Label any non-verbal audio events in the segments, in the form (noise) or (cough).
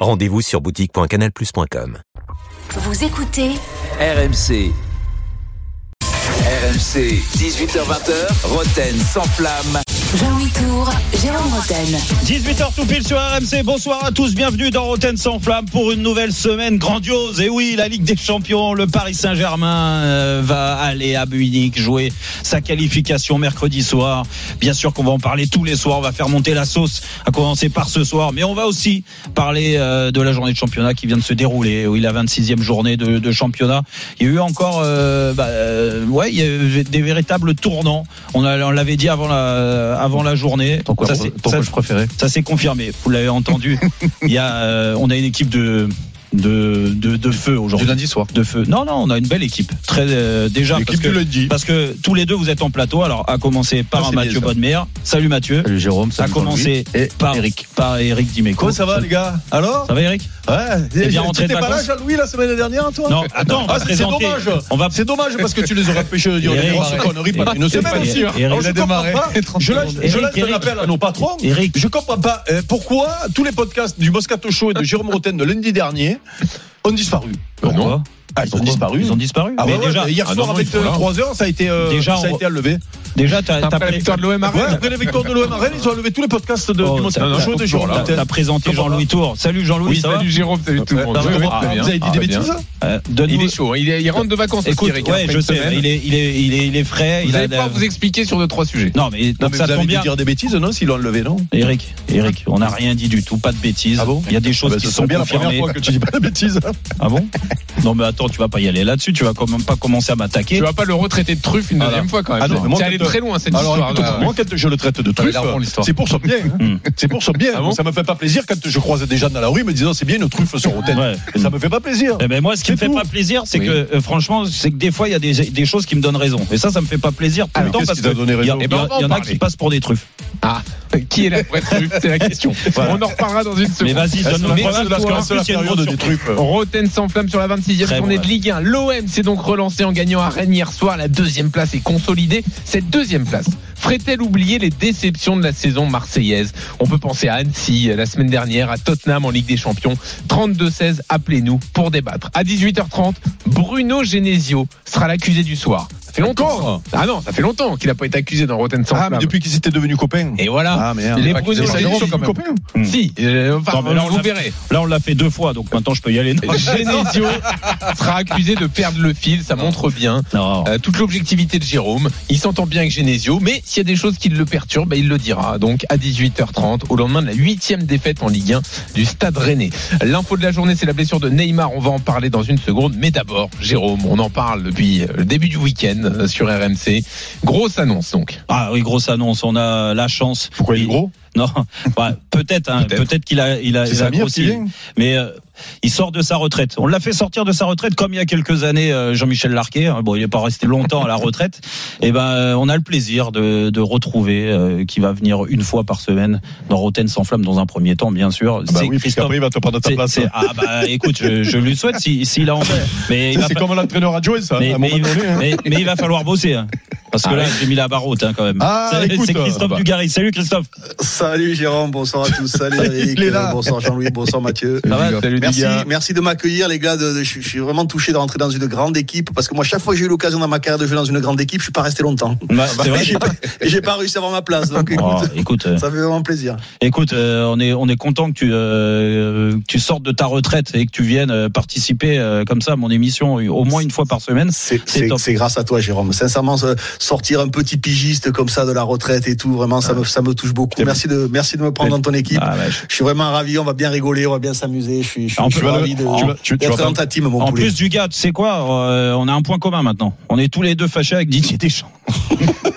Rendez-vous sur boutique.canalplus.com. Vous écoutez RMC. RMC, 18h20h, Roten sans flamme. Jean-Louis Tour, Jérôme Roten. 18h tout pile sur RMC. Bonsoir à tous. Bienvenue dans Roten sans flamme pour une nouvelle semaine grandiose. Et oui, la Ligue des Champions, le Paris Saint-Germain euh, va aller à Munich jouer sa qualification mercredi soir. Bien sûr qu'on va en parler tous les soirs. On va faire monter la sauce, à commencer par ce soir. Mais on va aussi parler euh, de la journée de championnat qui vient de se dérouler. Oui, la 26e journée de, de championnat. Il y a eu encore, euh, bah, euh, ouais, il y a eu des véritables tournants. On, on l'avait dit avant la, avant la journée. Pourquoi, Ça, c'est- pourquoi ça- je préférais ça s'est confirmé. Vous l'avez entendu. Il y a, euh, on a une équipe de de de, de feu Du aujourd'hui. lundi soir. De feu. Non non, on a une belle équipe. Très euh, déjà parce que du lundi. parce que tous les deux vous êtes en plateau. Alors à commencer par Ça, Mathieu. Bodmer. Salut Mathieu. Salut Jérôme, Ça a salut commencé et par Eric. par Eric Dimeco. Comment ça va les gars? Alors? Ça va Eric? Ouais, T'es bien rentré de pas là Jean-Louis la semaine dernière toi? Non, attends, Ah, c'est dommage. On va C'est dommage parce que tu les aurais empêchés de dire pendant une semaine aussi. il je a comprends démarré. pas. Je lance un appel à nos patrons. Eric. Je comprends pas euh, pourquoi tous les podcasts du Moscato Show et de Jérôme Roten de lundi dernier ont disparu. Pourquoi? Ah, ils ont disparu. Ils ont disparu. Ah Mais ouais, déjà, hier Ah soir avec ils sont là. 3 heures, ça a été euh, Déjà, ça a été enlevé. déjà t'as t'as Après la victoire de l'OM à Rennes. après la victoire de l'OM à Rennes, ils ont enlevé tous les podcasts de, Oh, du Show et de Jérôme t'as- présenté Jean-Louis Tour. Salut Jean-Louis. Oui, salut Jérôme, salut tout le monde. Ah, Vous avez dit très des bêtises Euh, Il est chaud, il, rentre de vacances aussi, Écoute, Eric, ouais, je sais, il est, il est, il est, il est frais. Vous allez pouvoir vous expliquer sur deux, trois sujets. Non, mais ça vous avez tombe bien. dire des bêtises, non S'ils l'ont enlevé, non Eric, Eric, on n'a rien dit du tout, pas de bêtises. Ah bon Il y a des choses Ah bah, qui ce sont bien la confirmées. première fois que tu dis pas de bêtises. Ah bon Non, mais attends, tu vas pas y aller là-dessus. Tu vas quand même pas commencer à m'attaquer. Tu vas pas le retraiter de truffe une Voilà. deuxième fois quand même. Ah non, C'est allé très loin cette Alors, histoire. là. moi, quand je le traite de truffe, c'est pour son bien. hein. Hmm. C'est pour son bien. Ah bon ça me fait pas plaisir quand je croise des gens dans la rue me disant c'est bien une truffe sur (laughs) Rotten. Ouais. Et Ça me fait pas plaisir. Eh ben moi, ce qui me fait tout. pas plaisir, c'est Oui. que euh, franchement, c'est que des fois, il y a des, des choses qui me donnent raison. Et ça, ça me fait pas plaisir tout le temps parce qui t'a que donné il y, a- raison il y a- Eh ben, en y en a parler. qui passent pour des truffes. Ah, qui est la vraie truffe C'est la question. (laughs) Voilà. On en reparlera dans une seconde. Mais vas-y, donne-nous la problème parce qu'en plus, il y a une période grosse des surprise. truffes. Roten sans flamme sur la 26e Très de Ligue 1. L'OM s'est donc relancé en gagnant à Rennes hier soir. La deuxième place est consolidée. Cette deuxième place ferait-elle oublier les déceptions de la saison marseillaise? On peut penser à Annecy euh, la semaine dernière, à Tottenham en Ligue des Champions. 32-16, appelez-nous pour débattre. À 18h30, Bruno Genesio sera l'accusé du soir. Ça fait longtemps. Encore Ah non, ça fait longtemps qu'il n'a pas été accusé dans Roten sans Ah, mais depuis qu'ils étaient devenus copains. Et voilà. Ah, merde. Les Genesio, devenus quand même. copains. Si, euh, enfin, Attends, mais là, on vous verrez. Là, on l'a fait deux fois, donc maintenant, je peux y aller. (laughs) Genesio sera accusé de perdre le fil, ça montre bien euh, toute l'objectivité de Jérôme. Il s'entend bien avec Genesio, mais s'il y a des choses qui le perturbent, bah, il le dira. Donc à 18h30, au lendemain de la huitième défaite en Ligue 1 du Stade Rennais. L'info de la journée, c'est la blessure de Neymar. On va en parler dans une seconde, mais d'abord, Jérôme, on en parle depuis le début du week-end euh, sur RMC. Grosse annonce donc. Ah oui, grosse annonce. On a la chance. Pourquoi il est gros? (laughs) Non, bah, peut-être. Hein, Peut-être. peut-être qu'il a, il a, il a grossi. Mais euh, il sort de sa retraite. On l'a fait sortir de sa retraite comme il y a quelques années euh, Jean-Michel Larquet. hein. Bon, il n'est pas resté longtemps à la retraite. (laughs) Et ben, euh, on a le plaisir de, de retrouver euh, qui va venir une fois par semaine dans Roten sans flamme dans un premier temps, bien sûr. Ah Bah oui, puisqu'après il va te prendre ta place. ah bah écoute, je, je lui souhaite s'il si, s'il a envie. Mais C'est comme l'entraîneur adjoint, ça, mais, à mais il, donné. hein. mais- mais il va falloir bosser. Parce que Ah là, ouais. j'ai mis la barre haute hein, quand même. Ah, c'est Christophe ah bah. Dugarry. Salut Christophe. Salut Jérôme, bonsoir à tous. (laughs) Salut Eric, Il est là. euh, bonsoir Jean-Louis, bonsoir Mathieu. Ça va Salut, Merci, merci de m'accueillir les gars. De, de- je, je suis vraiment touché de rentrer dans une grande équipe parce que moi chaque fois que j'ai eu l'occasion dans ma carrière de jouer dans une grande équipe, je suis pas resté longtemps. Bah, c'est Et vrai. (laughs) j'ai pas, pas réussi à avoir ma place. Donc écoute, Oh, écoute, euh, ça fait vraiment plaisir. écoute, euh, on est on est content que tu euh, que tu sortes de ta retraite et que tu viennes participer comme ça à mon émission au moins une fois par semaine. C'est grâce à toi Jérôme. Sincèrement, sortir un petit pigiste comme ça de la retraite et tout. Vraiment, ça me, ça me touche beaucoup. Merci de, merci de me prendre dans ton équipe. Ah, ouais, je- suis vraiment ravi. On va bien rigoler, on va bien s'amuser. Je suis, je suis ravi de, tu vas- tu- tu d'être vas dans ta team, mon En poulet. plus du gars, tu sais quoi euh, On a un point commun maintenant. On est tous les deux fâchés avec Didier Deschamps. (laughs)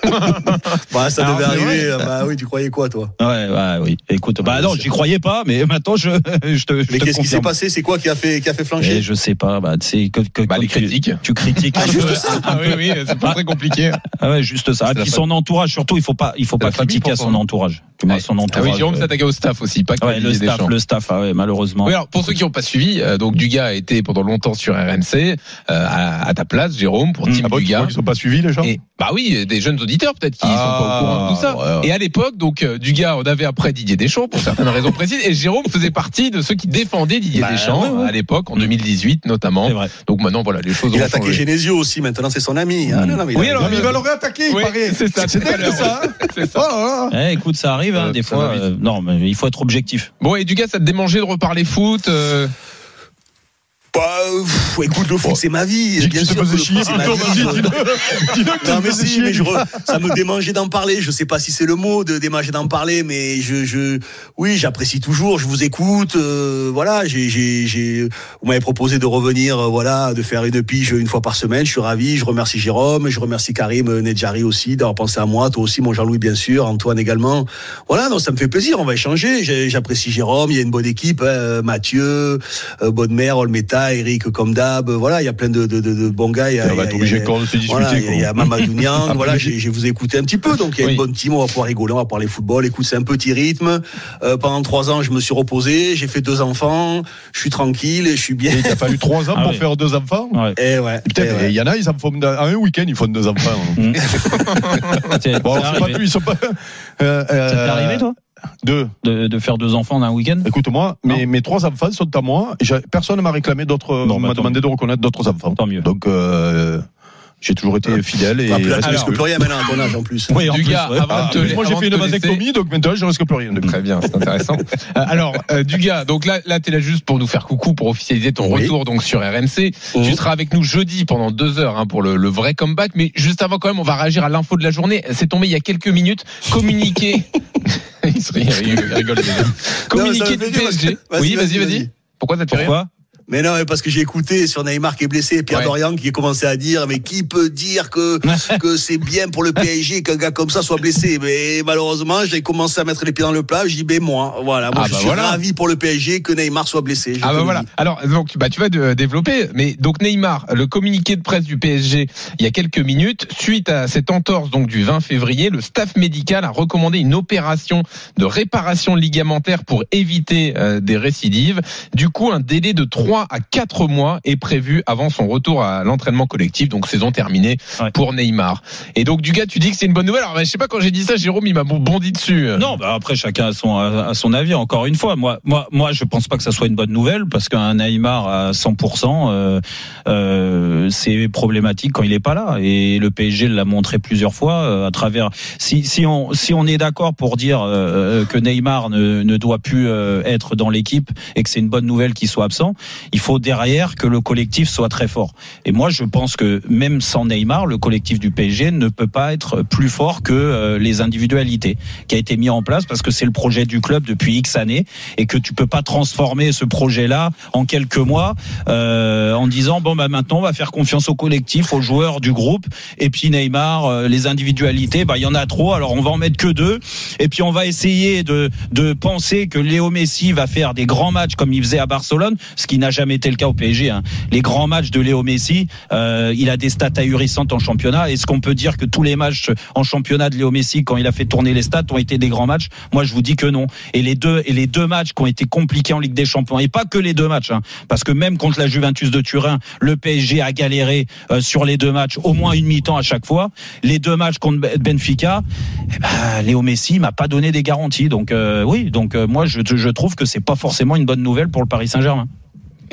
Bah, ça Alors, devait arriver. vrai. Bah oui, tu croyais quoi, toi? Ouais, ouais, oui. Écoute, bah non, j'y croyais pas, mais (laughs) maintenant je, je te, Mais qu'est-ce qui s'est passé? C'est quoi qui a fait, qui a fait Et flancher je sais pas, bah, tu sais, que, que, Bah, quand les tu- critiques. Tu critiques. (laughs) Ah, juste ça Ah oui, oui, c'est pas très compliqué. Ah ouais, juste ça. Et puis son entourage, surtout, il faut pas, il faut pas critiquer à son entourage. Son Ah entourage. oui, Jérôme euh, s'attaquait au staff aussi, pas que ouais, le staff, le staff, ah ouais, malheureusement. Oui, alors pour ceux qui n'ont pas suivi, euh, donc Dugas a été pendant longtemps sur RMC euh, à, à ta place, Jérôme, pour Mm. Team Ah bon, Dugas. qu'ils sont pas suivis, les gens Et bah oui, des jeunes auditeurs peut-être qui Ah, sont pas au courant de tout ça. ouais, ouais. Et à l'époque, donc euh, Dugas, on avait après Didier Deschamps pour certaines raisons précises, et Jérôme faisait partie de ceux qui défendaient Didier Bah, Deschamps ouais, ouais. à l'époque, en 202018 notamment. Donc maintenant, voilà, les choses Il ont a attaqué changé. Genesio aussi. Maintenant, c'est son ami. Ah, non, non, mais Oui, alors, il va le réattaquer, il Oui, paraît. c'est ça, C'est ça. C'est ça. Oh là là. Eh, écoute, ça arrive, hein, Euh, des fois. euh, non, mais il faut être objectif. Bon, et Dugas, ça te démangeait de reparler foot euh, Bah, pff, écoute, le foot, c'est ma vie. Dis Bien te le foot, vie. Non mais si, mais je ça me démangeait d'en parler. Je sais pas si c'est le mot de démanger d'en parler, mais je, je, oui, j'apprécie toujours. Je vous écoute. euh, voilà, j'ai, j'ai, j'ai, vous m'avez proposé de revenir, euh, voilà, de faire une pige une fois par semaine. Je suis ravi. Je remercie Jérôme, je remercie Karim euh, Nedjari aussi d'avoir pensé à moi. Toi aussi, mon Jean-Louis bien sûr, Antoine également. Voilà, donc ça me fait plaisir. On va échanger. J'apprécie Jérôme. Il y a une bonne équipe. hein, Mathieu, euh, Bonne-Mère, Olmeta, Eric comme d'hab. Voilà, il y a plein de, de, de, de bons gars. Il y a- On va a- être obligé a- de se il y a- a Mamadou (laughs) Niang, voilà, j'ai vous écouté un petit peu, donc il y a Oui. une bonne team, on va pouvoir rigoler, on va parler football. Écoute, c'est un petit rythme. Euh, pendant trois ans, je me suis reposé, j'ai fait deux enfants, je suis tranquille, je suis bien. Il t'a fallu trois ans Ah pour oui. faire deux enfants. Ouais. Et ouais. Putain, eh et ouais. il y en a, ils en font en un week-end, ils font deux enfants. (laughs) (laughs) C'est- Bon, c'est pas plus, ils sont pas. euh, Ça t'est euh, arrivé, toi Deux. de, de faire deux enfants en un week-end Écoute-moi, mes, mes trois enfants sont à moi. Personne ne m'a réclamé d'autres, m'a demandé de reconnaître d'autres enfants. Tant mieux. Donc, euh, j'ai toujours été fidèle et. Ah, là, tu alors- risques plus rien maintenant à ton âge en plus. Oui, en plus, Ah, moi, j'ai fait une vasectomie, donc maintenant, je risque plus rien. Très bien, c'est intéressant. (laughs) Euh, alors, euh, Dugas, donc là, là, t'es là juste pour nous faire coucou, pour officialiser ton Oui. retour donc sur RMC. Mhm. Tu seras avec nous jeudi pendant deux heures hein, pour le, le vrai comeback. Mais juste avant, quand même, on va réagir à l'info de la journée. C'est tombé il y a quelques minutes. Communiqué. (laughs) il, se rit, il rigole. Communiqué du PSG. vas-y, Oui, vas-y, vas-y. Pourquoi ça te fait rire Mais non, parce que j'ai écouté sur Neymar qui est blessé, et Pierre Ouais. Dorian qui a commencé à dire, mais qui peut dire que, (laughs) que c'est bien pour le PSG qu'un gars comme ça soit blessé? Mais malheureusement, j'ai commencé à mettre les pieds dans le plat, dis, ben moi, voilà, moi Ah je bah suis voilà. ravi pour le PSG que Neymar soit blessé. Ah bah voilà. Alors donc bah tu vas de- développer mais donc Neymar le communiqué de presse du PSG il y a quelques minutes suite à cette entorse donc du 20 février le staff médical a recommandé une opération de réparation ligamentaire pour éviter euh, des récidives. Du coup un délai de 3 à 4 mois est prévu avant son retour à l'entraînement collectif donc saison terminée Ouais. pour Neymar. Et donc du gars tu dis que c'est une bonne nouvelle. Alors bah, je sais pas quand j'ai dit ça Jérôme il m'a bondi dessus. Non, bah après chacun a son a, a son avis. Encore une fois, moi, moi, moi, je pense pas que ça soit une bonne nouvelle parce qu'un Neymar à 100%, euh, euh, c'est problématique quand il est pas là. Et le PSG l'a montré plusieurs fois euh, à travers. Si si on si on est d'accord pour dire euh, que Neymar ne, ne doit plus euh, être dans l'équipe et que c'est une bonne nouvelle qu'il soit absent, il faut derrière que le collectif soit très fort. Et moi, je pense que même sans Neymar, le collectif du PSG ne peut pas être plus fort que euh, les individualités qui a été mis en place parce que c'est le projet du club depuis X années et que tu peux pas transformer ce projet-là en quelques mois euh, en disant bon bah maintenant on va faire confiance au collectif, aux joueurs du groupe et puis Neymar, euh, les individualités, bah il y en a trop, alors on va en mettre que deux et puis on va essayer de de penser que Léo Messi va faire des grands matchs comme il faisait à Barcelone, ce qui n'a jamais été le cas au PSG. hein. Les grands matchs de Léo Messi, euh, il a des stats ahurissantes en championnat. Est-ce qu'on peut dire que tous les matchs en championnat de Léo Messi, quand il a fait tourner les stats, ont été des grands matchs? Moi, je vous dis que non. Et les deux et les deux matchs qui ont été compliqués en Ligue des Champions, et pas que les deux matchs, hein, parce que même contre la Juventus de Turin, le PSG a galéré euh, sur les deux matchs, au moins une mi-temps à chaque fois. Les deux matchs contre Ben- Benfica, eh ben, Léo Messi m'a pas donné des garanties. Donc euh, oui, donc moi je, je trouve que c'est pas forcément une bonne nouvelle pour le Paris Saint-Germain.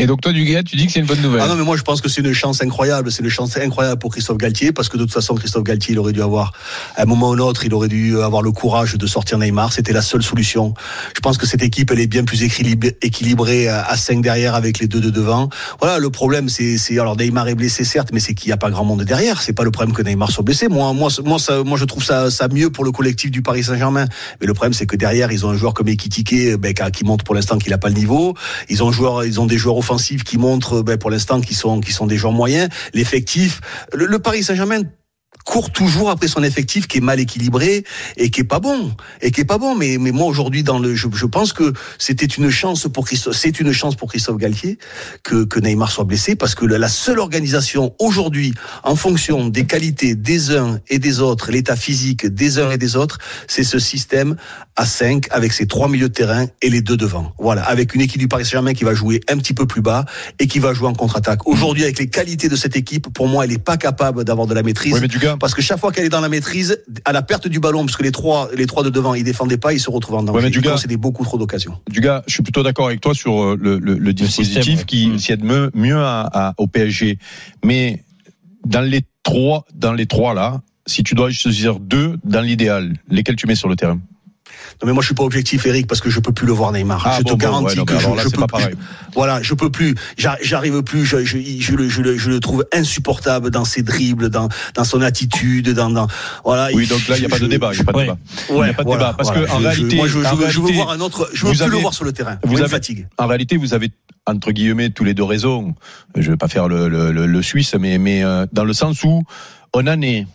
Et donc toi, Dugas, tu dis que c'est une bonne nouvelle. Ah non, mais moi je pense que c'est une chance incroyable. C'est une chance incroyable pour Christophe Galtier parce que de toute façon, Christophe Galtier, il aurait dû avoir, à un moment ou un autre, il aurait dû avoir le courage de sortir Neymar. C'était la seule solution. Je pense que cette équipe, elle est bien plus équilibrée, à 5 derrière avec les deux de devant. Voilà, le problème, c'est, alors Neymar est blessé certes, mais c'est qu'il n'y a pas grand monde derrière. C'est pas le problème que Neymar soit blessé. Moi, moi, moi, ça, moi, je trouve ça, mieux pour le collectif du Paris Saint-Germain. Mais le problème, c'est que derrière, ils ont un joueur comme Ekitike, ben, qui montre pour l'instant qu'il n'a pas le niveau. Ils ont joueur, ils ont des joueurs qui montrent, ben, pour l'instant, qui sont, qui sont des joueurs moyens. L'effectif, le, Paris Saint-Germain court toujours après son effectif qui est mal équilibré et qui est pas bon et qui est pas bon mais mais moi aujourd'hui dans le je, je pense que c'était une chance pour Christophe c'est une chance pour Christophe Galtier que que Neymar soit blessé parce que la seule organisation aujourd'hui en fonction des qualités des uns et des autres l'état physique des uns et des autres c'est ce système à 5 avec ses trois milieux de terrain et les deux devant voilà avec une équipe du Paris Saint-Germain qui va jouer un petit peu plus bas et qui va jouer en contre-attaque aujourd'hui avec les qualités de cette équipe pour moi elle est pas capable d'avoir de la maîtrise Oui, mais du gars, parce que chaque fois qu'elle est dans la maîtrise, à la perte du ballon, parce que les trois, les trois de devant, ils défendaient pas, ils se retrouvent en danger. Ouais, c'était beaucoup trop d'occasions. du gars, je suis plutôt d'accord avec toi sur euh, le, le, le dispositif système, qui Mm. s'y aide mieux, mieux à, à- au PSG. Mais dans les trois, dans les trois là, si tu dois choisir deux dans l'idéal, lesquels tu mets sur le terrain? Non, mais moi, je suis pas objectif, Eric, parce que je peux plus le voir Neymar. je te bon, garantis ouais, que je, là, je peux pas plus. Voilà, je peux plus. J'ar- J'arrive plus. Je, je, je, le, je, le, je le trouve insupportable dans ses dribbles, dans, dans son attitude, dans, dans voilà. Oui, donc là, il n'y a pas de débat. Il y a pas de Ouais. débat. Ouais, Il n'y a pas de voilà, débat. Parce voilà. que en réalité, moi, je, en veux, voir un autre. Je veux vous plus le avez- voir sur le terrain. vous avez- fatigue. En réalité, vous avez entre guillemets tous les deux raisons. Je vais pas faire le, le, le, le Suisse, mais mais euh, dans le sens où on en est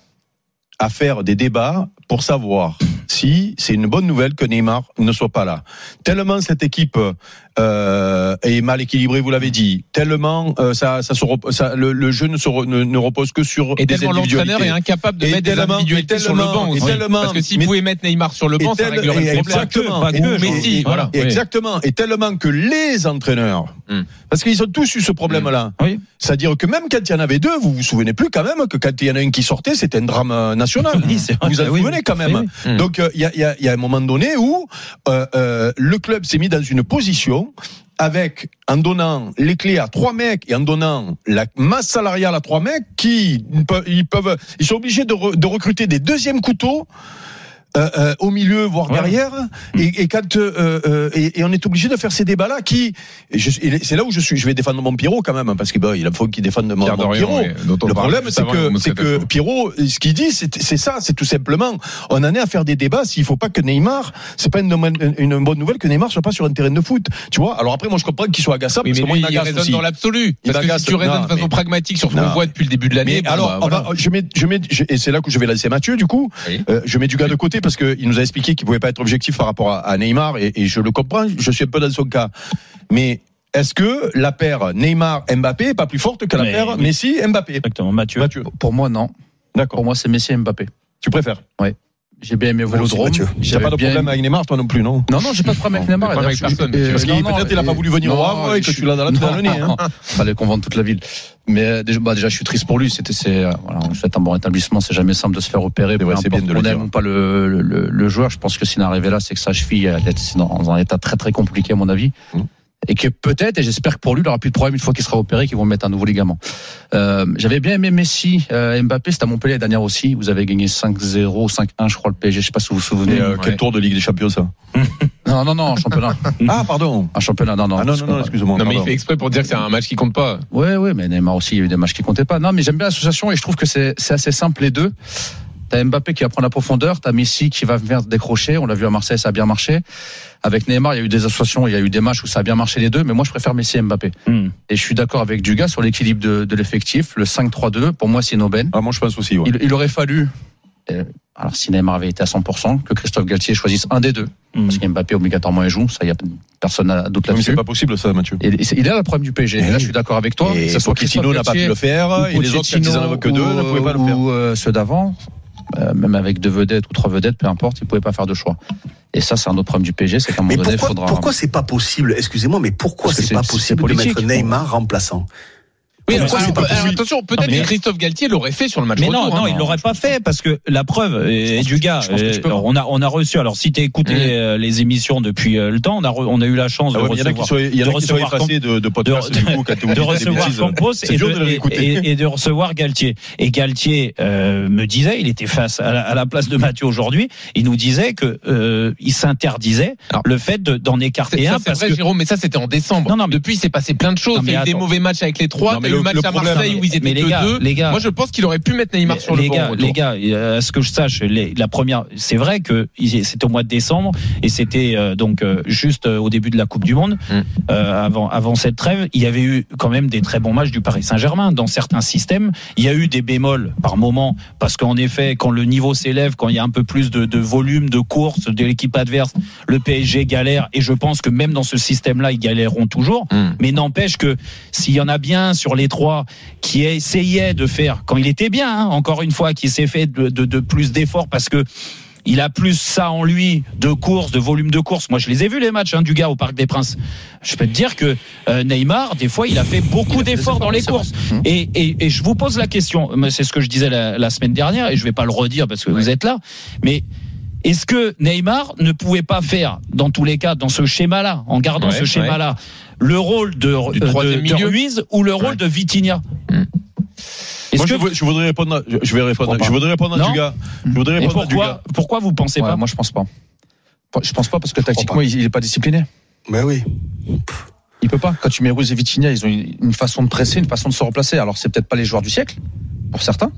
à faire des débats pour savoir si c'est une bonne nouvelle que Neymar ne soit pas là. Tellement cette équipe euh, est mal équilibrée, vous l'avez dit. Tellement euh, ça, ça, se rep- ça le, le jeu ne, se re- ne, ne repose que sur Et des tellement l'entraîneur est incapable de Et mettre des individualités sur le banc aussi. Parce que s'il pouvait mettre Neymar sur le banc, ça réglerait le problème. exactement. Pas que, Ou pas que, Messi, Et- voilà. et- Oui. Exactement. Et tellement que les entraîneurs, Hmm. parce qu'ils ont tous eu ce problème-là. Oui. C'est-à-dire que même quand il y en avait deux, vous vous souvenez plus quand même que quand il y en a un qui sortait, c'était un drame national. Vous en Oui, quand même. oui. Donc euh, il y, a, y y un moment donné où euh, euh, le club s'est mis dans une position avec en donnant les clés à trois mecs et en donnant la masse salariale à trois mecs qui ils peuvent ils sont obligés de, re- de recruter des deuxièmes couteaux euh, euh, au milieu voire Ouais. derrière et, et quand euh, euh, et, et on est obligé de faire ces débats là qui c'est là où je suis je vais défendre mon Pierrot quand même parce que bah, il faut qu'il défende mon, mon Pierrot oui, le problème, c'est que, que. Pierrot, ce qu'il dit, c'est c'est ça, c'est tout simplement, on en est à faire des débats s'il faut pas que Neymar, c'est pas une, une- une bonne nouvelle que Neymar soit pas sur un terrain de foot, tu vois. Alors après, moi, je comprends qu'il soit agaçable, Oui, parce mais que moi, il il raisonne aussi. dans l'absolu. Il Parce que m'agace. si tu raisonnes de façon mais- pragmatique sur ce qu'on voit depuis le début de l'année, alors, bah, va- voilà. je mets, je mets, je- et c'est là que je vais laisser Mathieu, du coup. Oui. Euh, je mets du gars de côté parce que il nous a expliqué qu'il pouvait pas être objectif par rapport à, Neymar, et, et je le comprends. Je suis un peu dans son cas, mais est-ce que la paire Neymar-Mbappé est pas plus forte que la Mais paire oui. Messi-Mbappé? Exactement, Mathieu. Mathieu, Pour moi, non. d'accord. Pour moi, c'est Messi et Mbappé. Tu préfères? J'ai bien aimé Vélodrome. N'as J'avais pas de bien problème avec Neymar, toi non plus, non Non, non, j'ai pas de problème avec Neymar. Pas de problème avec je- personne, euh, Parce qu'il non, peut-être il a pas voulu venir au non, Havre et que je- tu l'as dans la dans le nez. hein. Fallait qu'on vende toute la ville. Mais euh, déjà, bah, déjà, je suis triste pour lui. C'était, c'est, euh, voilà, on souhaite un bon rétablissement. C'est jamais simple de se faire opérer. C'est peu c'est bien de le qu'on aime dire. ou pas le, le, le- le joueur. Je pense que s'il est arrivé là, c'est que sa cheville elle est dans un état très très compliqué à mon avis. Mmh. Et que peut-être, et j'espère que pour lui, il aura plus de problème une fois qu'il sera opéré, qu'ils vont mettre un nouveau ligament. Euh, j'avais bien aimé Messi, euh, Mbappé, c'était à Montpellier l'année dernière aussi. Vous avez gagné 5-0, 5-1, je crois, le PSG. Je sais pas si vous vous Et souvenez. euh, Ouais. quel tour de Ligue des Champions ça (laughs) Non, non, non, en championnat. (laughs) Ah pardon. En championnat, non, non. Ah non non non, excuse-moi. Non, mais il fait exprès pour dire que c'est un match qui compte pas. Ouais, ouais, mais Neymar aussi, il y a eu des matchs qui comptaient pas. Non, mais j'aime bien l'association et je trouve que c'est assez simple les deux. T'as Mbappé qui va prendre la profondeur, t'as Messi qui va venir décrocher. On l'a vu à Marseille, ça a bien marché. Avec Neymar, il y a eu des associations, il y a eu des matchs où ça a bien marché les deux, mais moi je préfère Messi et Mbappé. Hmm. Et je suis d'accord avec Dugas sur l'équilibre de, de l'effectif. Le 5-3-2, pour moi, c'est une aubaine. Ah moi je pense aussi. Ouais. Il, il aurait fallu, euh, alors si Neymar avait été à 100%, que Christophe Galtier choisisse un des deux. Hmm. Parce qu'Mbappé, obligatoirement, il joue. Ça, il y a personne à doute là-dessus. c'est pas possible ça, Mathieu. Et c'est- il est là le problème du PSG. Et là, je suis d'accord avec toi. Et Que ce soit Christophe n'a pas pu le faire et les autres en avaient que deux ne pouvaient pas le faire. Ou euh, ceux d'avant, euh, même avec deux vedettes ou trois vedettes, peu importe, ils pouvaient pas faire de choix. Et ça, c'est un autre problème du PSG, c'est qu'à un moment Mais donné, il pourquoi, faudra. pourquoi c'est pas possible? Excusez-moi, mais pourquoi c'est pas possible de mettre Neymar remplaçant? Oui, alors, c'est pas alors, possible. attention, peut-être mais- que Christophe Galtier l'aurait fait sur le match Mais retour. non, non, hein. il l'aurait pas fait parce que la preuve est du gars. euh, on a on a reçu. Alors si tu écouté Mm. euh, les émissions depuis euh, le temps, on a re- on a eu la chance Ah de ouais, mais il y en a qui recevoir sont, il y en a de qui sont recevoir effacés de, de podcast, de- du coup, quand vous de dites des recevoir. Campos C'est et de, de et, de recevoir Galtier. Et Galtier euh, me disait, il était face à la, à la place de Mathieu aujourd'hui, il nous disait que euh, il s'interdisait Alors, le fait de- d'en C'est- écarter un c'est vrai, Jérôme, mais ça c'était en décembre. Non, non, mais- Depuis, il s'est passé plein de choses. Il y a eu des mauvais matchs avec les trois. Le match le à problème- Marseille où ils étaient les gars, deux. les gars- Moi, je pense qu'il aurait pu mettre Neymar sur le les banc. les gars, euh, à ce que je sache, les- la première, c'est vrai que c'était au mois de décembre et c'était euh, donc euh, juste au début de la Coupe du Monde, Mm. euh, avant avant cette trêve, il y avait eu quand même des très bons matchs du Paris Saint-Germain dans certains systèmes. Il y a eu des bémols par moment parce qu'en effet, quand le niveau s'élève, quand il y a un peu plus de, de volume de course de l'équipe adverse, le PSG galère et je pense que même dans ce système-là, ils galéreront toujours. Mm. Mais n'empêche que s'il y en a bien sur les qui essayait de faire, quand il était bien, hein, encore une fois, qui s'est fait de, de, de plus d'efforts parce que il a plus ça en lui de course, de volume de course. Moi, je les ai vus les matchs hein, du gars au Parc des Princes. Je peux te dire que euh, Neymar, des fois, il a fait beaucoup d'efforts dans les courses. Et, et, et je vous pose la question. C'est ce que je disais la, la semaine dernière et je vais pas le redire parce que vous êtes là. Mais est-ce que Neymar ne pouvait pas faire, dans tous les cas, dans ce schéma-là, en gardant Ouais, ce schéma-là, le rôle de, Du de, troisième de milieu Ruiz ou le rôle Ouais. de Vitinha. Est-ce Moi, que je, vou- je voudrais répondre, à- je, je vais répondre, Pourquoi je voudrais répondre à Non du gars. Je voudrais et répondre à du pourquoi, gars. pourquoi vous pensez Ouais, pas moi, je pense pas. Je pense pas parce que tactiquement, il il est pas discipliné. Mais oui. Il peut pas. Quand tu mets Ruiz et Vitinha, ils ont une, une façon de presser, une façon de se replacer. Alors, c'est peut-être pas les joueurs du siècle, pour certains,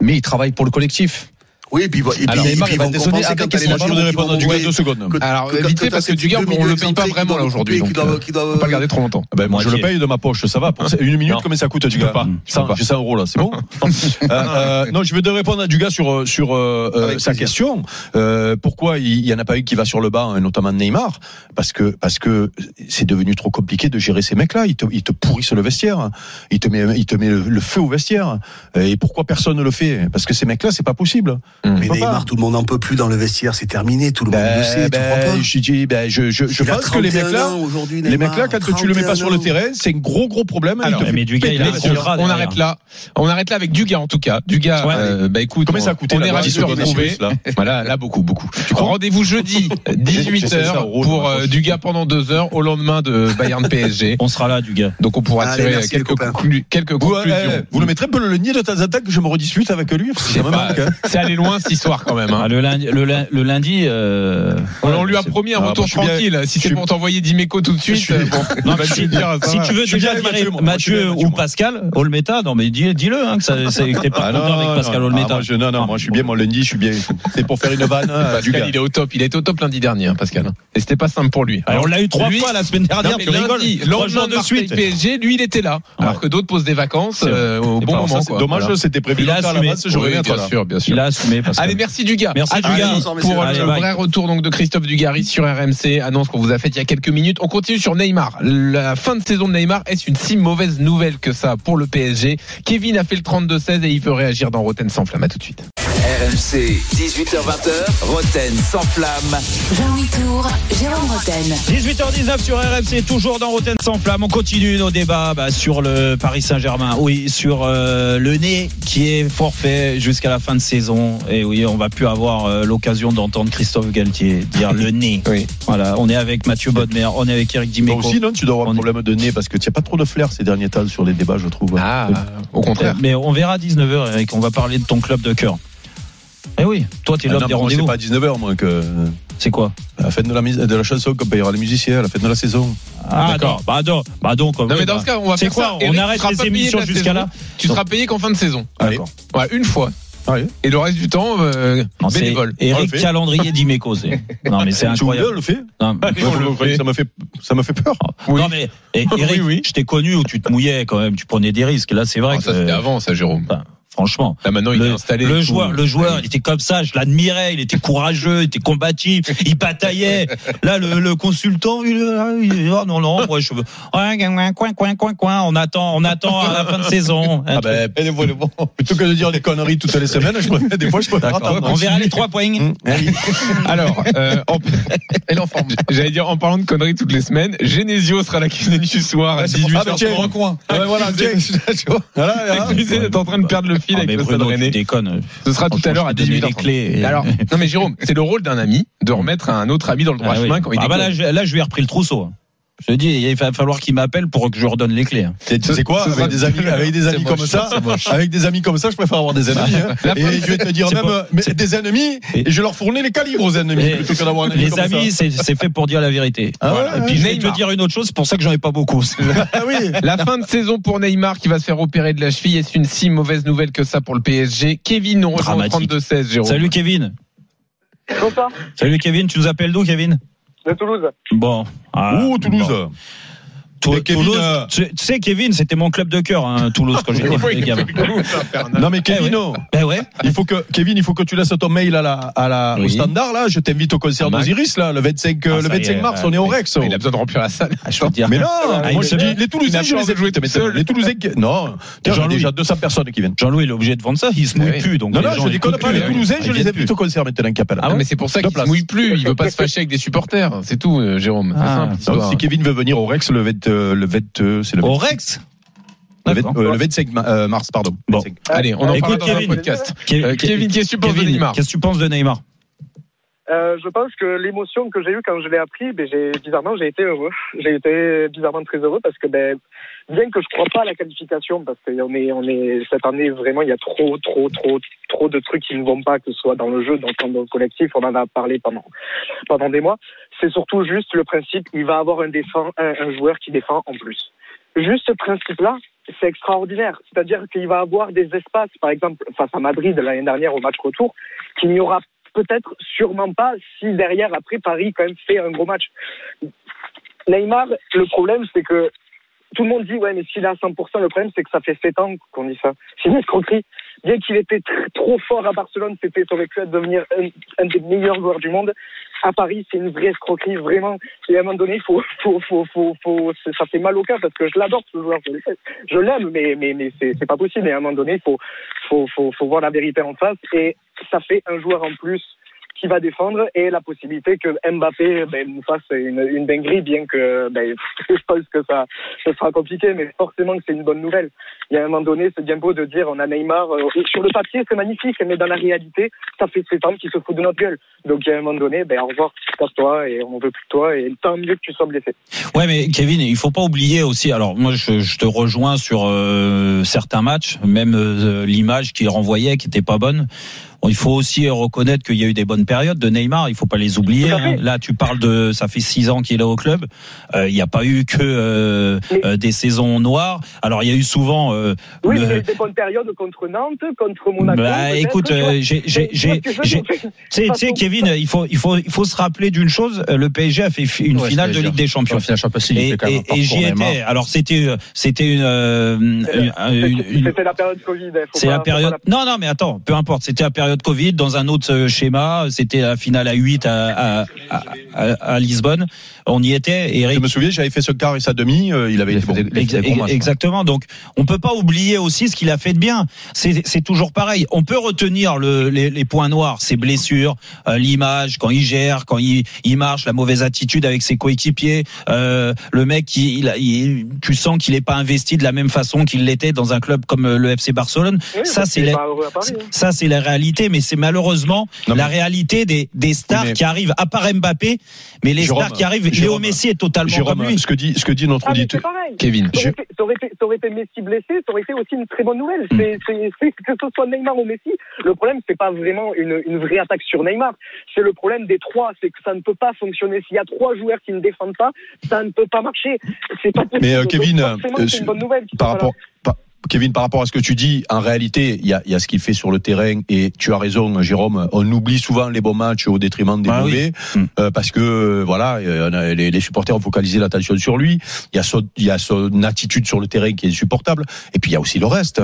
mais ils travaillent pour le collectif. Oui, et puis, et Alors, Neymar, il va dézonner compenser avec les voudrais qui répondre à deux secondes. Alors, vite fait, parce que ces du gars, deux on le paye pas vraiment là aujourd'hui. Donc, euh, peut pas le garder trop longtemps. Ben, moi, je le paye de ma poche, ça va. Une minute, combien ça coûte, du gars pas. Cent- pas. J'ai 100 euros, là, c'est bon (laughs) Euh, euh, Non, je vais te répondre à du gars sur, sa question. Euh, pourquoi il y en a pas eu qui va sur le banc, et notamment Neymar? Parce que parce que c'est devenu trop compliqué de gérer ces mecs-là. Ils te, ils te pourrissent le vestiaire. Ils te met, ils te met le, le feu au vestiaire. Et pourquoi personne ne le fait? Parce que ces mecs-là, c'est pas possible. Mais peut pas. Neymar, tout le monde n'en peut plus dans le vestiaire, c'est terminé, tout le monde le sait, tu crois pas ben, je dis, ben, je, je, je pense que les 31 mecs-là, ans aujourd'hui, les mecs là, quand tu le mets pas 31 sur le terrain, c'est un gros gros problème. Alors, mais il a contrat on derrière. arrête là. On arrête là avec Dugas en tout cas. Dugas, Ouais. euh, bah écoute, Combien on, ça a coûté on est ravis de retrouver. là (laughs) Voilà, là beaucoup, beaucoup. Rendez-vous jeudi, (laughs) J'ai 18 ça h pour euh. Dugas pendant deux heures au lendemain de Bayern (laughs) PSG. On sera là, du gars. Donc on pourra tirer quelques, quelques Vous, conclusions. eh, vous le mettrez peu le nier de temps en temps que je me redispute avec lui parce que. C'est allé loin cette histoire quand même. hein. Ah, le lundi, le, lin- le lundi. euh, On, on lui a promis un Ah, retour je suis bien- tranquille. Si c'est pour t'envoyer Dimeco tout de suite, suis- euh, bon, Non, te si, dire, tu veux déjà virer Mathieu, ou. Pascal Olmeta, non mais dis- dis-le hein, que (laughs) t'es pas Ah, content avec Pascal Olmeta. moi, je, non, non, moi je suis bien, mon lundi, je suis bien. C'est pour faire une vanne (laughs) Pascal, il est au top. Il été au top lundi dernier, hein, Pascal. Et c'était pas simple pour lui. Alors, on l'a eu trois fois la semaine dernière, tu rigoles. lendemain de suite. PSG, lui, il était là. Alors que d'autres posent des vacances euh, au bon moment. Dommage, c'était prévu Il a assumé. bien sûr, bien sûr. Il a assumé Allez, merci Dugas. Merci, À Dugas. pour euh, Allez, le vrai retour donc de Christophe Dugarry sur RMC. Annonce qu'on vous a faite il y a quelques minutes. On continue sur Neymar. La fin de saison de Neymar est une si mauvaise nouvelle que ça pour le PSG. Kevin a fait le 32-16 et il veut réagir dans Roten sans flamme. À tout de suite. RMC, 18h20h, Roten sans flamme. Jean-Louis Tour, Jérôme Roten. 18h19 sur RMC, toujours dans Rotten sans flamme. On continue nos débats bah, sur le Paris Saint-Germain. Oui, sur euh, le nez qui est forfait jusqu'à la fin de saison. Et oui, on va plus avoir euh, l'occasion d'entendre Christophe Galtier dire le nez. Oui. Voilà, on est avec Mathieu Bodmer, on est avec Eric Toi Dimeco. aussi, non, tu dois avoir On un est- problème de nez parce que tu n'as pas trop de flair ces derniers temps sur les débats, je trouve. Ah, au contraire. Mais on verra à 19h, Eric. On va parler de ton club de cœur. Eh oui, toi, tu es Ah l'homme non, des moi, c'est rendez-vous. pas à 19h, moi, que. C'est quoi À la fin de la, mise- de la chanson qu'on payera les musiciens, à la fin de la saison. Ah, D'accord. d'accord. Bah, donc, bah donc, Non, oui, mais dans bah, ce cas, on va faire quoi ça. On Eric, tu arrête les pas payé émissions jusqu'à là Tu seras payé qu'en fin de saison. Allez. D'accord. Ouais, une fois. Et le reste du temps, euh, Non, bénévole. Eric. Calendrier d'Imeco, c'est. (laughs) Non, mais c'est Tu incroyable. on le fait Non, Allez, on le fait. Ça me fait, ça me fait peur. Oui. non, mais eh, (laughs) Eric, Oui, oui. je t'ai connu où tu te mouillais quand même, tu prenais des risques. Là, c'est vrai Ah, que. ça, c'était avant, ça, Jérôme. Enfin, Franchement. Là, maintenant, il est Le, installé. le joueur, le joueur, il était comme ça, je l'admirais, il était courageux, il était combatif, il bataillait. Là, le, le consultant, il, il- oh non, non, moi je veux, ouais, coin, coin, coin, coin, coin, on attend, on attend à la fin de saison. Ah (laughs) ben, plutôt que de dire des conneries toutes les semaines, je préfère, des fois je préfère attendre. On verra les trois points. Hum, allez. (laughs) Alors, euh, en- Elle est en forme. (laughs) j'allais dire, en parlant de conneries toutes les semaines, Genesio sera la cuisine du soir à Ah, c'est pour ça, 18h. tiens, coin. Ah ben voilà. Voilà, d'être en train de perdre le fil Ah, avec mais le Stade Rennais. Ce sera tout à l'heure à Franchement, je t'ai donné 18h. les clés. Alors, non mais Jérôme, c'est le rôle d'un ami de (laughs) remettre un autre ami dans le droit Ah chemin quand il Ah bah là, je lui ai repris le trousseau. Je dis, il va falloir qu'il m'appelle pour que je redonne les clés. Tu tu sais quoi, avec des amis, avec des amis C'est comme ça, avec des amis comme ça, je préfère avoir des ennemis. hein. (laughs) La Et fin, je vais te dire même, pas- mais c'est- des ennemis, Et- je leur fournis les calibres aux ennemis, Et- plutôt que d'avoir un ami Les comme amis, c'est c'est fait pour dire la vérité. Ah Voilà. ouais, Et puis je vais Neymar. te dire une autre chose, c'est pour ça que j'en ai pas beaucoup. (laughs) Ah oui. La fin de saison pour Neymar qui va se faire opérer de la cheville. Est-ce une si mauvaise nouvelle que ça pour le PSG Kevin nous rejoint au Dramatique. 32-16, Jérôme. Salut Kevin. Bonsoir, Salut Kevin, tu nous appelles d'où Kevin? De Toulouse. Bon. Ah, Ouh, Toulouse. bon. Tou- Mais Kevin, Toulouse, euh, tu, tu sais Kevin, c'était mon club de cœur, hein, Toulouse quand (laughs) j'étais Oui, gamin. Non mais Kevin, Eh ouais. non. Ben ouais. il faut que Kevin, il faut que tu laisses ton mail à la, à la, au standard là. Je t'invite au concert Ah, d'Osiris là, le 25, euh, Ah, le ça y 25 est, mars, on est au Rex. Il a besoin de remplir la salle. Ah, je veux dire. Mais non, Ah, moi je dis, les Toulousains, je les tout seul. Les Toulousains, (laughs) non, Jean-Louis. déjà 200 personnes qui viennent. Jean-Louis, il est obligé de vendre ça, il se mouille oui. plus. Donc Non, non, je déconne pas. Les. Toulousains, je les invite plus. au concert maintenant, qui appellent. Ah, mais c'est pour ça qu'il se mouille plus. Il veut pas se fâcher avec des supporters. C'est tout, euh, Jérôme. C'est simple. Si Kevin veut venir au Rex le 20, euh, le 20, euh, c'est le, Au 20, Rex le, 20, D'accord. euh, le 25 ma- euh, mars, pardon. Bon. 25. Allez, on en Écoute, parlera dans un Kevin. podcast. Ke- Euh, Ke- Kevin, qu'est-ce que tu penses de Neymar Qu'est-ce que tu penses de Neymar Euh, je pense que l'émotion que j'ai eue quand je l'ai appris, ben, j'ai, bizarrement, j'ai été heureux. J'ai été bizarrement très heureux parce que, ben, bien que je crois pas à la qualification, parce qu'on est, on est, cette année, vraiment, il y a trop, trop, trop, trop de trucs qui ne vont pas, que ce soit dans le jeu, dans le camp collectif, on en a parlé pendant, pendant des mois. C'est surtout juste le principe, il va avoir un, un joueur qui défend en plus. Juste ce principe-là, c'est extraordinaire. C'est-à-dire qu'il va avoir des espaces, par exemple, face à Madrid l'année dernière au match retour, qu'il n'y aura peut-être sûrement pas si derrière, après, Paris quand même fait un gros match. Neymar, le problème, c'est que tout le monde dit, ouais, mais s'il est à 100%, le problème, c'est que ça fait 7 ans qu'on dit ça. C'est une escroquerie. Bien qu'il était tr- trop fort à Barcelone, c'était, aurait pu être devenir un, des meilleurs joueurs du monde. À Paris, c'est une vraie escroquerie, vraiment. Et à un moment donné, faut, faut, faut, faut, faut, ça fait mal au cœur parce que je l'adore, ce joueur. Je l'aime, mais, mais, mais c'est, pas possible. Et à un moment donné, il faut, faut, faut voir la vérité en face. Et ça fait un joueur en plus qui va défendre et la possibilité que Mbappé ben, nous fasse une, une dinguerie, bien que ben, (laughs) je pense que ça, ça sera compliqué, mais forcément que c'est une bonne nouvelle. Il y a un moment donné, c'est bien beau de dire on a Neymar. euh, sur le papier, c'est magnifique, mais dans la réalité, ça fait sept ans qu'il se fout de notre gueule. Donc il y a un moment donné, ben, au revoir, casse-toi et on veut plus de toi et tant mieux que tu sois blessé. Ouais, mais Kevin, il faut pas oublier aussi. Alors moi, je, te rejoins sur euh, certains matchs, même euh, l'image qu'il renvoyait, qui était pas bonne. Bon, il faut aussi reconnaître qu'il y a eu des bonnes périodes de Neymar. Il faut pas les oublier. Hein. Là, tu parles de, ça fait six ans qu'il est au club. Euh, il n'y a pas eu que euh, Mais- euh, des saisons noires. Alors il y a eu souvent. euh, Oui, le- il y a eu des bonnes périodes contre Nantes, contre Monaco. Bah, écoute, tu j'ai, Mais sais, Kevin, il faut, il faut, il faut se rappeler d'une chose. Le PSG a fait une Ouais, finale de. Ligue des Champions. Il Et, et- j'y Neymar. étais. Alors c'était, c'était une, une- C'était la période Covid. hein, c'est la période. Non, non, mais attends, peu importe. C'était la période Covid dans un autre schéma. C'était la finale à 8 à, à, à, à- à Lisbonne. On y était. Je Eric me souviens, j'avais fait ce quart et sa demi, euh, il avait Il bon. des- gros matchs, Exactement. Donc, on peut pas oublier aussi ce qu'il a fait de bien. C'est c'est toujours pareil. On peut retenir le, les, les points noirs, ses blessures, euh, l'image quand il gère, quand il, il marche, la mauvaise attitude avec ses coéquipiers. Euh, le mec, qui, il, a- il- tu sens qu'il est pas investi de la même façon qu'il l'était dans un club comme euh, le FC Barcelone. Oui, ça, c'est la- hein. ça, c'est la réalité, mais c'est malheureusement Non, mais- la réalité des, des stars mais- qui arrivent, à part Mbappé, mais les Jérôme, stars qui arrivent. Léo Messi est totalement Jérôme, comme lui. ce que dit, ce que dit notre Ah, auditeur. Kevin. Ça aurait, été, ça, aurait été, ça aurait été Messi blessé, ça aurait été aussi une très bonne nouvelle. C'est, c'est, c'est- que ce soit Neymar ou Messi, le problème, c'est pas vraiment une, une vraie attaque sur Neymar. C'est le problème des trois, c'est que ça ne peut pas fonctionner. S'il y a trois joueurs qui ne défendent pas, ça ne peut pas marcher. C'est pas possible. Mais, euh, Kevin, euh, c'est une bonne nouvelle. Par rapport, par, Kevin, par rapport à ce que tu dis, en réalité, il y a, y a ce qu'il fait sur le terrain et tu as raison, Jérôme. On oublie souvent les bons matchs au détriment des Ah oui. mauvais Mm. euh, parce que voilà, euh, les, les supporters ont focalisé l'attention sur lui. Il y a son, il y a son attitude sur le terrain qui est insupportable. Et puis il y a aussi le reste.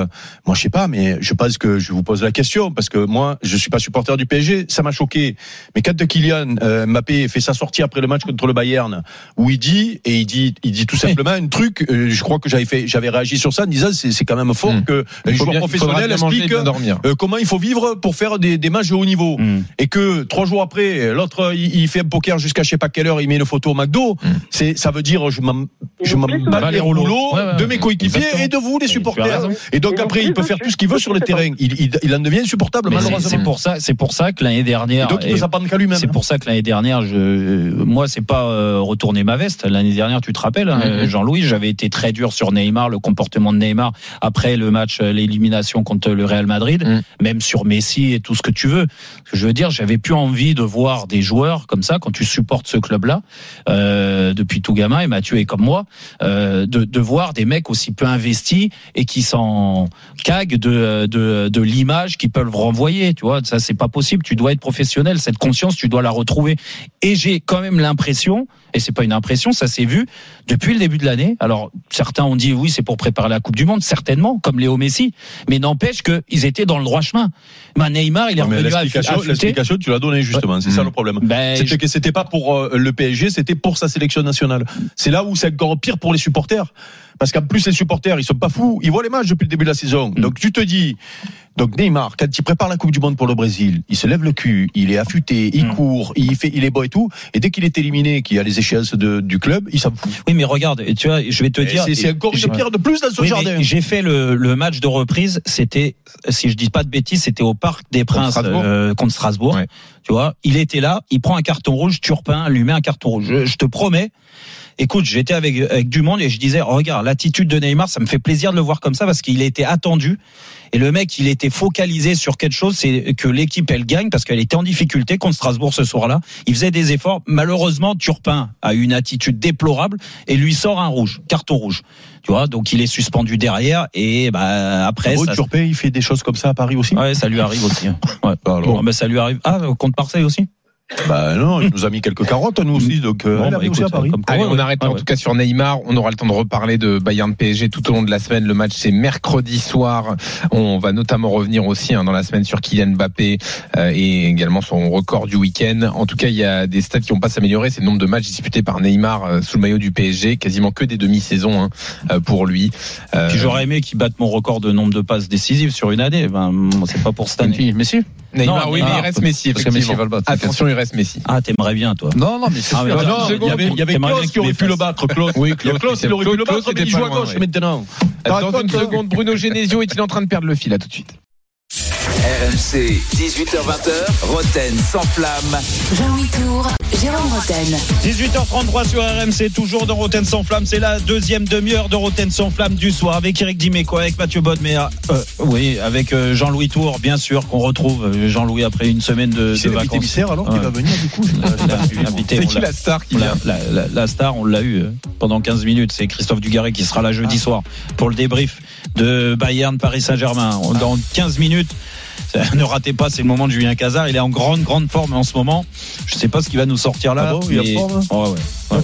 Moi, je sais pas, mais je pense que je vous pose la question parce que moi, je suis pas supporter du PSG. Ça m'a choqué. Mais quand Kylian euh, Mbappé fait sa sortie après le match contre le Bayern, où il dit et il dit, il dit tout simplement un truc. euh, je crois que j'avais fait, j'avais réagi sur ça en disant c'est quand même fort Mm. que les joueurs bien- professionnels expliquent euh, comment il faut vivre pour faire des, des matchs de haut niveau. Mm. Et que trois jours après, l'autre il, il fait un poker jusqu'à je sais pas quelle heure, il met une photo au McDo. Mm. C'est, ça veut dire je m'en, je m'en oublie bats souvent. les rouleaux Ouais, ouais, de mes coéquipiers Exactement. et de vous les supporters. Et donc après il peut faire tout ce qu'il veut sur le terrain. Il, il, il en devient insupportable malheureusement. c'est pour ça, c'est pour ça que l'année dernière. donc il peut et- s'en prendre qu'à lui-même. C'est pour ça que l'année dernière, je, moi, c'est pas euh, retourner ma veste. L'année dernière, tu te rappelles, hein. Jean-Louis, j'avais été très dur sur Neymar, le comportement de Neymar après le match, euh, l'élimination contre le Real Madrid, Mhm. même sur Messi et tout ce que tu veux. Je veux dire, j'avais plus envie de voir des joueurs comme ça quand tu supportes ce club-là euh, depuis tout gamin. Et Mathieu est comme moi, euh, de, de voir des mecs aussi peu investis et qui s'en caguent de, de, de l'image qu'ils peuvent renvoyer. Tu vois, ça c'est pas possible. Tu dois être professionnel. Cette conscience, tu dois la retrouver. Et j'ai quand même l'impression, et c'est pas une impression, ça s'est vu depuis le début de l'année. Alors certains ont dit oui, c'est pour préparer la Coupe du Monde, certainement, comme Léo Messi. Mais n'empêche qu'ils étaient dans le droit chemin. Ben, Neymar, il est revenu à l'explication, tu l'as donnée justement. C'est ça le problème. Ben, C'était je- que c'était pas pour euh, le PSG, c'était pour sa sélection nationale. C'est là où c'est encore pire pour les supporters. Parce qu'en plus, les supporters, ils sont pas fous. Ils voient les matchs depuis le début de la saison. Mm. Donc, tu te dis, donc Neymar, quand il prépare la Coupe du Monde pour le Brésil, il se lève le cul, il est affûté, il Mm. court, il fait, il est beau et tout. Et dès qu'il est éliminé, qu'il y a les échéances de, du club, il s'en fout. oui, mais regarde, tu vois, je vais te Et dire. C'est encore je- une pierre de plus dans ce Oui, jardin. J'ai fait le, le match de reprise. C'était, si je dis pas de bêtises, c'était au Parc des Princes Strasbourg. euh, contre Strasbourg. Ouais. Tu vois, il était là, il prend un carton rouge, Turpin lui met un carton rouge. Je, je te promets. Écoute, j'étais avec, avec du monde et je disais, oh, regarde, l'attitude de Neymar, ça me fait plaisir de le voir comme ça parce qu'il a été attendu. Et le mec, il était focalisé sur quelque chose, c'est que l'équipe, elle gagne parce qu'elle était en difficulté contre Strasbourg ce soir-là. Il faisait des efforts. Malheureusement, Turpin a eu une attitude déplorable et lui sort un rouge, carton rouge. Tu vois, donc il est suspendu derrière et bah après ça, Turpin, il fait des choses comme ça à Paris aussi. ouais, ça lui arrive aussi. hein. Ouais. Alors, Bon, bah, ça lui arrive. Ah, contre Marseille aussi? Bah non, il nous a mis quelques carottes, nous aussi. Donc, euh, Bon, il bah, écoute, à Paris. Allez, on arrête Ah, en ouais. tout cas sur Neymar. On aura le temps de reparler de Bayern PSG tout au long de la semaine. Le match c'est mercredi soir. On va notamment revenir aussi hein, dans la semaine sur Kylian Mbappé euh, et également son record du week-end. En tout cas, il y a des stats qui vont pas s'améliorer. C'est le nombre de matchs disputés par Neymar euh, sous le maillot du PSG, quasiment que des demi-saisons hein, euh, pour lui. Euh, j'aurais aimé qu'il batte mon record de nombre de passes décisives sur une année. Ben, c'est pas pour cette année. Messi Neymar, Non, oui, mais il reste Messi. parce que Messi va le battre. Attention, il reste Messi. Ah, t'aimerais bien, toi. Non, non, mais c'est Ah, sûr. attends, Non, une il y seconde. avait, Klaus qui aurait pu le battre, Klaus. Oui, Il aurait pu le battre, mais il joue à gauche maintenant. Dans une seconde, Bruno Genesio est-il en train de perdre le fil? À tout de suite RMC, 18h20h, Roten sans flamme. Jean-Louis Tour, Jérôme Roten. 18h33 sur RMC, toujours dans Roten sans flamme. C'est la deuxième demi-heure de Roten sans flamme du soir avec Eric Dimeco, avec Mathieu Bodmer, euh, oui, avec euh, Jean-Louis Tour, bien sûr, qu'on retrouve euh, Jean-Louis après une semaine de, C'est de vacances. mystère alors qui Ouais. va venir du coup. (laughs) C'est qui l'a- la star qui on vient l'a- la, la- la star, on l'a eu pendant 15 minutes. C'est Christophe Dugarry qui sera là jeudi soir pour le débrief de Bayern Paris Saint-Germain. Dans 15 minutes. (laughs) Ne ratez pas, c'est le moment de Julien Cazard. Il est en grande, grande forme en ce moment. Je sais pas ce qu'il va nous sortir là. Ah bon, il est en mais- forme, Ouais, ouais.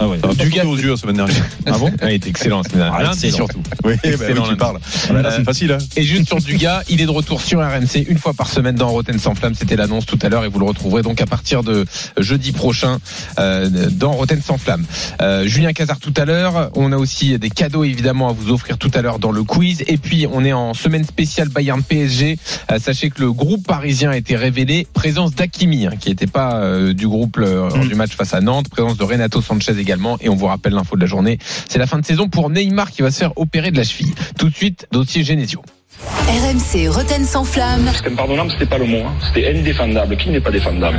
Ouais, ouais. Ah. Du gars aux yeux la semaine dernière. Ah bon Il était excellent la semaine dernière. Ah, Lundi surtout. (laughs) Oui, Excellent, parles. Là, là, c'est facile. Hein. Et juste sur Dugas, il est de retour sur RMC une fois par semaine dans Roten sans flamme. C'était l'annonce tout à l'heure et vous le retrouverez donc à partir de jeudi prochain euh, dans Roten sans flamme. Euh, Julien Cazard tout à l'heure. On a aussi des cadeaux évidemment à vous offrir tout à l'heure dans le quiz. Et puis on est en semaine spéciale Bayern PSG. Euh, sachez que le groupe parisien a été révélé. Présence d'Akimi hein, qui n'était pas euh, du groupe euh, lors du match face à Nantes. Présence de Renato Sanchez également. Et on vous rappelle l'info de la journée. C'est la fin de saison pour Neymar qui va se faire opérer de la cheville. Tout de suite, dossier Genesio. RMC Roten sans flamme. C'était impardonnable, c'était pas le mot. hein. C'était indéfendable. Qui n'est pas défendable?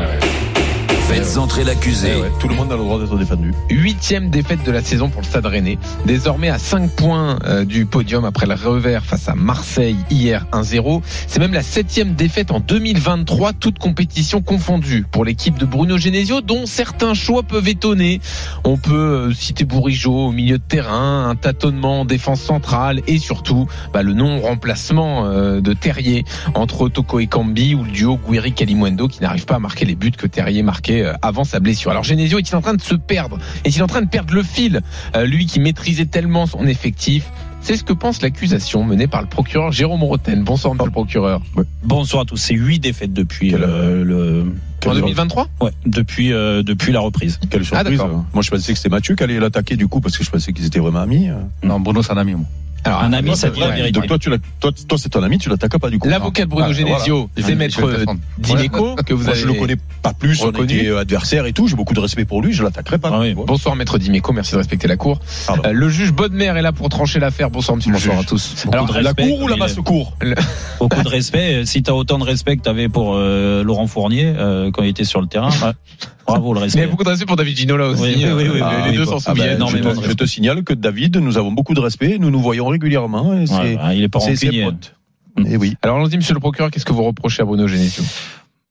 Faites entrer l'accusé. Eh ouais, tout le monde a le droit d'être défendu. Huitième défaite de la saison pour le Stade Rennais. Désormais à 5 points euh, du podium après le revers face à Marseille hier 1-0. C'est même la septième défaite en 2023, toute compétition confondue pour l'équipe de Bruno Genesio, dont certains choix peuvent étonner. On peut euh, citer Bourigeau au milieu de terrain, un tâtonnement en défense centrale et surtout bah, le non-remplacement euh, de Terrier entre Toko et Cambi ou le duo Guiri-Kalimwendo qui n'arrive pas à marquer les buts que Terrier marquait euh, avant sa blessure. Alors Genesio est-il en train de se perdre? Est-il en train de perdre le fil? Euh, Lui qui maîtrisait tellement son effectif c'est ce que pense l'accusation menée par le procureur Jérôme Roten. Bonsoir, monsieur le procureur. Bonsoir à tous. C'est huit défaites depuis Quelle- euh, le. En 2023 Ouais, depuis euh, depuis la reprise. Quelle surprise. Moi, je pensais que c'était Mathieu qui allait l'attaquer du coup parce que je pensais qu'ils étaient vraiment amis. Non, Bruno, c'est un ami, moi. Alors, Un ami, Toi, ça c'est dit la vérité. Donc toi, tu l'as- toi, toi, c'est ton ami, tu l'attaques pas du coup. L'avocat de Bruno Ah, Genesio, voilà. c'est Je maître défendre. Dimeco, que vous Moi, avez je le connais pas plus, on était adversaires et tout. J'ai beaucoup de respect pour lui, je l'attaquerai pas. Ah oui. Bonsoir maître Dimeco, merci de respecter la cour. Euh, le juge Bodmer est là pour trancher l'affaire. Bonsoir monsieur le Bonsoir juge. à tous. Beaucoup Alors, de La respect, cour ou la basse cour (laughs) Beaucoup de respect. Si tu as autant de respect que tu avais pour euh, Laurent Fournier euh, quand il était sur le terrain, ouais, (laughs) bravo le Mais il y respect. a beaucoup de respect pour David Ginola aussi. Oui, oui, oui, oui, Euh, oui, les deux s'en Ah souviennent. je, te, de je te signale que David, nous avons beaucoup de respect, nous nous voyons régulièrement. Et c'est, Ouais, ouais, il est pas c'est ses potes. Mm. Et oui. Alors allons-y monsieur le procureur, qu'est-ce que vous reprochez à Bruno Genesio?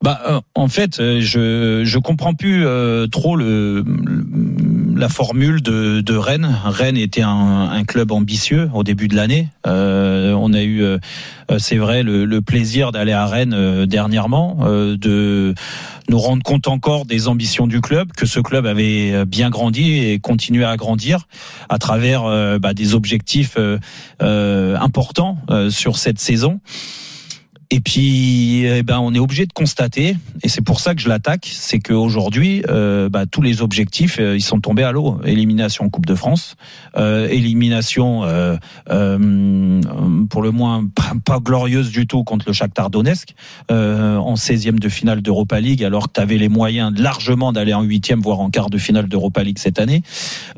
Bah, euh, en fait, euh, je je comprends plus euh, trop le, le- la formule de, de Rennes. Rennes était un, un club ambitieux au début de l'année. Euh, on a eu, euh, euh, c'est vrai, le, le plaisir d'aller à Rennes dernièrement, de nous rendre compte encore des ambitions du club, que ce club avait bien grandi et continué à grandir à travers bah, des objectifs importants sur cette saison. Et puis, eh ben, on est obligé de constater, et c'est pour ça que je l'attaque, c'est qu'aujourd'hui, euh, bah, tous les objectifs, euh, ils sont tombés à l'eau. Élimination Coupe de France, euh, élimination euh, euh, pour le moins pas, glorieuse du tout contre le Shakhtar Donetsk en 16e de finale d'Europa League, alors que tu avais les moyens largement d'aller en 8e, voire en quart de finale d'Europa League cette année.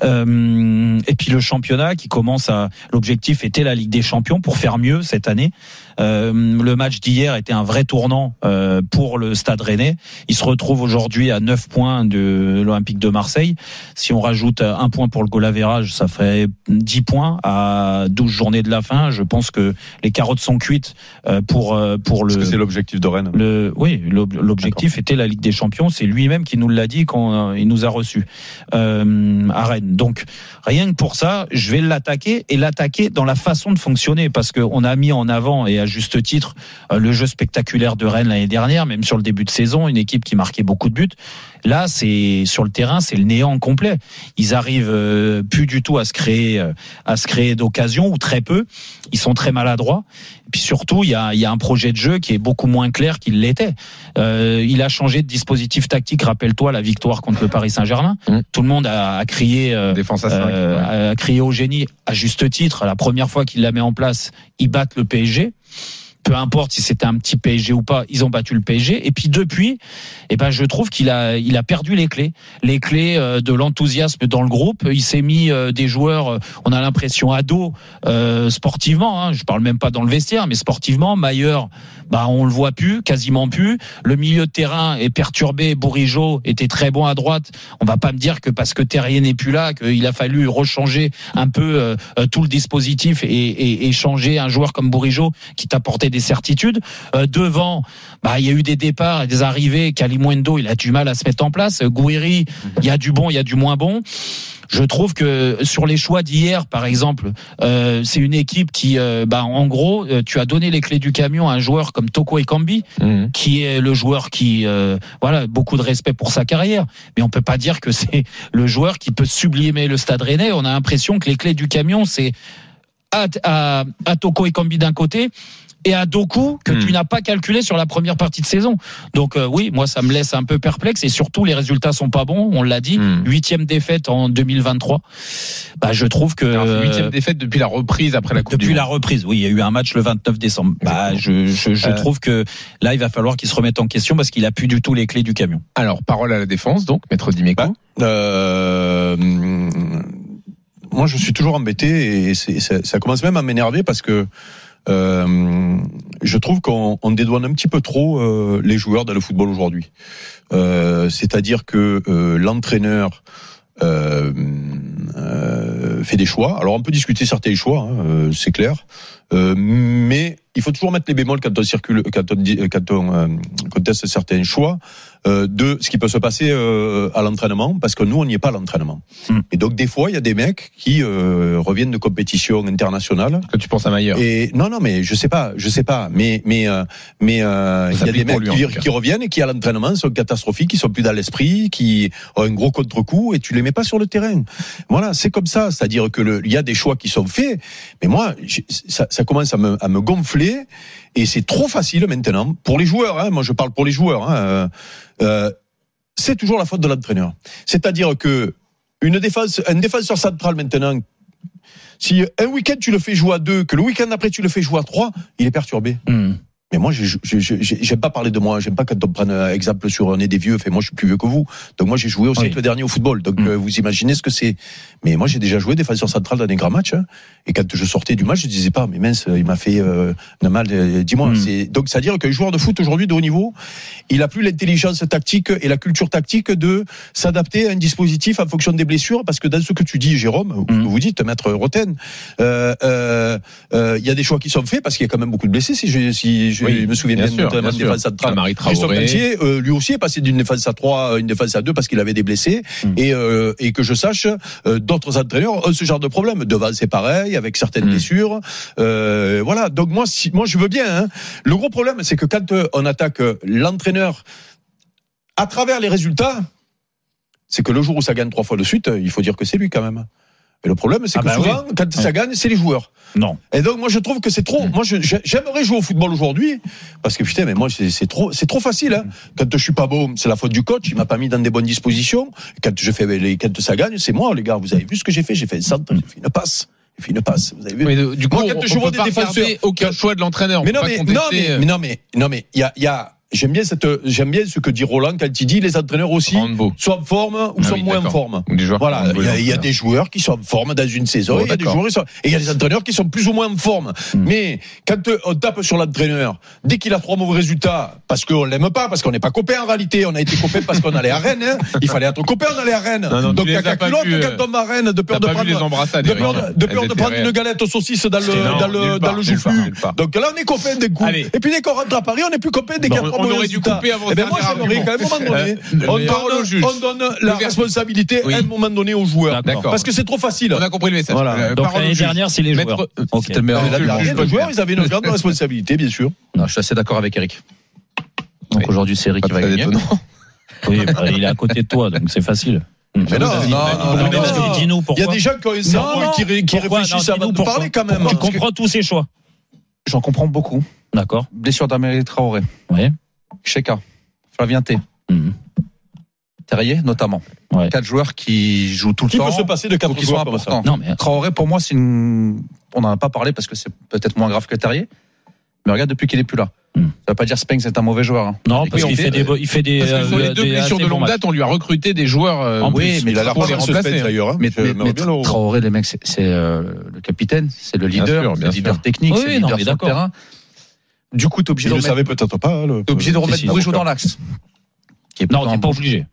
Et puis le championnat qui commence à... L'objectif était la Ligue des Champions pour faire mieux cette année. Euh, le match d'hier était un vrai tournant euh, pour le Stade Rennais. Il se retrouve aujourd'hui à 9 points de l'Olympique de Marseille. Si on rajoute un point pour le goal average, ça ferait 10 points à 12 journées de la fin. Je pense que les carottes sont cuites euh, pour pour le que c'est l'objectif de Rennes. le, oui, l'ob- l'objectif était la Ligue des Champions. C'est lui-même qui nous l'a dit quand il nous a reçus euh, à Rennes. Donc rien que pour ça, je vais l'attaquer et l'attaquer dans la façon de fonctionner parce qu'on a mis en avant et à juste titre euh, le jeu spectaculaire de Rennes l'année dernière, même sur le début de saison, une équipe qui marquait beaucoup de buts. Là, c'est sur le terrain, c'est le néant complet. Ils arrivent euh, plus du tout à se créer, euh, à se créer d'occasion ou très peu. Ils sont très maladroits. Et puis surtout, il y a, y a un projet de jeu qui est beaucoup moins clair qu'il l'était. Euh, il a changé de dispositif tactique. Rappelle-toi la victoire contre le Paris Saint-Germain. Mmh. Tout le monde a, a crié. euh, Défense à 5. euh, a crié au génie à juste titre. La première fois qu'il la met en place, ils battent le PSG. Peu importe si c'était un petit PSG ou pas, ils ont battu le PSG. Et puis depuis, eh ben je trouve qu'il a il a perdu les clés, les clés euh, de l'enthousiasme dans le groupe. Il s'est mis euh, des joueurs, euh, on a l'impression ados euh, sportivement. Hein, je parle même pas dans le vestiaire, mais sportivement, Mailleur, bah on le voit plus, quasiment plus. Le milieu de terrain est perturbé. Bourigeau était très bon à droite. On va pas me dire que parce que Terrier n'est plus là, qu'il a fallu rechanger un peu euh, tout le dispositif et, et, et changer un joueur comme Bourigeau qui t'apportait des certitudes. Euh, devant, bah il y a eu des départs et des arrivées. Kalimwendo, il a du mal à se mettre en place. Gouiri, il y a du bon, il y a du moins bon. Je trouve que sur les choix d'hier, par exemple, euh, c'est une équipe qui, euh, bah, en gros, euh, tu as donné les clés du camion à un joueur comme Toko Ekambi, Mhm. qui est le joueur qui, euh, voilà, beaucoup de respect pour sa carrière, mais on peut pas dire que (laughs) c'est le joueur qui peut sublimer le Stade Rennais. On a l'impression que les clés du camion, c'est à, à, à Toko Ekambi d'un côté et à Doku que Hmm. tu n'as pas calculé sur la première partie de saison. Donc euh, oui, moi ça me laisse un peu perplexe et surtout les résultats sont pas bons. On l'a dit, Hmm. huitième défaite en 2023. Bah je trouve que huitième euh, défaite depuis la reprise après la Coupe depuis du la Monde. reprise, oui, il y a eu un match le 29 décembre. Bah, je, je, je Euh, trouve que là, il va falloir qu'il se remette en question parce qu'il a plus du tout les clés du camion. Alors, parole à la défense, donc, maître Dimeco. Bah, Euh, moi, je suis toujours embêté et ça, ça commence même à m'énerver parce que euh, je trouve qu'on on dédouane un petit peu trop euh, les joueurs dans le football aujourd'hui. Euh, C'est-à-dire que euh, l'entraîneur euh, euh, fait des choix. Alors on peut discuter certains choix, hein, c'est clair, mais il faut toujours mettre les bémols quand on circule, quand on, quand on conteste certains choix de ce qui peut se passer euh, à l'entraînement, parce que nous on n'y est pas à l'entraînement. Mm. Et donc des fois il y a des mecs qui euh, reviennent de compétitions internationales. Que tu penses à Maillard. Et non, non, mais je sais pas, je sais pas, mais mais euh, mais euh, il y a des mecs lui, qui, reviennent et qui à l'entraînement sont catastrophiques, qui sont plus dans l'esprit, qui ont un gros contre-coup et tu les mets pas sur le terrain. Voilà, c'est comme ça, c'est-à-dire que il y a des choix qui sont faits, mais moi ça, ça commence à me, à me gonfler et c'est trop facile maintenant pour les joueurs. Hein, moi je parle pour les joueurs. Hein, euh, euh, c'est toujours la faute de l'entraîneur. C'est-à-dire que une défense, un défenseur central maintenant si un week-end tu le fais jouer à deux, que le week-end après tu le fais jouer à trois, il est perturbé. Hmm. Mais moi, j'aime pas parler de moi. J'aime pas quand on prenne un exemple sur un nez des vieux. Fait, moi, je suis plus vieux que vous. Donc moi, j'ai joué au Oui. siècle dernier au football. Donc Mm. euh, vous imaginez ce que c'est. Mais moi, j'ai déjà joué défenseur central dans des grands matchs. hein. Et quand je sortais du match, je disais pas, mais mince, il m'a fait euh, un mal. euh, Dis-moi. Mm. Donc c'est à dire qu'un joueur de foot aujourd'hui de haut niveau, il a plus l'intelligence tactique et la culture tactique de s'adapter à un dispositif en fonction des blessures. Parce que dans ce que tu dis, Jérôme, Mm. que vous dites, maître Roten, euh, euh, euh, il y a des choix qui sont faits parce qu'il y a quand même beaucoup de blessés. Si je, si je Oui, me souviens bien bien, sûr, notamment bien de sûr. défense Christophe Traoré. Galtier, euh, lui aussi est passé d'une défense à 3 à une défense à 2 parce qu'il avait des blessés. Mm. Et, euh, et que je sache, euh, d'autres entraîneurs ont ce genre de problème. Devant, c'est pareil, avec certaines Mm. blessures. Voilà. Donc moi, si, moi, je veux bien. hein. Le gros problème, c'est que quand on attaque l'entraîneur à travers les résultats, c'est que le jour où ça gagne trois fois de suite, il faut dire que c'est lui quand même. Et le problème, c'est Ah que bah souvent, quand ça gagne, c'est les joueurs. Non. Et donc moi je trouve que c'est trop. Moi je- j'ai- j'aimerais jouer au football aujourd'hui parce que putain mais moi c'est trop c'est trop facile. Hein. Quand je suis pas bon, c'est la faute du coach. Il m'a pas mis dans des bonnes dispositions. Quand je fais les quand ça gagne, c'est moi les gars. Vous avez vu ce que j'ai fait? J'ai fait un centre, j'ai fait une passe, j'ai fait une passe. Vous avez vu? Mais de- du coup, Moi, on, quand je on vois peut des pas défenseurs- aucun choix de l'entraîneur. On mais non mais, non contester, mais euh, mais non mais non mais il y a il y a j'aime bien cette j'aime bien ce que dit Roland quand il dit les entraîneurs aussi handball. sont en forme ou Ah sont oui, moins en forme. Des Voilà, il y, a, il y a entraîneur. des joueurs qui sont en forme dans une saison, Bon, il y a des joueurs qui sont, et il y a des entraîneurs qui sont plus ou moins en forme. Mm. Mais quand euh, on tape sur l'entraîneur, dès qu'il a trois mauvais résultats, parce qu'on l'aime pas, parce qu'on n'est pas copains en réalité, on a été copains parce qu'on allait à Rennes, hein. il fallait être copains, on allait à Rennes. Non, non, tu Donc vus, euh, quand on va à Rennes, de peur de prendre, de peur, de, peur prendre une galette aux saucisses dans le, dans le, dans le joufflu. Donc là, on est copains d'un coup. Allez. Et puis dès qu'on rentre à Paris, on n'est plus copains dès qu'il on aurait dû couper avant Eh ben moi, j'aimerais qu'à un moment donné, Euh, on donne, juge. on donne la responsabilité Oui. à un moment donné aux joueurs. D'accord. Parce que c'est trop facile. On a compris le message. Voilà. Euh, Donc l'année dernière, c'est les joueurs. euh, Ok. C'était le meilleur. Mais là, Monsieur il y a le rien juge de joueurs, ils avaient une grande responsabilité, bien sûr. Non, je suis assez d'accord avec Eric. Donc Oui. aujourd'hui, c'est Eric qui va gagner. étonnant. Oui, bah, il est à côté de toi, donc c'est facile. Mais non, non, il- y a des gens qui ont un cerveau qui, ré- qui réfléchissent Non, avant de parler quand même. Tu que- comprends tous ces choix. J'en comprends beaucoup. D'accord. Blessure d'Amélie Traoré, Ouais. Cheka, Flavien T, Mhm. Terrier notamment. Ouais. Quatre joueurs qui jouent tout le Qui temps. peut se passer de quatre qui joueurs comme ça importants. Non, mais Traoré, pour moi, c'est une. On n'en a pas parlé parce que c'est peut-être moins grave que Terrier. Mais regarde, depuis qu'il est plus là. Hmm. Ça veut pas dire Spanks est un mauvais joueur. hein. non, parce puis, qu'il on fait fait- des, il fait des, Parce que sur les euh, deux des blessures de longue date, on lui a recruté des joueurs euh, En plus, plus, Il a l'air les remplacer. D'ailleurs. hein. Mais, mais- mais. Traoré, les mecs, c'est c'est, euh, le capitaine, c'est le leader, c'est le leader technique, Oui, c'est le leader mais sur le terrain. Du coup, t'es obligé de le remettre, savait peut-être pas. hein, t'es obligé de remettre l'avocat. dans l'axe. Est Non, t'es pas obligé.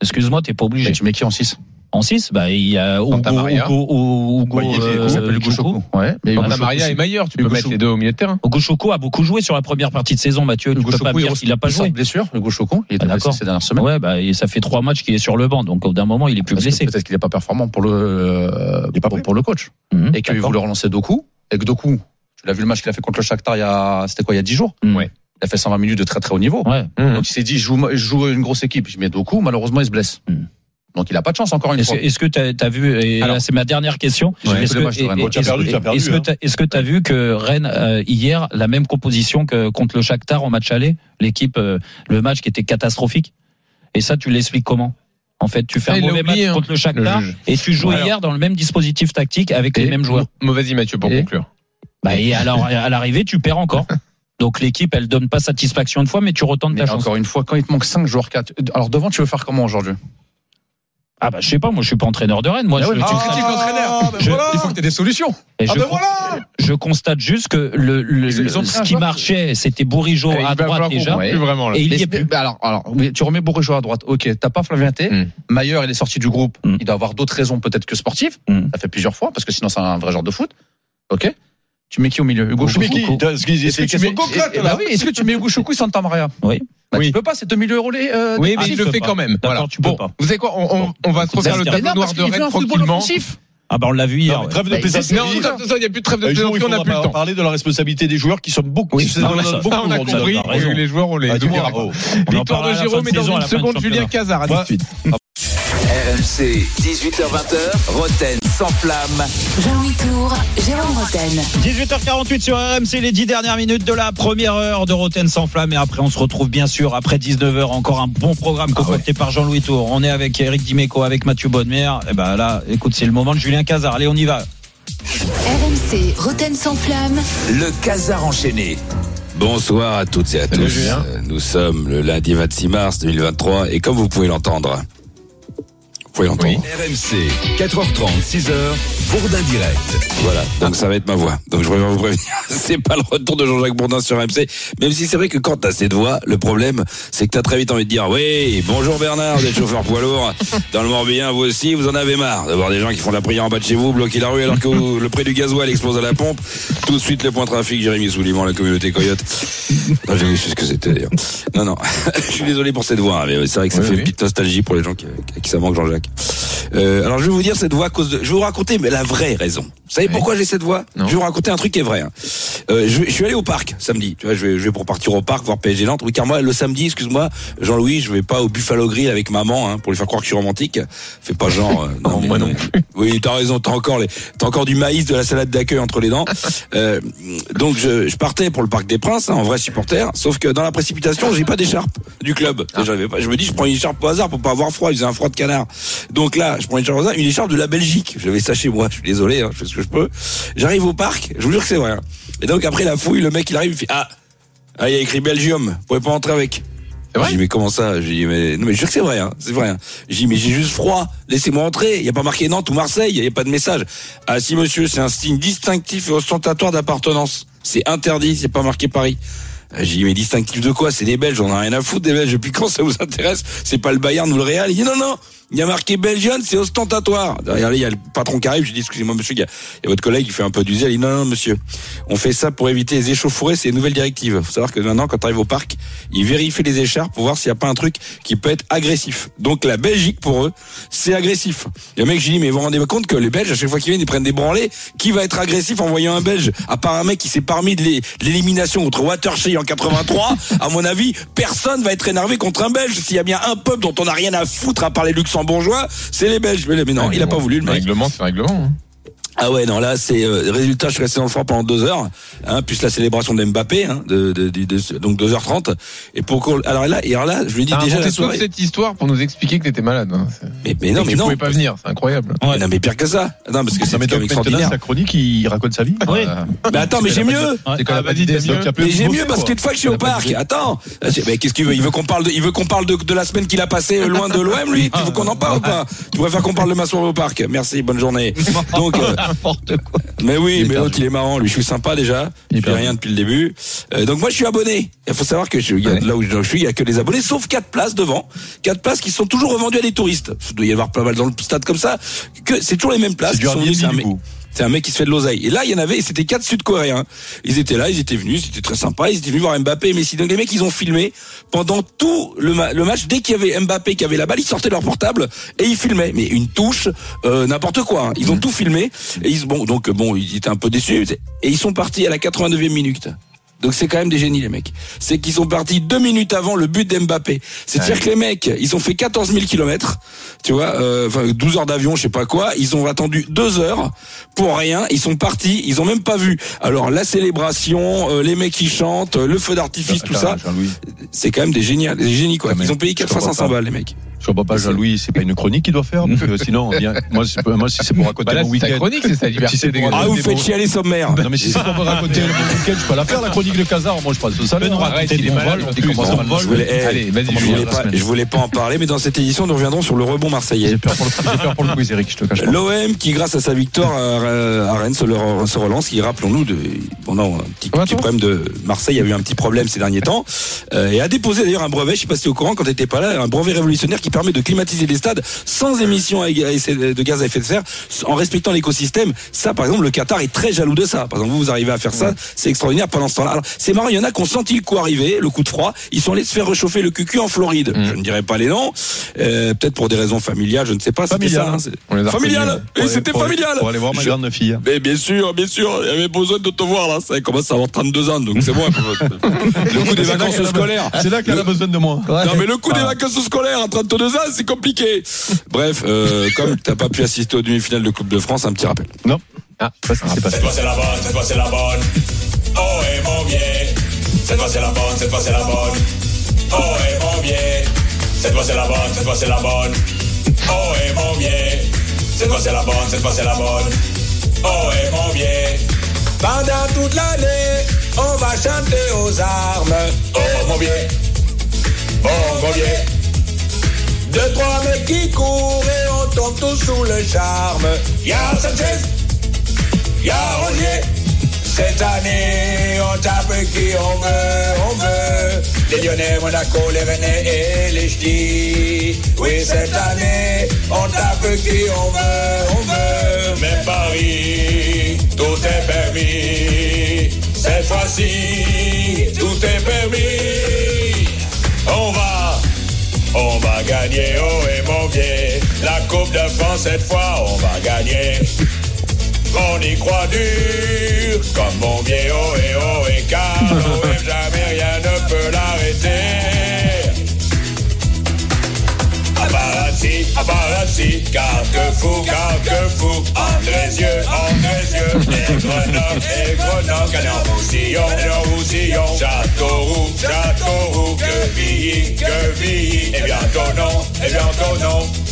Excuse-moi, t'es pas obligé. Mais tu mets qui en 6 En 6, bah, il y a Hugo. Hugo, Hugo, Hugo, Ouais, a euh. Ouais, mais Maria et Maillard, tu peux mettre les deux au milieu de terrain. Hugo Choukou a beaucoup joué sur la première partie de saison, Mathieu. Tu peux pas dire qu'il a pas joué. blessure, Hugo Choukou, il était Ah, blessé d'accord. ces dernières semaines. Ouais, bah, et ça fait trois matchs qu'il est sur le banc, donc au d'un moment, il est plus blessé. Peut-être qu'il n'est pas performant pour le, euh, Il est pas pour, le coach. Mhm, Et qu'il voulait relancer Doku. Et que Doku, tu l'as vu le match qu'il a fait contre le Shakhtar il y a, c'était quoi, il y a 10 jours? Ouais. Il a fait 120 minutes de très très haut niveau. Ouais. Donc il s'est dit, je joue, je joue une grosse équipe. Je mets Doku, malheureusement, il se blesse. Mhm. Donc il a pas de chance encore une Est-ce fois. est-ce que tu as, vu, et Alors- là c'est ma dernière question, est-ce que- perdu, perdu, est-ce hein. t'as- est-ce que tu as vu que Rennes, euh, hier, la même composition que contre le Shakhtar en match aller, l'équipe, euh, le match qui était catastrophique? Et ça, tu l'expliques comment? En fait, tu fais Ah, un mauvais oublié, match hein, contre le Shakhtar le et tu joues Alors- hier dans le même dispositif tactique avec les mêmes joueurs. Vas-y Mathieu pour Et- conclure. Bah, et alors, à l'arrivée, tu perds encore. Donc l'équipe, elle donne pas satisfaction une fois, mais tu retentes Mais ta chance. encore une fois, quand il te manque 5 joueurs 4, alors devant, tu veux faire comment aujourd'hui? Ah bah je sais pas, moi je suis pas entraîneur de Rennes. Moi, Ah je, ouais, tu je- critiques l'entraîneur. Ah, ben Je- voilà. Il faut que tu aies des solutions. et Ah je, ben con- voilà je constate juste que le, ce qui joueur. marchait, c'était Bourigeau Eh, à droite déjà. qu'on- plus vraiment, là. Et il y est plus. mais alors, alors, tu remets Bourigeau à droite. Ok, t'as pas Flavien T. Mm. Mailleur, il est sorti du groupe. Mm. Il doit avoir d'autres raisons peut-être que sportives. Mm. Ça fait plusieurs fois parce que sinon c'est un vrai genre de foot. Ok. Tu mets qui au milieu? Hugo Choukou. C'est que une tu question mets concrète, bah oui, Est-ce que tu mets Hugo Choukou et Santa Maria? Oui. Bah, Oui. Tu peux pas, c'est deux milieux relais. Euh, Oui, mais tu il le fait quand même. Voilà. tu peux bon, pas. vous savez quoi? On, on, on va se refaire le tableau noir de Rennes un football tranquillement. offensif. Ah bah on l'a vu hier. Non. Trêve de Bah, plaisanterie. Non, il n'y a plus de trêve de plaisanterie, on n'a plus le temps. parler de la responsabilité des joueurs qui sont beaucoup. Oui, ça, beaucoup on a compris. Les joueurs, on les Victoire de Jérôme et dans une seconde, Julien. Cazard. À tout de suite. RMC, 18h20h, Roten sans flamme. Jean-Louis Tour, Jérôme Roten. 18h48 sur RMC, les 10 dernières minutes de la première heure de Roten sans flamme. Et après, on se retrouve bien sûr après 19h. Encore un bon programme concocté par Jean-Louis Tour. On est avec Eric Dimeco, avec Mathieu Bonnemer. Et ben là, écoute, c'est le moment de Julien Cazard. Allez, on y va. RMC, Roten sans flamme. Le casar enchaîné. Bonsoir à toutes et à Salut, tous. Julien. Nous sommes le lundi 26 mars 2023 et comme vous pouvez l'entendre, pouvez l'entendre. RMC, 4h30, 6h, Bourdin direct. Voilà, donc ça va être ma voix. Donc je préfère vous prévenir, (laughs) c'est pas le retour de Jean-Jacques Bourdin sur MC, même si c'est vrai que quand t'as cette voix, le problème, c'est que t'as très vite envie de dire, oui, bonjour Bernard, vous êtes chauffeur poids lourd, dans le Morbihan, vous aussi, vous en avez marre d'avoir des gens qui font de la prière en bas de chez vous, bloquer la rue alors que vous- le prix du gasoil explose à la pompe. Tout de suite, le point trafic, Jérémy Souliman, la communauté Coyote. Non, j'ai vu ce que c'était d'ailleurs. Non, non, (laughs) je suis désolé pour cette voix, hein, mais c'est vrai que ça Oui, fait oui. une petite nostalgie pour les gens qui, qui ça manque Jean-Jacques. Euh, alors je vais vous dire cette voix à cause de. Je vais vous raconter mais la vraie raison. Vous savez pourquoi j'ai cette voix? Non. Je vais vous raconter un truc qui est vrai. hein. Euh, je, je suis allé au parc samedi. Tu vois, je vais, je vais pour partir au parc voir PSG Nantes. Oui, car moi le samedi, excuse-moi, Jean-Louis, je vais pas au Buffalo Grill avec maman hein, pour lui faire croire que je suis romantique. Fais pas genre. euh, (laughs) Non, moi non plus. Oui, t'as raison. T'as encore les, t'as encore du maïs, de la salade d'accueil entre les dents. (laughs) Euh, donc je, je partais pour le Parc des Princes, hein, en vrai supporter. Sauf que dans la précipitation, j'ai pas d'écharpe du club. Ah. J'avais pas- je me dis, je prends une écharpe au hasard pour pas avoir froid. Il faisait un froid de canard. Donc là, je prends une écharpe une de la Belgique. J'avais ça chez moi. Je suis désolé, hein, je fais ce que je peux. J'arrive au parc. Je vous jure que c'est vrai. hein. Et donc après la fouille, le mec il arrive, il fait ah, ah il y a écrit Belgium. Vous pouvez pas entrer avec. J'ai dit mais comment ça? J'ai dit mais non mais je jure que c'est vrai, hein, c'est vrai. Hein. J'ai dit mais j'ai juste froid, laissez-moi entrer. Il y a pas marqué Nantes ou Marseille, il y a pas de message. Ah si monsieur, c'est un signe distinctif et ostentatoire d'appartenance. C'est interdit, c'est pas marqué Paris. Euh, J'ai dit mais distinctif de quoi? C'est des Belges, on a rien à foutre des Belges. Depuis quand ça vous intéresse C'est pas le Bayern ou le Real. Il dit non non, il y a marqué Belgian, c'est ostentatoire. Derrière il y a le patron qui arrive. Je dis excusez-moi monsieur, il y, a, il y a votre collègue qui fait un peu du. Il dit non non monsieur, on fait ça pour éviter les échauffourées. C'est une nouvelle directive. Faut savoir que maintenant quand tu arrives au parc, ils vérifient les écharpes pour voir s'il n'y a pas un truc qui peut être agressif. Donc la Belgique pour eux, c'est agressif. Et le mec, j'ai dit mais vous vous rendez compte que les Belges à chaque fois qu'ils viennent, ils prennent des branlées. Qui va être agressif en voyant un Belge À part un mec qui s'est parmi de l'é- de l'élimination contre Watershey en 83, à mon avis, personne va être énervé contre un Belge. S'il y a bien un peuple dont on n'a rien à foutre à part les Luxembourgeois, c'est les Belges. Mais non, il a pas voulu le mec. Règlement, c'est règlement. hein. Ah ouais, non, là, c'est euh, résultat, je suis resté dans le froid pendant deux heures, hein, plus la célébration de Mbappé, hein, de, de, de- de- donc 2h30. Et pour qu'on- alors là, et alors là, je lui dis T'as déjà la soirée. cette histoire pour nous expliquer que t'étais malade. hein. Mais, mais non, mais tu non. pouvais pas venir, c'est incroyable. Ouais, Non, mais pire que ça. Non, parce que c'est Ça quand m'étonne même maintenant extraordinaire. sa chronique, il raconte sa vie. Oui. Euh, Mais attends, mais j'ai mieux. C'est quand Ah, même Mais j'ai mieux parce qu'une fois que je suis au parc, attends, mais qu'est-ce qu'il veut? Il veut qu'on parle de, il veut qu'on parle de, de la semaine qu'il a passée loin de l'OM, lui? Tu veux qu'on en parle ou pas? Tu préfères qu'on parle de ma soirée au parc? Merci, bonne journée. (laughs) Donc, euh, N'importe quoi. mais oui, mais l'autre il est marrant, lui je suis sympa déjà, Il perdu. rien depuis le début. Euh, donc moi je suis abonné. Il faut savoir que je, y a- Ouais. là où je suis, il y a que les abonnés, sauf quatre places devant, quatre places qui sont toujours revendues à des touristes. Il doit y avoir pas mal dans le stade comme ça. Que c'est toujours les mêmes places. C'est du sont du coup. C'est un mec qui se fait de l'oseille. Et là, il y en avait, c'était quatre Sud-Coréens. Ils étaient là, ils étaient venus, c'était très sympa. Ils étaient venus voir Mbappé et Messi. Donc les mecs, ils ont filmé pendant tout le, ma- le match. Dès qu'il y avait Mbappé qui avait la balle, ils sortaient leur portable et ils filmaient. Mais une touche, euh, n'importe quoi. hein. Ils ont tout filmé. Et ils, bon, donc bon, ils étaient un peu déçus. Et ils sont partis à la 89e minute. Donc c'est quand même des génies les mecs. C'est qu'ils sont partis deux minutes avant le but d'Mbappé. C'est-à-dire que les mecs, ils ont fait 14 000 kilomètres, tu vois, euh, enfin 12 heures d'avion, je sais pas quoi. Ils ont attendu deux heures pour rien. Ils sont partis, ils ont même pas vu. Alors la célébration, euh, les mecs qui chantent, euh, le feu d'artifice, tout ça, c'est quand même des génies, des génies quoi. Mais Ils ont payé je 4 fois comprends 500 pas. balles les mecs. Je vois pas Jean-Louis, c'est pas une chronique qu'il doit faire, parce que sinon, on vient- moi, c'est pas- moi, si c'est pour raconter Bah là, mon c'est week-end. chronique, c'est sa liberté. (laughs) Si c'est pour Ah, vous raconter faites mon- chialer sommaire. Non, mais si c'est pour raconter mon week-end, je peux la faire, la chronique de Casar. Moi, je pense que ça. Benoît, arrête, il est malade en Il plus. commence à On mal vole. Je voulais, eh, Allez, vas-y, je Julien, voulais la pas, semaine. je voulais pas en parler, mais dans cette édition, nous reviendrons sur le rebond marseillais. J'ai peur pour le, j'ai peur pour le quiz, Eric, je te cache pas. L'OM qui, grâce à sa victoire à, à Rennes, se, le- se relance, qui, rappelons-nous, de, pendant un petit, petit problème de Marseille, il y a eu un petit problème ces derniers temps, euh, et a déposé d'ailleurs un brevet, je sais pas si tu es au courant quand t'étais pas là, un brevet révolutionnaire qui permet de climatiser les stades sans émission à essai- de gaz à effet de serre, en respectant l'écosystème. Ça, par exemple, le Qatar est très jaloux de ça. Par exemple, vous, vous arrivez à faire ça, c'est extraordinaire pendant ce temps-là. C'est marrant, il y en a qui ont senti le coup arriver, le coup de froid, ils sont allés se faire réchauffer le cucu en Floride. Mm. Je ne dirais pas les noms, euh, peut-être pour des raisons familiales, je ne sais pas. C'était Familiales. ça, hein, a Familial Et c'était familial Pour aller voir ma Je- grande fille. mais bien sûr, bien sûr, il y avait besoin de te voir là, ça commence à avoir 32 ans, donc c'est bon. (laughs) le coup des vacances scolaires. C'est là qu'elle a besoin de moi. Non mais le coup des vacances scolaires à 32 ans, c'est compliqué. Bref, euh, comme t'as pas pu assister aux demi-finales de Coupe de France, un petit rappel. Non. Ah, ça, c'est passé. Cette fois c'est la bonne, cette fois c'est la bonne. Oh et mon vieux. Cette fois c'est la bonne, cette fois c'est la bonne. Oh et mon vieux. Cette fois c'est la bonne, cette fois c'est la bonne. Oh et mon vieux. Cette fois c'est la bonne, cette fois c'est la bonne. Oh et mon vieux. Pendant toute l'année, on va chanter aux armes. Oh mon vieux. Oh mon vieux. Deux, trois mecs qui courent et on tombe tous sous le charme. Y'a Sanchez, y'a Roger. Cette année, on tape qui on veut, on veut. Les Lyonnais, Monaco, les Rennais et les Ch'tis. Oui, cette année, on tape qui on veut, on veut. Même Paris, tout est permis. Cette fois-ci, tout est permis. On va on va gagner, oh et mon vieux. La Coupe de France, cette fois, on va gagner. On y croit dur, comme mon vieux, oh et oh et car, oh jamais rien ne peut l'arrêter. Paparazzi, paparazzi, Carquefou, Carquefou, Andrézieux, Andrézieux, et Grenoble, et Grenoble, gagnant Roussillon, gagnant Roussillon, Châteauroux, Châteauroux, Quevilly, Quevilly, et bientôt non, et bientôt non.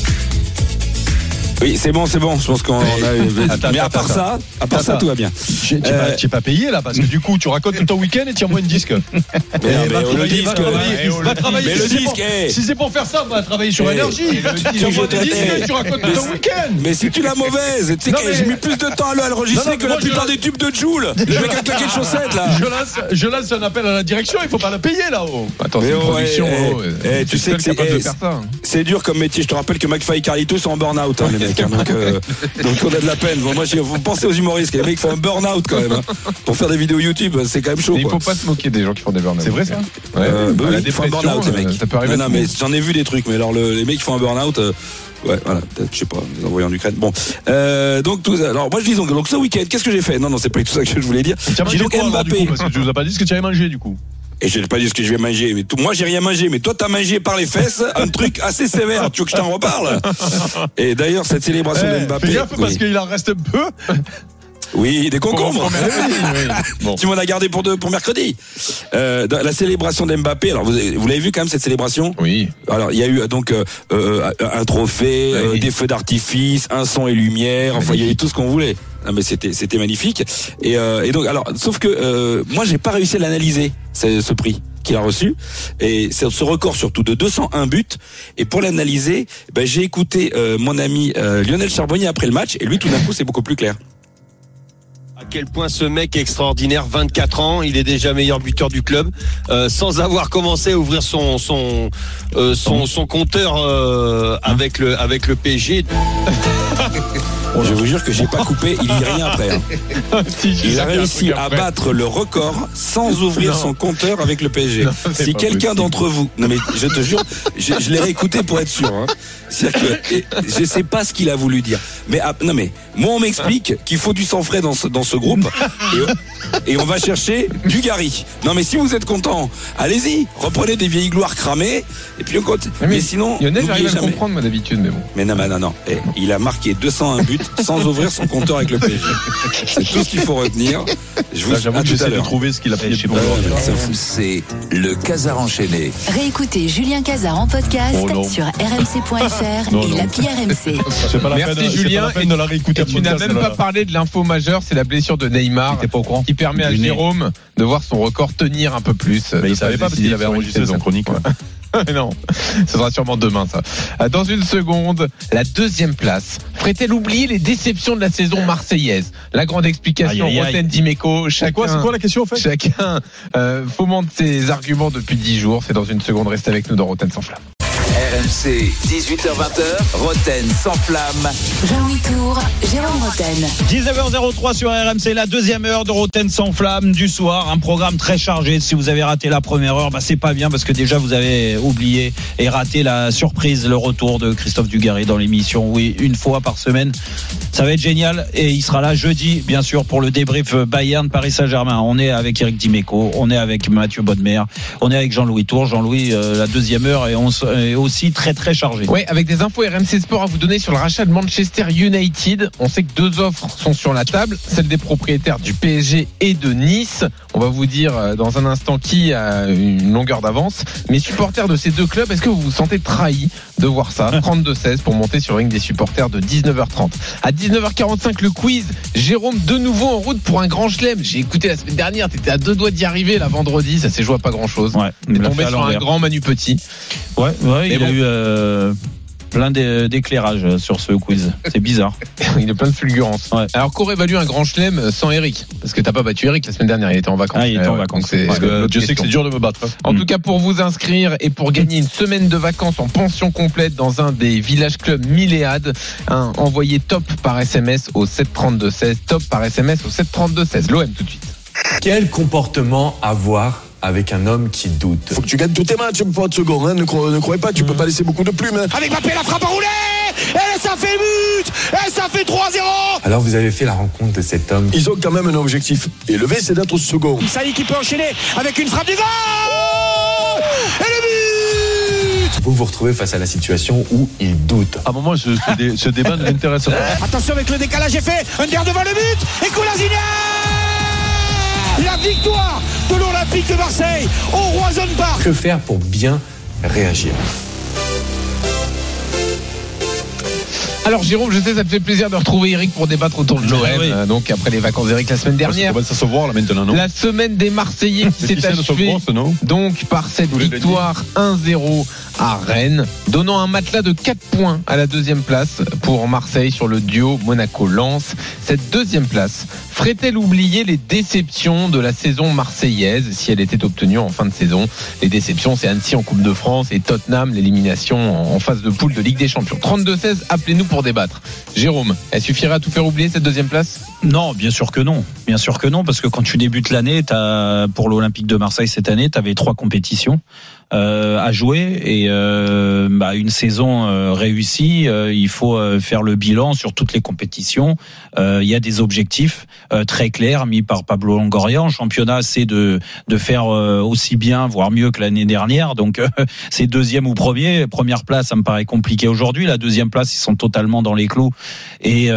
Oui, c'est bon, c'est bon. Je pense qu'on a. (laughs) Attends, mais à attends, part ça, à part ça, Attends. tout va bien. Tu n'es Euh, pas, payé là, parce que du coup, tu racontes ton week-end et moins de disque. (laughs) Mais, mais va le disque, va eh, va travailler. mais Si le c'est disque, pour- eh. Si c'est pour faire ça, va travailler sur Eh, énergie. Tu as disque, je tu racontes ton c'est- week-end. Mais si tu la mauvaise, tu sais que j'ai mis plus de temps à le Non, enregistrer non, que la je- plupart des tubes de Joule. Le mec a claqué de chaussettes là. Je lance, je un appel à la direction, il faut pas la payer là-haut. Attends, c'est une production. eh, oh, eh, euh, tu c'est sais que c'est- eh, hein. C'est dur comme métier. Je te rappelle que McFly et Carlito sont en burn-out, hein, les mecs. Hein, donc, euh, (laughs) donc on a de la peine. Bon, moi, vous pensez aux humoristes. Les mecs font un burn-out quand même. hein. Pour faire des vidéos YouTube, c'est quand même chaud. Mais il quoi. faut pas se moquer des gens qui font des burn-out. C'est vrai, ça Ouais, Euh, bah la oui, ils font un dépression, burn-out, les euh, mecs. Ça peut arriver. Non, non, mais j'en ai vu des trucs. Mais alors, le- les mecs qui font un burn-out, euh, ouais, voilà, peut-être, je sais pas, les envoyés en Ukraine. Bon, euh, donc, tout, alors, moi, je dis donc, donc ce week-end, qu'est-ce que j'ai fait? Non, non, c'est pas tout ça que je voulais dire. Mangé donc quoi, alors, du coup, Mbappé. Parce que tu nous as pas dit ce que tu avais mangé du coup. Et je n'ai pas dit ce que je vais manger. Mais tout, moi, j'ai rien mangé. Mais toi, t'as mangé par les fesses un truc assez sévère. Tu veux que je t'en reparle? Et d'ailleurs, cette célébration Eh, de Mbappé. Fais gaffe parce qu'il en reste peu. Oui, des concombres. (laughs) Bon. Tu m'en as gardé pour, deux, pour mercredi. Euh, la célébration d'Mbappé. Alors, vous, vous l'avez vu quand même cette célébration? Oui. Alors, il y a eu euh, donc euh, euh, un trophée, euh, des feux d'artifice, un son et lumière. Enfin, il y a eu tout ce qu'on voulait. Non, mais c'était c'était magnifique. Et, euh, et donc, alors, sauf que euh, moi, j'ai pas réussi à l'analyser ce, ce prix qu'il a reçu et c'est ce record surtout de 201 buts et pour l'analyser ben, j'ai écouté euh, mon ami euh, Lionel Charbonnier après le match et lui tout d'un coup c'est beaucoup plus clair À quel point ce mec est extraordinaire, 24 ans, il est déjà meilleur buteur du club, euh, sans avoir commencé à ouvrir son son euh, son, compteur euh, avec le avec le PSG. Je vous jure que j'ai pas coupé il y a rien après hein. (laughs) Il a réussi à battre le record sans ouvrir Non. son compteur avec le PSG. Non, si quelqu'un d'entre vous, non mais je te jure, je, je l'ai réécouté pour être sûr. Hein. C'est-à-dire que je sais pas ce qu'il a voulu dire. Mais ah, non mais moi on m'explique qu'il faut du sang frais dans ce, dans ce groupe et, et on va chercher du Gary. Non mais si vous êtes content, allez-y, reprenez des vieilles gloires cramées et puis on compte. Mais, Mais, sinon, n'oubliez j'arrive à comprendre, moi, d'habitude, mais bon. Mais non, mais non, non. Eh, il a marqué 201 buts sans ouvrir son compteur avec le PSG. C'est tout ce qu'il faut retenir. Je vous Là, j'avoue que tout à j'essaie de trouver ce qu'il a sais pour. C'est le Casar enchaîné. Réécoutez Julien Cazard en podcast Oh sur rmc.fr (laughs) et l'appli RMC. (laughs) C'est pas la Merci peine, c'est pas Julien. la peine de la réécouter Et tu n'as même pas parlé de l'info majeure, c'est la blessure de Neymar T'es pas au courant qui permet à. Jérôme de voir son record tenir un peu plus. Mais il savait pas parce qu'il avait enregistré saison. sa chronique. (laughs) non, ce sera sûrement demain ça. Euh, Dans une seconde, la deuxième place. Ferait-elle oublier les déceptions de la saison marseillaise La grande explication. Roten Dimeco, chacun, quoi, c'est quoi la question en fait? Chacun euh, fomente ses arguments depuis 10 jours. C'est dans une seconde, restez avec nous dans Roten sans flamme. RMC, 18h20h, Roten sans flamme. Jean-Louis Tour, Jérôme Roten. 19h03 sur RMC, la deuxième heure de Roten sans flamme du soir. Un programme très chargé. Si vous avez raté la première heure, bah c'est pas bien parce que déjà vous avez oublié et raté la surprise, le retour de Christophe Dugarry dans l'émission. Oui, une fois par semaine. Ça va être génial et il sera là jeudi, bien sûr, pour le débrief Bayern Paris Saint-Germain. On est avec Eric Dimeco, on est avec Mathieu Bodmer, on est avec Jean-Louis Tour. Jean-Louis, euh, la deuxième heure et on est aussi très très chargé. Oui, avec des infos RMC Sport à vous donner sur le rachat de Manchester United. On sait que deux offres sont sur la table, celle des propriétaires du PSG et de Nice. On va vous dire euh, dans un instant qui a une longueur d'avance. Mais supporters de ces deux clubs, est-ce que vous vous sentez trahi de voir ça? (laughs) 32-16 pour monter sur ring des supporters de 19h30. À 19h45, le quiz. Jérôme, de nouveau en route pour un grand chelem. J'ai écouté la semaine dernière, t'étais à deux doigts d'y arriver, la vendredi, ça s'est joué à pas grand chose. Ouais, T'es tombé sur un grand Manu Petit. Ouais, ouais, il a eu euh, plein d'é- d'éclairages sur ce quiz. C'est bizarre. (laughs) Il est plein de fulgurance. Alors qu'aurait valu un grand chelem sans Eric Parce que t'as pas battu Eric la semaine dernière, il était en vacances. Ah, il était Euh, en vacances. donc Parce que je sais que c'est dur de me battre. En Mm. tout cas, pour vous inscrire et pour gagner une semaine de vacances en pension complète dans un des villages clubs Milléade, hein, envoyez top par SMS au 732-16. Top par SMS au 732-16. L'OM tout de suite. Quel comportement avoir avec un homme qui doute Faut que tu gagnes tous tes matchs, mon pote second. Hein. Ne, cro- ne croyez pas, tu peux pas laisser beaucoup de plumes. Hein. Avec Mbappé, la frappe à rouler Et ça fait but Et ça fait 3-0 Alors vous avez fait la rencontre de cet homme. Ils ont quand même un objectif élevé, c'est d'être second. Saïd qui peut enchaîner avec une frappe du goal Et le but Vous vous retrouvez face à la situation où il doute. À un moment, ce, ce dé- ce débat ne m'intéresse pas. Attention avec le décalage est fait Under devant le but Et Koulazinia La victoire de l'Olympique de Marseille au Roison Park Que faire pour bien réagir? Alors Jérôme, je sais, ça te fait plaisir de retrouver Eric pour débattre autour de l'OM. Oui. euh, Donc après les vacances d'Eric la semaine dernière. Ça commence à se voir là maintenant, non La semaine des Marseillais (laughs) qui s'est achevée donc par cette victoire 1-0 à Rennes, donnant un matelas de 4 points à la deuxième place pour Marseille sur le duo Monaco-Lens. Cette deuxième place ferait-elle oublier les déceptions de la saison marseillaise si elle était obtenue en fin de saison? Les déceptions, c'est Annecy en Coupe de France et Tottenham, l'élimination en phase de poule de Ligue des Champions. 32-16, appelez-nous pour débattre. Jérôme, elle suffirait à tout faire oublier cette deuxième place? Non, bien sûr que non. Bien sûr que non, parce que quand tu débutes l'année, pour l'Olympique de Marseille cette année, tu avais trois compétitions euh, à jouer et euh, bah, une saison euh, réussie. euh, il faut euh, faire le bilan sur toutes les compétitions. Euh, Il y a des objectifs très clairs mis par Pablo Longoria. En championnat, c'est de de faire aussi bien, voire mieux que l'année dernière. Donc (laughs) c'est deuxième ou premier. Première place, ça me paraît compliqué aujourd'hui. La deuxième place, ils sont totalement dans les clous. Et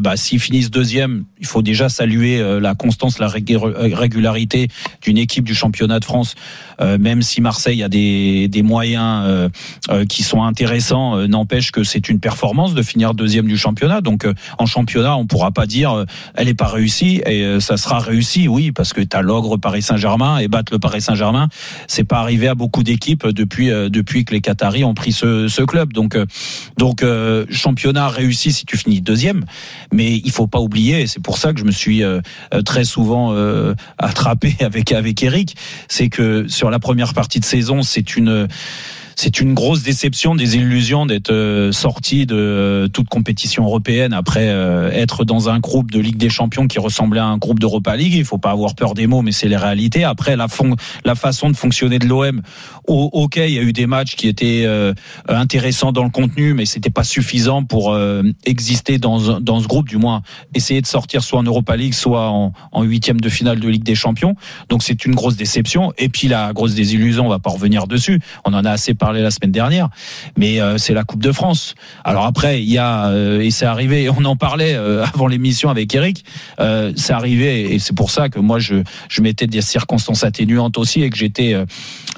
bah, s'ils finissent deuxième, il faut déjà saluer euh, la constance, la rég- régularité d'une équipe du championnat de France. Euh, même si Marseille a des, moyens euh, euh, qui sont intéressants, euh, n'empêche que c'est une performance de finir deuxième du championnat. Donc euh, en championnat, on pourra pas dire euh, elle est pas réussie et euh, ça sera réussi, oui, parce que tu as l'ogre Paris Saint-Germain et battre le Paris Saint-Germain, c'est pas arrivé à beaucoup d'équipes depuis euh, que les Qataris ont pris ce, club. Donc euh, euh, championnat réussi si tu finis deuxième, mais il faut pas oublier, c'est pour ça que je me suis euh, euh, très souvent euh, attrapé (laughs) avec avec Eric, c'est que sur la première partie de saison, c'est une c'est une grosse déception, des illusions d'être euh, sorti de euh, toute compétition européenne après euh, être dans un groupe de Ligue des Champions qui ressemblait à un groupe d'Europa League. Il faut pas avoir peur des mots, mais c'est les réalités. Après, la, fon- la façon de fonctionner de l'OM, ok, il y a eu des matchs qui étaient intéressants dans le contenu, mais c'était pas suffisant pour exister dans, dans ce groupe, du moins essayer de sortir soit en Europa League, soit en huitième de finale de Ligue des Champions. Donc c'est une grosse déception. Et puis la grosse désillusion, on va pas revenir dessus. On en a assez parlé la semaine dernière, mais euh, c'est la Coupe de France. Alors après, il y a euh, et c'est arrivé, (laughs) on en parlait euh, avant l'émission avec Eric, c'est arrivé et c'est pour ça que moi je je mettais des circonstances atténuantes aussi et que j'étais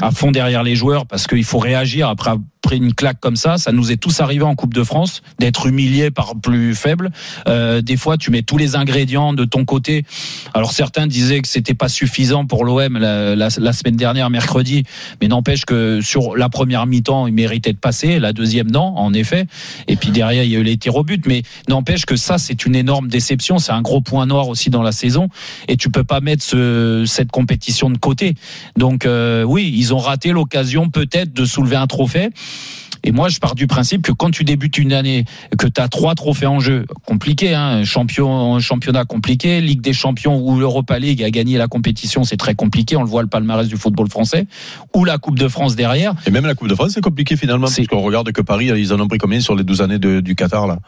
à fond derrière les joueurs parce qu'il faut réagir après après une claque comme ça, ça nous est tous arrivé en Coupe de France d'être humilié par plus faible. Des fois, tu mets tous les ingrédients de ton côté. Alors certains disaient que c'était pas suffisant pour l'OM la semaine dernière, mercredi, mais n'empêche que sur la première mi-temps, il méritait de passer, la deuxième non, en effet. Et puis derrière, il y a eu les tirs au but, mais n'empêche que ça, c'est une énorme déception. C'est un gros point noir aussi dans la saison, et tu peux pas mettre ce, cette compétition de côté. Donc euh, oui, ils ont raté l'occasion peut-être de soulever un trophée. Et moi, je pars du principe que quand tu débutes une année, que tu as trois trophées en jeu, compliqué, hein, champion, championnat compliqué, Ligue des Champions ou l'Europa League a gagné la compétition, c'est très compliqué. On le voit le palmarès du football français, ou la Coupe de France derrière. Et même la Coupe de France, c'est compliqué finalement, parce qu'on regarde que Paris, ils en ont pris combien sur les 12 années de- du Qatar là?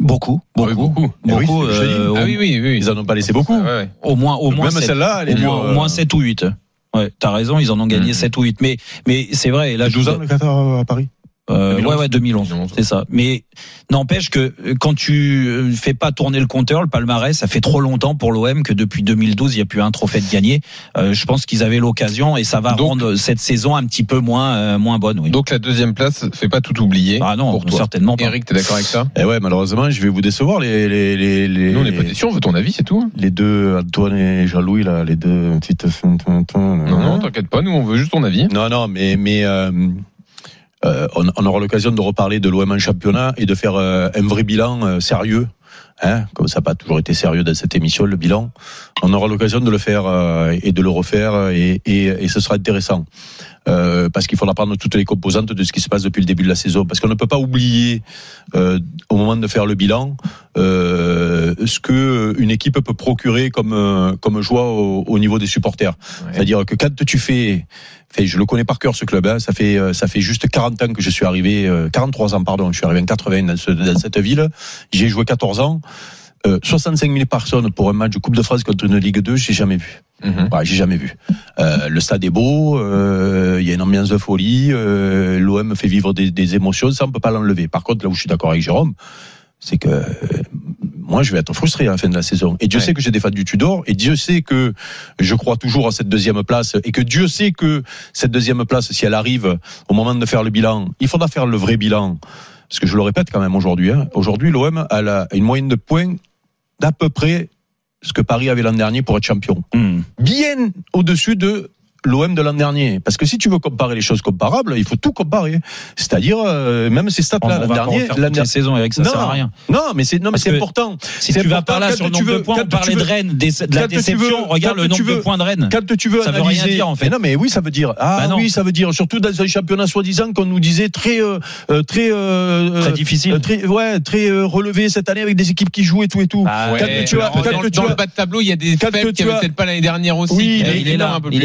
Beaucoup, beaucoup, beaucoup. beaucoup. Eh oui, euh, Ah oui, oui, oui. Ils en ont pas laissé beaucoup. Au moins, au moins Même sept. celle-là, elle est au moins, dure, au moins euh. 7 ou 8. Ouais, t'as raison, ils en ont gagné 7 ou 8. Mais, mais c'est vrai, là, je 12 vous- ans le Qatar à Paris? Euh, 2011. ouais, ouais, 2011, c'est ça. Mais n'empêche que euh, quand tu euh, fais pas tourner le compteur, le palmarès, ça fait trop longtemps pour l'OM que depuis 2012, il n'y a plus un trophée de gagné. Euh, je pense qu'ils avaient l'occasion et ça va rendre cette saison un petit peu moins euh, moins bonne. Oui. Donc la deuxième place fait pas tout oublier. Ah non, pour toi. certainement pas. Eric, t'es d'accord avec ça? Eh ouais, malheureusement, je vais vous décevoir les les les les. Nous, on n'est pas déçus, on veut ton avis, c'est tout. Les deux Antoine et Jean-Louis là, les deux petites. Non, non, t'inquiète pas, nous, on veut juste ton avis. Non, non, mais mais euh, on, aura l'occasion de reparler de l'OM en championnat et de faire euh, un vrai bilan euh, sérieux. Hein, comme ça n'a pas toujours été sérieux dans cette émission, le bilan. On aura l'occasion de le faire et de le refaire et, et ce sera intéressant. Euh, parce qu'il faudra prendre toutes les composantes de ce qui se passe depuis le début de la saison. Parce qu'on ne peut pas oublier, euh, au moment de faire le bilan, euh, ce que une équipe peut procurer comme euh, comme joie au, au niveau des supporters. C'est-à-dire que quand tu fais, fait, je le connais par cœur ce club. Hein, ça fait euh, ça fait juste 40 ans que je suis arrivé, euh, 43 ans pardon, je suis arrivé en 80 dans, ce- dans cette ville. J'ai joué 14 ans. Euh, 65 000 personnes pour un match de Coupe de France contre une Ligue 2, j'ai jamais vu. Ouais, j'ai jamais vu. Euh, le stade est beau, euh, il y a une ambiance de folie, euh, l'OM fait vivre des, des émotions, ça on peut pas l'enlever. Par contre, là où je suis d'accord avec Jérôme, c'est que euh, moi je vais être frustré à la fin de la saison. Et Dieu sait que j'ai défendu Tudor, et Dieu sait que je crois toujours à cette deuxième place, et que Dieu sait que cette deuxième place, si elle arrive au moment de faire le bilan, il faudra faire le vrai bilan. Parce que je le répète quand même aujourd'hui, hein, aujourd'hui l'OM a la- une moyenne de points d'à peu près ce que Paris avait l'an dernier pour être champion. Hmm. Bien au-dessus de l'OM de l'an dernier. Parce que si tu veux comparer les choses comparables, il faut tout comparer. C'est-à-dire, euh, même ces stats-là, l'an dernier. refaire l'an toutes les der- saisons, Eric, ça non, sert à rien. Non, mais c'est, non, mais Parce c'est que important. Si tu vas par là sur le nombre veux- de points, on parlait de Rennes, des- de la déception. veux- Regarde le nombre de veux- points de Rennes. Quand tu veux Ça veut rien analyser, dire, en fait. Mais non, mais oui, ça veut dire. Ah Bah oui, ça veut dire. Surtout dans un championnat soi-disant qu'on nous disait très, euh, euh, très, euh, Très euh, difficile. euh, très, ouais, très relevé cette année avec des équipes qui jouent et tout et tout. Bah Quand tu as, dans, le as- bas de tableau, il y a des faibles qui avaient peut-être pas l'année dernière aussi. Il est là, un peu plus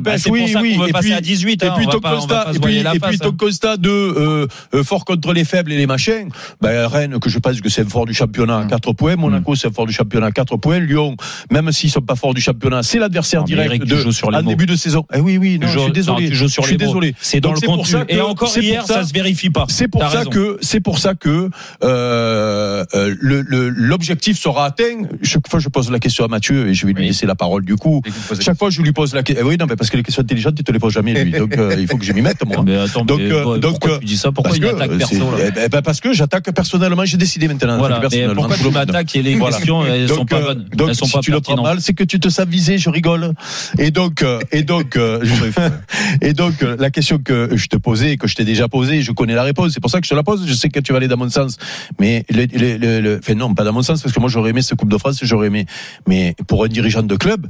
problème. Bah, c'est pour oui, oui, et puis- à 18. Et hein, puis constat, pas et puis, et puis hein. constat de euh, euh, fort contre les faibles et les machins. Ben, Rennes, que je pense que c'est fort du championnat à Mm. 4 points. Monaco, c'est un fort du championnat à 4 points. Lyon, même s'ils sont pas forts du championnat, c'est l'adversaire direct de, sur en début de saison. Eh oui, oui, non, je suis désolé. je suis désolé. C'est dans le contenu. Et encore c'est hier, ça se vérifie pas. C'est pour ça que c'est pour ça que euh, le- l'objectif sera atteint. Chaque fois, je pose la question à Mathieu et je vais lui laisser la parole. Du coup, chaque fois, je lui pose la question. oui, non, mais parce que les questions intelligentes, tu te les poses jamais lui. Donc, euh, il faut que je m'y mette moi. (laughs) Mais attends, Donc, mais euh, pourquoi- donc, pourquoi euh, tu dis ça? Pourquoi que, attaque perso là eh ben, ben, Parce que j'attaque personnellement. J'ai décidé maintenant. Voilà, mais pourquoi tu m'attaques? Et les Voilà. questions, elles sont Donc, pas euh, bonnes. Donc, Elles sont si pas tu le prends mal, c'est que tu te sens visé. Je rigole. Et donc, et donc, (laughs) et donc, la question que je te posais, que je t'ai déjà posée, je connais la réponse. C'est pour ça que je te la pose. Je sais que tu vas aller dans mon sens, mais le, le, le- le- enfin non, pas dans mon sens, parce que moi j'aurais aimé cette Coupe de France, j'aurais aimé. Mais pour un dirigeant de club,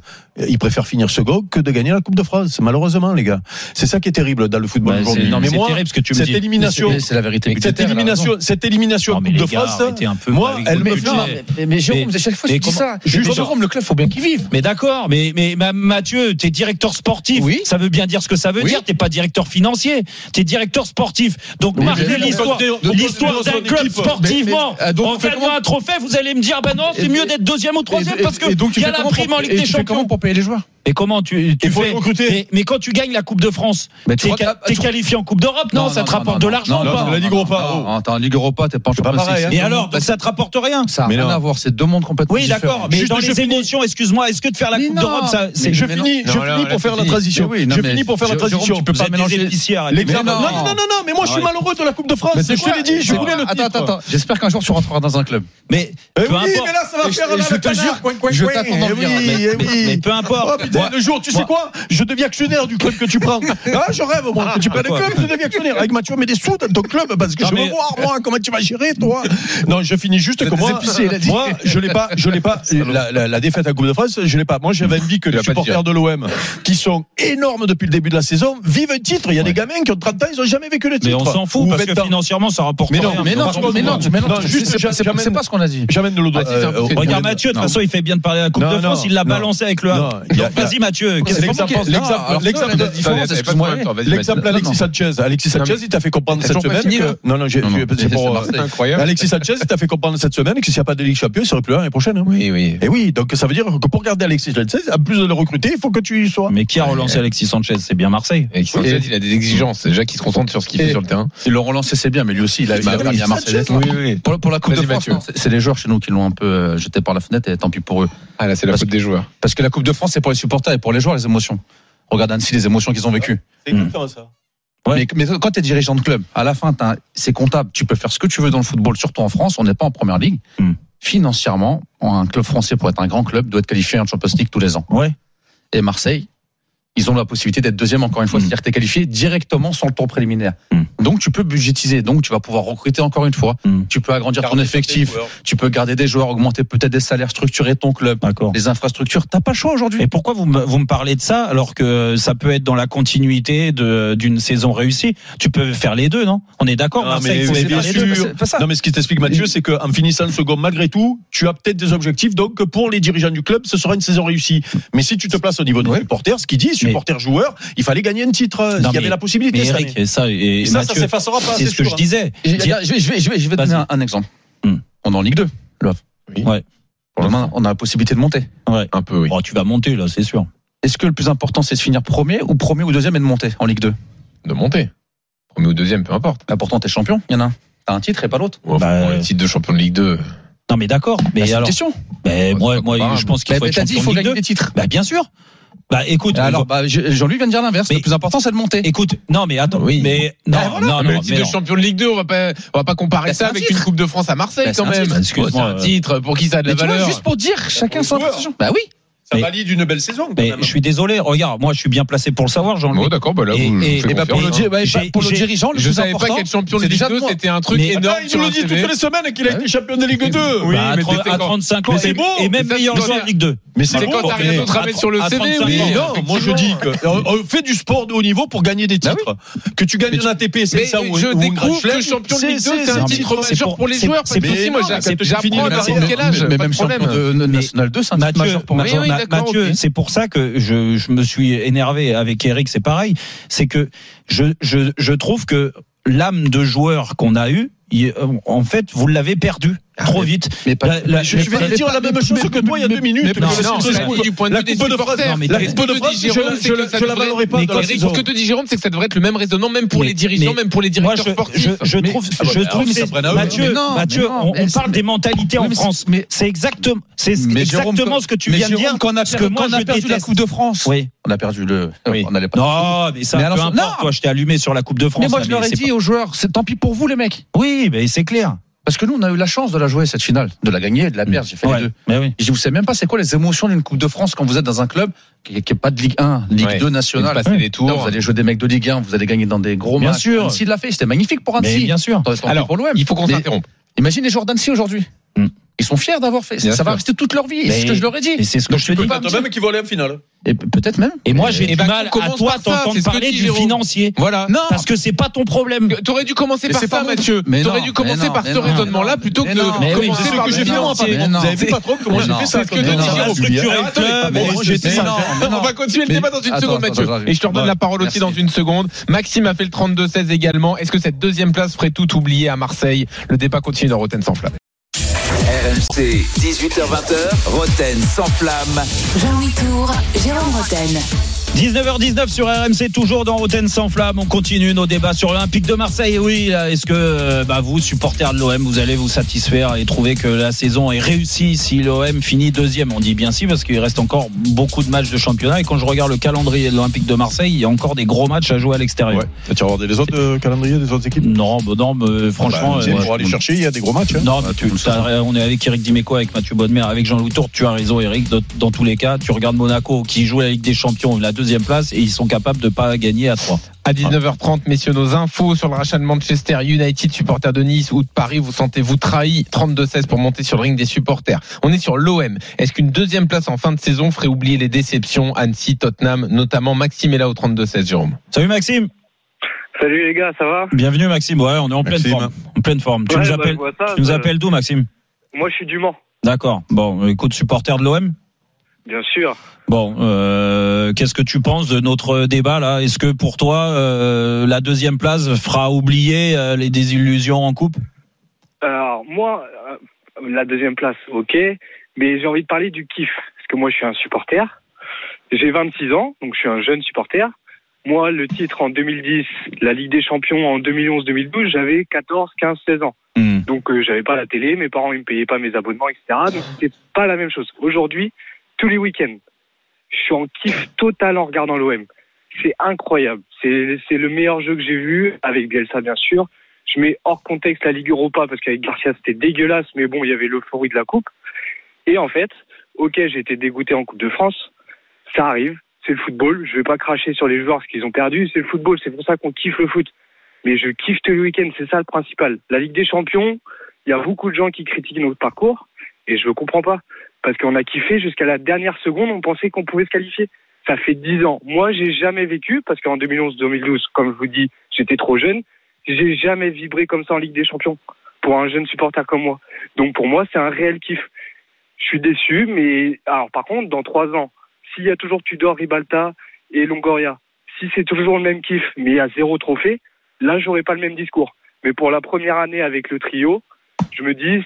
il préfère finir second que de gagner la Coupe de France, malheureusement, les gars. C'est ça qui est terrible dans le football bah, aujourd'hui. Non, mais moi, terrible, ce que tu me cette dis. élimination, c'est la vérité. Cette élimination, cette élimination non, Coupe de gars, France, moi, elle me fait. Mais, mais Jérôme, à chaque fois, je dis ça. Jérôme, le club, faut bien qu'il vive. Mais d'accord, mais, mais Mathieu, t'es directeur sportif. Oui. Ça veut bien dire ce que ça veut oui. dire. T'es pas directeur financier. T'es directeur sportif. Donc, marquez l'histoire, d'un club sportivement. Ah, en gagnant un trophée, vous allez me dire, ah ben non, c'est mieux d'être deuxième ou troisième parce que il y a la prime en Ligue des Champions. comment pour payer les joueurs? Et comment tu, tu fais Écoutez. Mais, quand tu gagnes la Coupe de France, mais tu qualifié en Coupe d'Europe, non, Ça te rapporte de l'argent ou pas La Ligue Europa. Oh, attends, Ligue Europa, t'es pas en championnat. Et alors, ça te rapporte rien Ça n'a rien à voir, c'est deux mondes complètement Oui, d'accord, mais dans les émotions, excuse-moi, est-ce que de faire la Coupe d'Europe, ça. Je finis pour faire la transition. Je finis pour faire la transition. Tu peux pas mélanger Non, non, non, non, mais moi je suis malheureux de la Coupe de France. Je te l'ai dit, je voulais le titre. Attends, attends, j'espère qu'un jour tu rentreras dans un club. Mais peu importe. mais là ça va faire Je te jure, je t'attends Mais peu importe. Le jour, tu sais quoi je deviens actionnaire du club que tu prends. (laughs) Ah, je rêve, moi, que tu prends le club, je deviens actionnaire. Avec Mathieu, mets des sous dans ton club parce que je veux voir, moi, (laughs) comment tu vas gérer, toi. Non, je finis juste que moi, moi je l'ai pas, je l'ai pas, (laughs) la, défaite à Coupe de France, je l'ai pas. Moi, j'avais envie que les supporters de l'OM, qui sont énormes depuis le début de la saison, vivent un titre. Il y a des gamins qui ont 30 ans, ils n'ont jamais vécu le titre. Mais on s'en fout, parce que financièrement, ça rapporte mais non. Mais non, mais non, mais non, juste, c'est pas ce qu'on a dit. J'amène de l'eau euh, Regarde Mathieu, de toute façon, il fait bien de parler à la Coupe de France, il l'a balancé avec le Vas-y, Mathieu, qu'est-ce que L'exemple Alexis Sanchez. Alexis Sanchez, il t'a fait comprendre cette semaine. Hein. Non, non, c'est pour. Euh, Alexis Sanchez, il t'a fait comprendre cette semaine que s'il n'y a pas de Ligue Champion, il serait plus là l'année prochaine. Hein. Oui, oui. Et oui, donc ça veut dire que pour garder Alexis Sanchez, en plus de le recruter, il faut que tu y sois. Mais qui a relancé Alexis Sanchez? C'est bien Marseille. Alexis Sanchez, il a des exigences. Déjà qu'il se concentre sur ce qu'il fait sur le terrain. Ils l'ont relancé, c'est bien, mais lui aussi, il a bah bien Marseille. Pour la Coupe de France, c'est les joueurs chez nous qui l'ont un peu euh, jeté par la fenêtre et tant pis pour eux. Ah là, c'est la faute des joueurs. Parce que la Coupe de France, c'est pour les supporters et pour les joueurs, les émotions. Regarde Annecy, les émotions qu'ils ont vécues. C'est exactement hmm. ça. Mais, quand tu es dirigeant de club, à la fin, c'est comptable. Tu peux faire ce que tu veux dans le football, surtout en France. On n'est pas en première ligue. Hmm. Financièrement, un club français, pour être un grand club, doit être qualifié en Champions League tous les ans. Ouais. Et Marseille, ils ont la possibilité d'être deuxième encore une fois, hmm. c'est-à-dire que tu es qualifié directement sans le tour préliminaire. Hmm. Donc tu peux budgétiser, donc tu vas pouvoir recruter encore une fois, hmm. tu peux agrandir ton effectif, tu peux garder des joueurs, augmenter peut-être des salaires, structurer ton club, les infrastructures, t'as pas le choix aujourd'hui. Et pourquoi vous me, parlez de ça alors que ça peut être dans la continuité d'une saison réussie? Tu peux faire les deux, non? On est d'accord Non mais, ce qui t'explique Mathieu, c'est qu'en finissant le second, malgré tout, tu as peut-être des objectifs, donc pour les dirigeants du club, ce sera une saison réussie. Mais si tu te places au niveau des ouais. supporters, ce qu'ils disent supporters joueurs, il fallait gagner un titre. Euh, il y avait la possibilité. Mais Eric, et ça, ça, Mathieu, ça s'effacera pas. C'est ce que je hein. disais. Je vais, je vais, je vais, donner un, exemple. Hmm. On est en Ligue 2, Love. Oui. Demain, on a la possibilité de monter. Un peu, oui. Oh, tu vas monter, là, c'est sûr. Est-ce que le plus important, c'est de finir premier ou premier ou deuxième et de monter en Ligue 2 De monter. Premier ou deuxième, peu importe. Bah pourtant, t'es champion, il y en a un. T'as un titre et pas l'autre. Ouais, bah... Le titre de champion de Ligue 2. Non mais d'accord, mais bah, alors. Question. Bah, moi, moi, je pense qu'il bah, faut bah, être Des titres. Bien sûr. Bah écoute, alors bah, Jean-Louis vient de dire l'inverse. Le plus important, c'est de monter. Écoute, non mais attends, oui. mais bah, non, non, non, le titre de champion de Ligue 2, on va pas, on va pas comparer bah, ça avec une Coupe de France à Marseille bah, quand même. C'est un titre pour qui ça a de la mais valeur. Juste pour dire, chacun son Bah oui. Ça mais, valide une belle saison. Je suis désolé. Regarde, moi, je suis bien placé pour le savoir, jean oh, d'accord, bah là, vous, et, pour, le, pour le dirigeant, le je savais pas qu'être champion de Ligue 2, c'était un truc mais, énorme. Ah, il nous le dit toutes les semaines qu'il a été champion de Ligue 2. Oui, à 35 ans, c'est beau. Et même meilleur joueur de Ligue 2. Mais c'est quand t'as rien d'autre sur le CV. Non, moi, je dis que euh, euh, fais du sport de haut niveau pour gagner des bah titres. Que tu gagnes un ATP, c'est ça ou Je découvre que champion de Ligue 2, c'est un titre majeur pour les joueurs. Parce que moi, j'apprends à quel âge. Mais même champion de National 2, c'est un titre majeur pour les joueurs. Mathieu, c'est pour ça que je, me suis énervé avec Eric, c'est pareil. C'est que je, je, je trouve que l'âme de joueur qu'on a eu, en fait, vous l'avez perdu trop vite. Je, vais dire la même chose que toi il y a deux minutes. Non, non, du point de vue. La Coupe de France, je la valorerai pas. Ce que te dit Jérôme, c'est que ça devrait être le même raisonnement, même pour les dirigeants, même pour les directeurs sportifs. Je trouve, ah bah, je trouve, Mathieu, Mathieu, on parle des mentalités en France. C'est exactement, c'est exactement ce que tu viens de dire. Qu'on a perdu la Coupe de France. Oui. On a perdu le. On n'allait pas. Non, mais ça. Peu importe. Toi, je t'ai allumé sur la Coupe de France. Mais moi, je leur ai dit aux joueurs, c'est tant pis pour vous, les mecs. Oui, mais c'est clair. Parce que nous, on a eu la chance de la jouer, cette finale, de la gagner de la perdre. J'ai fait les deux. Je ne sais même pas c'est quoi les émotions d'une Coupe de France quand vous êtes dans un club qui n'est pas de Ligue 1, Ligue 2 nationale. Vous, hein les tours. Vous allez jouer des mecs de Ligue 1, vous allez gagner dans des gros bien matchs. Sûr. S'il l'a fait, c'était magnifique pour Annecy. Bien sûr. Alors, pour il faut qu'on s'interrompe. Imagine les joueurs aujourd'hui. Hmm. Ils sont fiers d'avoir fait. Bien ça va rester toute leur vie. C'est ce que je leur ai dit. Et c'est ce que Donc, je te dis. pas me Peut-être même qu'ils vont aller en finale. Et pe- peut-être même. Et moi, j'ai Eh du ben, mal à toi t'entendre parler dit du financier. Voilà. Non. Parce que c'est pas ton problème. T'aurais dû commencer par ça, pas Mathieu. T'aurais dû commencer par ce raisonnement-là plutôt que de commencer par que le. Vous avez vu, patron, comment Mais j'ai fait ça C'est ce que non. On va continuer le débat dans une seconde, Mathieu. Et je te redonne la parole aussi dans une seconde. Maxime a fait le 32-16 également. Est-ce que cette deuxième place ferait tout oublier à Marseille Le débat continue dans Roten sans flamme. RMC, 18h20h, Roten sans flamme. Jean-Louis Tour, Jérôme Roten. 19h19 sur RMC, toujours dans Roten sans flamme. On continue nos débats sur l'Olympique de Marseille. Oui, là, est-ce que euh, bah, vous, supporters de l'OM, vous allez vous satisfaire et trouver que la saison est réussie si l'OM finit deuxième? On dit bien si parce qu'il reste encore beaucoup de matchs de championnat. Et quand je regarde le calendrier de l'Olympique de Marseille, il y a encore des gros matchs à jouer à l'extérieur. Ouais. Tu as regardé les autres euh, calendriers des autres équipes? Non, bah non, mais franchement, bah, euh, pour aller chercher, il y a des gros matchs. hein. Non, tu- on est avec Eric Dimeco, avec Mathieu Bonnemer, avec Jean-Louis Tour. Tu as raison, Eric. Dans, dans tous les cas, tu regardes Monaco qui joue la Ligue des Champions, la deuxième place, et ils sont capables de pas gagner à 3. À 19h30, messieurs, nos infos sur le rachat de Manchester United, supporters de Nice ou de Paris, vous sentez-vous trahi? 32-16 pour monter sur le ring des supporters. On est sur l'OM. Est-ce qu'une deuxième place en fin de saison ferait oublier les déceptions? Annecy, Tottenham, notamment Maxime est là au 32-16, Jérôme Salut Maxime Salut les gars, ça va? Bienvenue Maxime, ouais, on est en pleine Maxime. forme. En pleine forme. Tu nous bah, appelles, je vois ça, tu nous ça- appelles d'où Maxime? Moi, je suis du Mans, D'accord. Bon, écoute, supporter de l'OM bien sûr. Bon, euh, qu'est-ce que tu penses de notre débat là? Est-ce que pour toi, euh, la deuxième place fera oublier euh, les désillusions en coupe? Alors, moi, la deuxième place, ok, mais j'ai envie de parler du kiff, parce que moi, je suis un supporter. J'ai 26 ans, donc je suis un jeune supporter. Moi, le titre en 2010, la Ligue des Champions en 2011-2012, j'avais 14, 15, 16 ans. Hmm. Donc, j'avais pas la télé, mes parents, ils me payaient pas mes abonnements, etc. Donc, c'était pas la même chose. Aujourd'hui, tous les week-ends, je suis en kiff total en regardant l'OM. C'est incroyable. C'est le meilleur jeu que j'ai vu, avec Bielsa, bien sûr. Je mets hors contexte la Ligue Europa parce qu'avec Garcia c'était dégueulasse, mais bon, il y avait l'euphorie de la Coupe. Et en fait, ok, j'ai été dégoûté en Coupe de France. Ça arrive, c'est le football. Je vais pas cracher sur les joueurs parce qu'ils ont perdu. C'est le football, c'est pour ça qu'on kiffe le foot. Mais je kiffe tous les week-ends, c'est ça le principal. La Ligue des Champions, il y a beaucoup de gens qui critiquent notre parcours et je ne comprends pas parce qu'on a kiffé jusqu'à la dernière seconde. On pensait qu'on pouvait se qualifier. Ça fait 10 ans. Moi, j'ai jamais vécu parce qu'en 2011-2012, comme je vous dis, j'étais trop jeune. J'ai jamais vibré comme ça en Ligue des Champions pour un jeune supporter comme moi. Donc pour moi, c'est un réel kiff. Je suis déçu, mais alors par contre, dans trois ans, s'il y a toujours Tudor, Ribalta et Longoria, si c'est toujours le même kiff, mais il y a zéro trophée, là, j'aurais pas le même discours. Mais pour la première année avec le trio, je me dis,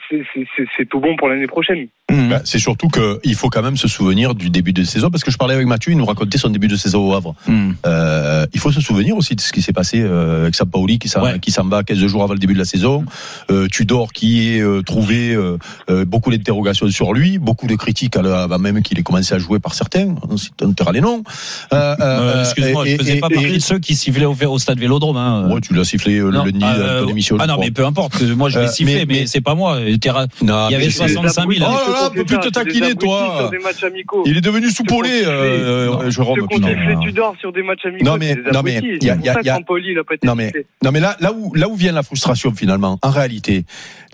c'est tout bon pour l'année prochaine. Bah, c'est surtout qu'il faut quand même se souvenir du début de saison, parce que je parlais avec Mathieu, il nous racontait son début de saison au Havre. Hmm. Euh, il faut se souvenir aussi de ce qui s'est passé euh, avec Sampaoli qui s'en qui s'en va 15 jours avant le début de la saison. Euh, Tudor qui est euh, trouvé euh, euh, beaucoup d'interrogations sur lui, beaucoup de critiques à la- avant même qu'il ait commencé à jouer par certains. On taira les noms. Euh, Euh, Excuse-moi, je faisais pas partie de ceux qui sifflaient au, au stade Vélodrome. Hein. Ouais, tu l'as sifflé euh, le Non, lundi euh, dans ton émission. Ah non, crois. mais peu importe. Moi, je l'ai Euh, sifflé, mais, mais- mais- c'est pas moi. Il y avait mais- 65 000. Oh peut plus te taquiner, toi. Il est devenu soupolé, euh, Jérôme. Je compte siffler Tudor sur des matchs amicaux. Non, mais- non, mais il y a- Non mais non mais là là où là où vient la frustration finalement en réalité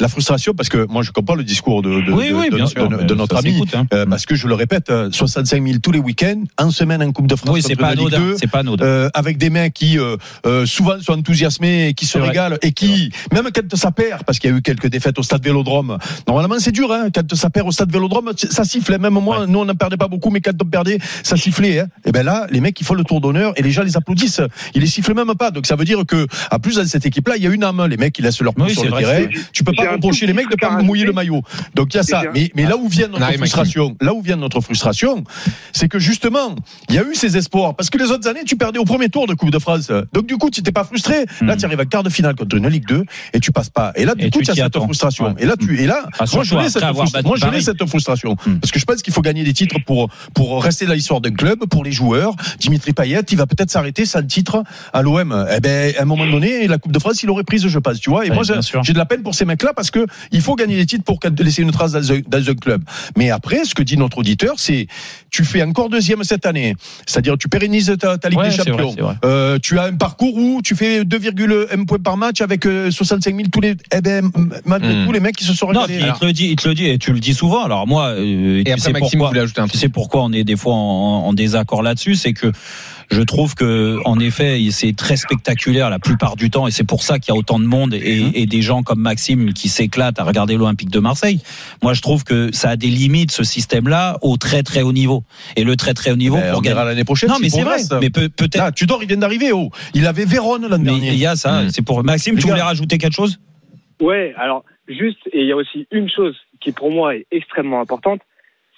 la frustration parce que moi je comprends le discours de de, Oui, de- oui, de- bien de- sûr, de- mais de notre ami hein. euh, parce que je le répète euh, 65 000 tous les week-ends en semaine en Coupe de France Oui, c'est pas la Ligue anodin. 2, C'est pas anodin. euh, avec des mecs qui euh, euh, souvent sont enthousiasmés et qui se régalent et qui même quand ça perd parce qu'il y a eu quelques défaites au stade Vélodrome normalement c'est dur hein, quand ça perd au stade Vélodrome ça siffle même moi nous on n'en perdait pas beaucoup mais quand on perdait ça sifflait hein. et ben là les mecs ils font le tour d'honneur et les gens les applaudissent. Ils les sifflent même pas. Donc ça veut dire que à plus dans cette équipe là il y a une âme. Les mecs ils laissent leur Oui, sur le terrain. Tu peux pas reprocher les mecs de pas mouiller le maillot. Donc il y a ça. mais mais là où vient notre Maxime. frustration là où vient notre frustration c'est que justement il y a eu ces espoirs. Parce que les autres années tu perdais au premier tour de Coupe de France. Donc du coup tu n'étais pas frustré. Là Mm. tu arrives à quart de finale contre une Ligue 2 et tu passes pas. Et là du Et coup tu as cette attends. frustration. Ouais. et là tu et là Ah, moi je surtout l'ai cette frustration moi je. Cette frustration Mm. parce que je pense qu'il faut gagner des titres pour pour rester dans l'histoire d'un club pour les joueurs Dimitri Payet il va peut-être s'arrêter sans titre à l'OM eh ben à un moment donné la Coupe de France il aurait prise je pense tu vois et moi j'ai de la peine pour ces mecs là parce que il faut gagner des titres pour laisser une trace dans un, dans un club mais après ce que dit notre auditeur c'est tu fais encore deuxième cette année c'est-à-dire tu pérennises ta, ta Ligue Ouais, des Champions vrai. Euh, tu as un parcours où tu fais 2,1 points par match avec euh, 65 000 tous les eh ben malgré Hmm. tout les mecs qui se sont régalés il te le dit, il te le dit, et tu le dis souvent. Alors moi, euh, Et tu après, sais Maxime pourquoi, voulait ajouter un tu truc. sais pourquoi on est des fois en, en désaccord là-dessus, c'est que je trouve que en effet, c'est très spectaculaire la plupart du temps, et c'est pour ça qu'il y a autant de monde et, et des gens comme Maxime qui s'éclatent à regarder l'Olympique de Marseille. Moi, je trouve que ça a des limites ce système-là au très très haut niveau. Et le très très haut niveau Ben, pour on verra gagner. l'année prochaine Non, mais c'est vrai. Mais peut- peut-être. Là, Tudor il vient d'arriver oh il avait Vérone l'an Mais dernier il y a ça. Mm. C'est pour Maxime. Les Tu voulais gars. rajouter quelque chose? Ouais, alors juste, et il y a aussi une chose qui pour moi est extrêmement importante,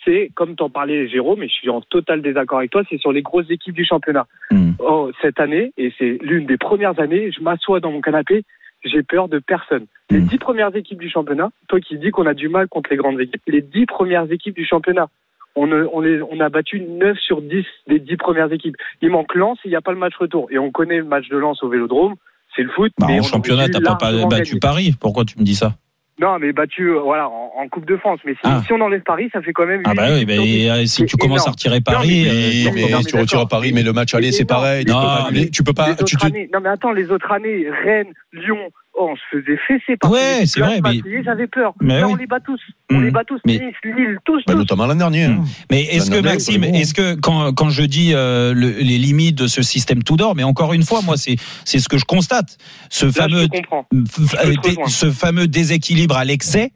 c'est, comme t'en parlais Jérôme, et je suis en total désaccord avec toi, c'est sur les grosses équipes du championnat. Hmm. Oh, cette année, et c'est l'une des premières années, je m'assois dans mon canapé, j'ai peur de personne. Les dix premières équipes du championnat, toi qui dis qu'on a du mal contre les grandes équipes, les dix premières équipes du championnat, on, ne- on, les- on a battu 9 sur 10 des dix premières équipes. Il manque Lens il n'y a pas le match retour. Et on connaît le match de Lens au Vélodrome, c'est le foot. Bah, mais en championnat, dû t'as pas, battu. Paris. Pourquoi tu me dis ça? Non, mais battu euh, voilà, en, en Coupe de France. Mais si, Ah. si on enlève Paris, ça fait quand même. Ah bah oui, bah, et, si tu commences à retirer Non, Paris, mais- euh, mais non, mais tu retires. Paris, mais le match aller, c'est pareil. Tu Non, peux pas, mais- tu peux pas, les tu, autres tu- années, non mais attends, les autres années, Rennes, Lyon, on se faisait fesser par Ouais, c'est vrai, mais- Marseillais, j'avais peur. Mais Là, oui. on les bat tous. On Mm. les bat tous. Mais- Nice, Lille, tous, bah, tous. notamment l'an dernier. Mm. Mais est-ce que Maxime, est-ce que quand, quand je dis euh, le- les limites de ce système tout d'or, mais encore une fois, moi c'est c'est ce que je constate, ce Là, fameux je te comprends. f- Je peux te euh, ce fameux déséquilibre à l'excès.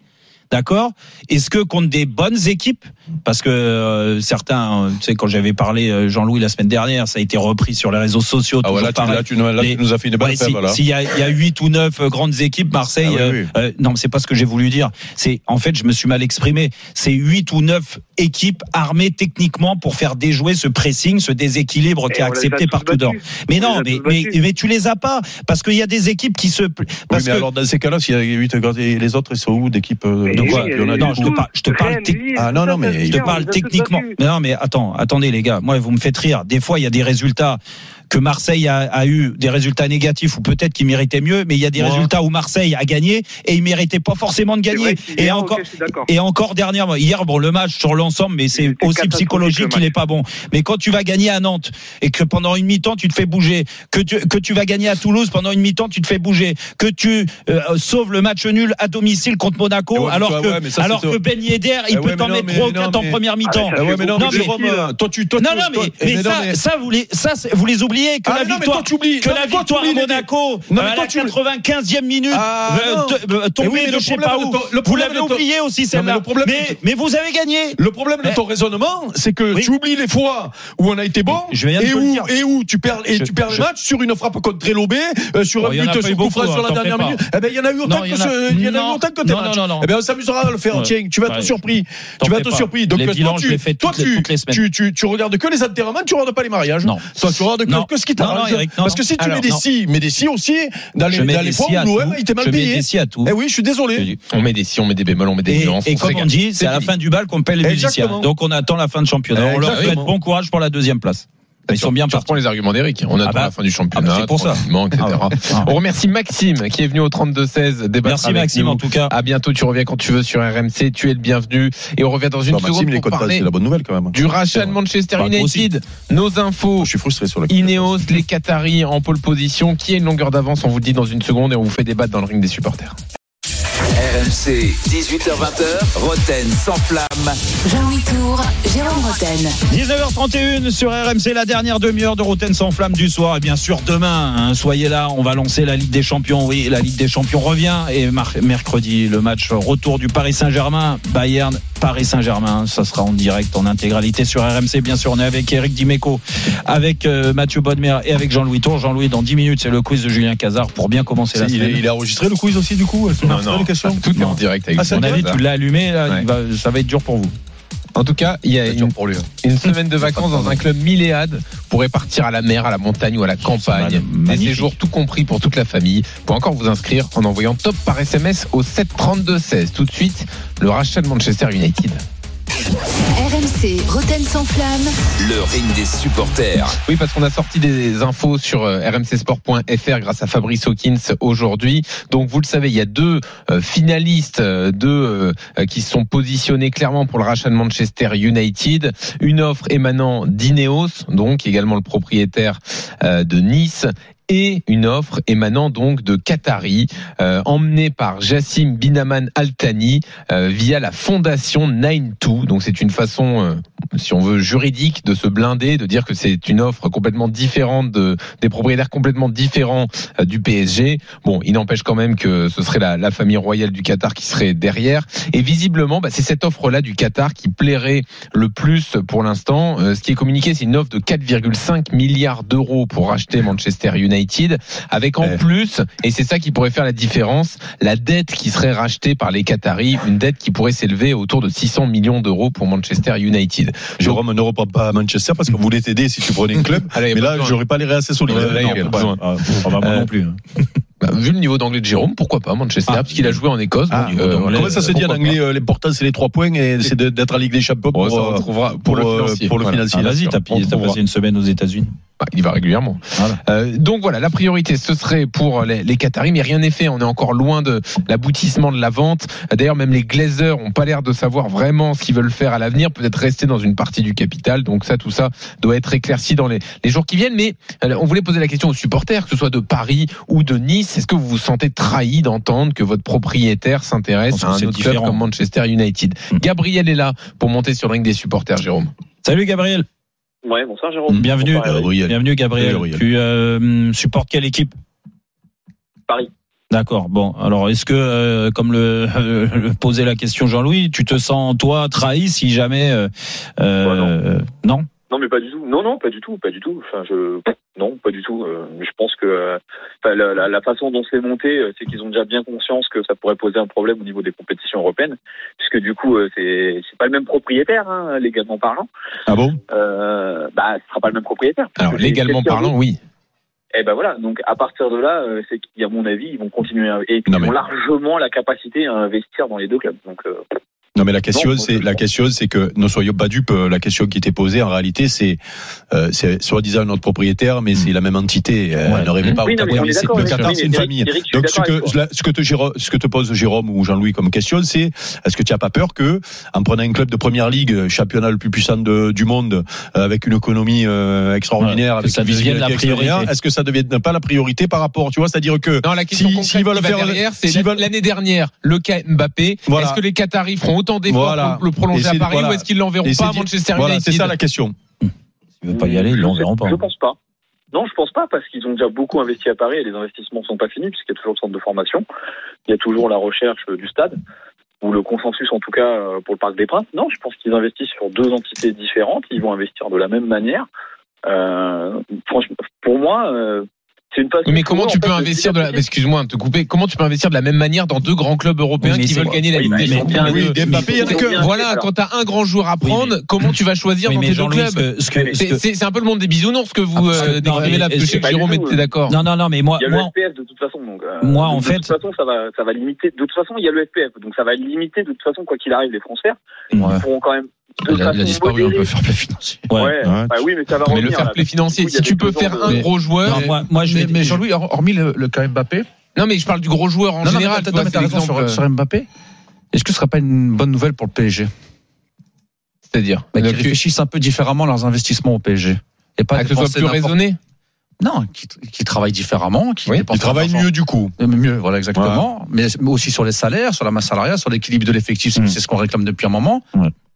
D'accord Est-ce que contre des bonnes équipes Parce que euh, certains, euh, tu sais, quand j'avais parlé euh, Jean-Louis la semaine dernière, ça a été repris sur les réseaux sociaux. Ah toujours voilà, tu, pareil. là, tu, nous- là, Les- tu nous as fait une bonne Ouais, fève, si- voilà. S'il y a, y a 8 ou 9 grandes équipes, Marseille. Ah oui, euh, oui. euh, non, c'est pas ce que j'ai voulu dire. C'est en fait, je me suis mal exprimé. C'est 8 ou 9 équipes armées techniquement pour faire déjouer ce pressing, ce déséquilibre Et qui est accepté par Tudor. Mais On non, mais, mais, mais tu les as pas parce qu'il y a des équipes qui se. Oui, Parce mais que alors dans ces cas-là, s'il y a 8 et les autres, ils sont où d'équipes euh, de quoi non, je te, par- je te parle Ah, non, non, mais je te parle techniquement. non, mais attends, attendez les gars. Moi, vous me faites rire. Des fois, il y a des résultats que Marseille a, a eu des résultats négatifs ou peut-être qu'il méritait mieux, mais il y a des Ouais. résultats où Marseille a gagné et il méritait pas forcément de gagner. Et encore, et encore dernièrement, hier, bon, le match sur l'ensemble, mais c'est aussi psychologique qu'il match. est pas bon. Mais quand tu vas gagner à Nantes et que pendant une mi-temps tu te fais bouger, que tu, que tu vas gagner à Toulouse pendant une mi-temps tu te fais bouger, que tu euh, sauves le match nul à domicile contre Monaco, Ouais, alors toi, que, ouais, ça, alors que Ben Yedder, il Eh peut ouais, t'en mettre mais 3 ou non, 4 en première mi-temps. Ah, non, mais toi, tu, non, mais, ça, vous les, ça, vous les oubliez que Ah, la mais non, mais victoire, que Non, la mais victoire à Monaco, Non, mais à toi, la tu- 95e minute, Ah, euh, euh, Mais tombée oui, mais de le je sais pas où. ton- le Vous l'avez oublié aussi mais celle-là. le problème Mais, de- mais vous avez gagné. Le problème de ton raisonnement, c'est que Oui. tu oublies les fois où on a été bon Je viens de et le où, et où tu perds, et Je- tu perds le je- match sur une frappe contre Trélobé, euh, sur Oh, un but sur coup franc sur hein, la dernière minute. Eh ben, il y en a eu autant que il y en a eu autant que tes matchs. Eh ben, on s'amusera à le faire, tiens. Tu vas être surpris. Tu vas être surpris. Donc, toi, tu, tu, regardes que les enterrements, tu regardes pas les mariages. Non. Toi, tu regardes que, Non. Que ce qui t'arrange. Parce que si tu alors, mets des non. si, mais des si aussi, dans les, mets dans à où l'OM, était mal Je mets payé. des si à tout. Eh oui, je suis désolé. On met des si, on met des bémols, on met des Et, nuances. et comme on dit, c'est à la fin du bal qu'on paie les musiciens. Donc on attend la fin de championnat. On leur souhaite bon courage pour la deuxième place. Ils sont bien partis. les arguments d'Eric. On attend bah. la fin du Ah championnat, bah, c'est pour ça. etc. Ah ouais. Ah. On remercie Maxime qui est venu au 32-16 débattre Merci avec Maxime nous. en tout cas. À bientôt, tu reviens quand tu veux sur RMC, tu es le bienvenu. Et on revient dans une Maxime, seconde est pour parler c'est la bonne nouvelle quand même. du rachat de Manchester Bah, United. Nos infos. Je suis frustré sur la Ineos, les Qataris en pole position. Qui a une longueur d'avance On vous le dit dans une seconde et on vous fait débattre dans le ring des supporters. RMC, 18h20h, Roten sans flamme. Jean-Louis Tour, Jérôme Roten. 19h31 sur RMC, la dernière demi-heure de Roten sans flamme du soir. Et bien sûr, demain, hein, soyez là, on va lancer la Ligue des Champions. Oui, la Ligue des Champions revient. Et mercredi, le match retour du Paris Saint-Germain, Bayern, Paris Saint-Germain. Ça sera en direct, en intégralité sur RMC. Bien sûr, on est avec Eric Dimeco, avec euh, Mathieu Bodmer et avec Jean-Louis Tour. Jean-Louis, dans 10 minutes, c'est le quiz de Julien Cazard pour bien commencer la Il semaine. est, il est enregistré le quiz aussi du coup enregistrées, les questions tout est en direct avec Ah, c'est À mon avis, tu l'as allumé, là, Ouais. il va- ça va être dur pour vous. En tout cas, il y a C'est dur une, pour lui. hein. une semaine de vacances dans un club milléade pourrait partir à la mer, à la montagne ou à la campagne. Des séjours tout compris pour toute la famille. Pour encore vous inscrire en envoyant top par SMS au 732 16. Tout de suite, le rachat de Manchester United. RMC, Roten sans flamme. Le ring des supporters. Oui, parce qu'on a sorti des infos sur euh, rmcsport.fr grâce à Fabrice Hawkins aujourd'hui. Donc, vous le savez, il y a deux euh, finalistes, euh, deux qui sont positionnés clairement pour le rachat de Manchester United. Une offre émanant d'Ineos, donc également le propriétaire de Nice. Et une offre émanant donc de Qatari, euh, emmenée par Jassim Binaman Altani euh, via la fondation 9-2. Donc c'est une façon, euh, si on veut, juridique de se blinder, de dire que c'est une offre complètement différente de, des propriétaires complètement différents euh, du PSG. Bon, il n'empêche quand même que ce serait la, la famille royale du Qatar qui serait derrière. Et visiblement, bah, c'est cette offre-là du Qatar qui plairait le plus pour l'instant. Euh, ce qui est communiqué, c'est une offre de 4,5 milliards d'euros pour racheter Manchester United. United, avec en plus, et c'est ça qui pourrait faire la différence, la dette qui serait rachetée par les Qataris, une dette qui pourrait s'élever autour de 600 millions d'euros pour Manchester United. Jérôme ne reprend pas à Manchester parce qu'on voulait t'aider si tu prenais un club. (laughs) Allez, mais là, j'aurais pas les assez ah, on va pas Euh, non plus. (laughs) Bah, vu le niveau d'anglais de Jérôme, pourquoi pas Manchester, parce qu'il a joué en Écosse. Ah, euh, Comment ça se dit en anglais euh, L'important, c'est les trois points et c'est d'être à Ligue des Champions pour, euh, pour, pour le financier. pour le Voilà. financier. Ah, vas-y, t'as passé une semaine aux États-Unis. Bah, il va régulièrement. Euh, donc voilà, la priorité, ce serait pour les, les Qataris, mais rien n'est fait. On est encore loin de l'aboutissement de la vente. D'ailleurs, même les Glazers ont pas l'air de savoir vraiment ce qu'ils veulent faire à l'avenir. Peut-être rester dans une partie du capital. Donc ça, tout ça doit être éclairci dans les, les jours qui viennent. Mais euh, on voulait poser la question aux supporters, que ce soit de Paris ou de Nice. Est-ce que vous vous sentez trahi d'entendre que votre propriétaire s'intéresse à un autre club comme Manchester United Gabriel est là pour monter sur le ring des supporters, Jérôme. Salut Gabriel. Ouais, bonsoir Jérôme. Bienvenue, Bonsoir. Gabriel. bienvenue Gabriel. Gabriel. Tu euh, supportes quelle équipe? Paris. D'accord. Bon, alors est-ce que, euh, comme le, le posait la question Jean-Louis, tu te sens toi trahi si jamais euh, euh, non. Non, mais pas du tout. Non, non, pas du tout, pas du tout. Enfin, je non, pas du tout. Euh, je pense que euh, la, la- la façon dont c'est monté, euh, c'est qu'ils ont déjà bien conscience que ça pourrait poser un problème au niveau des compétitions européennes, puisque du coup, c'est c'est pas le même propriétaire, hein, légalement parlant. Ah bon? Euh, bah, ce sera pas le même propriétaire. Alors légalement parlant, oui. Et ben voilà. Donc à partir de là, c'est qu'à mon avis, ils vont continuer à, et puis Non, ils ont largement la capacité à investir dans les deux clubs. Donc euh, Non, mais la question, c'est la question, c'est que ne soyons pas dupes. euh, La question qui était posée, en réalité, c'est euh, c'est soi-disant notre propriétaire, mais c'est la même entité. Euh, Ouais. Ne rêvez pas Oui, au non, mais Le Qatar, oui, c'est une Eric, famille. Eric, Donc, ce que, ce que te, ce que te pose Jérôme ou Jean-Louis comme question, c'est est-ce que tu n'as pas peur que, en prenant un club de première ligue, championnat le plus puissant de- du monde, euh, avec une économie euh, extraordinaire, Ouais, avec ça une devienne la priorité. Est-ce que ça ne devienne pas la priorité par rapport, tu vois, c'est-à-dire que Non, la question si- concrète veulent faire derrière, c'est s'ils la- veulent- l'année dernière, le cas Mbappé. Est-ce que les Qataris feront autant d'efforts Voilà. pour le prolonger à Paris voilà. ou est-ce qu'ils l'enverront pas à Manchester Voilà, United c'est ça la question. S'ils veulent pas y aller, ils l'enverront pas. Je pense pas. Non, je pense pas parce qu'ils ont déjà beaucoup investi à Paris et les investissements sont pas finis puisqu'il y a toujours le centre de formation, il y a toujours la recherche du stade ou le consensus en tout cas euh, pour le Parc des Princes. Non, je pense qu'ils investissent sur deux entités différentes. Ils vont investir de la même manière. Euh, franchement, pour moi, euh, une façon. Oui, mais comment tu peux de investir de la, excuse-moi de te couper, comment tu peux investir de la même manière dans deux grands clubs européens Oui, qui veulent gagner la Ligue des Champions Voilà, quand t'as un grand joueur à prendre, comment tu vas choisir dans tes deux clubs C'est un peu le monde des bisounours que vous Ah, euh, décrivez là, parce que Jérôme était d'accord. Non, non, non, mais moi, Il y a le moi, FPF de toute façon. Donc, euh, Moi, en de fait- toute façon, ça va, ça va limiter. De toute façon, il y a le FPF, donc ça va limiter de toute façon quoi qu'il arrive les transferts. Ouais. Ils pourront quand même. Il a, il a disparu un peu fair play financier. Ouais. Ouais. Bah oui, mais ça va Mais revenir. le fair play financier, si tu peux faire un gros joueur, Non, moi, moi, je mais, mais Jean-Louis, hor- hormis le, le cas Mbappé, non mais je parle du gros joueur en non, non, général. mais tu t'as- raison sur, sur Mbappé. Est-ce que ce serait pas une bonne nouvelle pour le PSG C'est-à-dire bah, Qu'ils réfléchissent un peu différemment leurs investissements au PSG et pas ah, que ce soit plus raisonné. Non, qui, qui travaillent différemment, qui Oui, travaillent mieux du coup. Euh, Mieux, voilà, exactement. Mais mais aussi sur les salaires, sur la masse salariale, sur l'équilibre de l'effectif, c'est Mm. c'est ce qu'on réclame depuis un moment.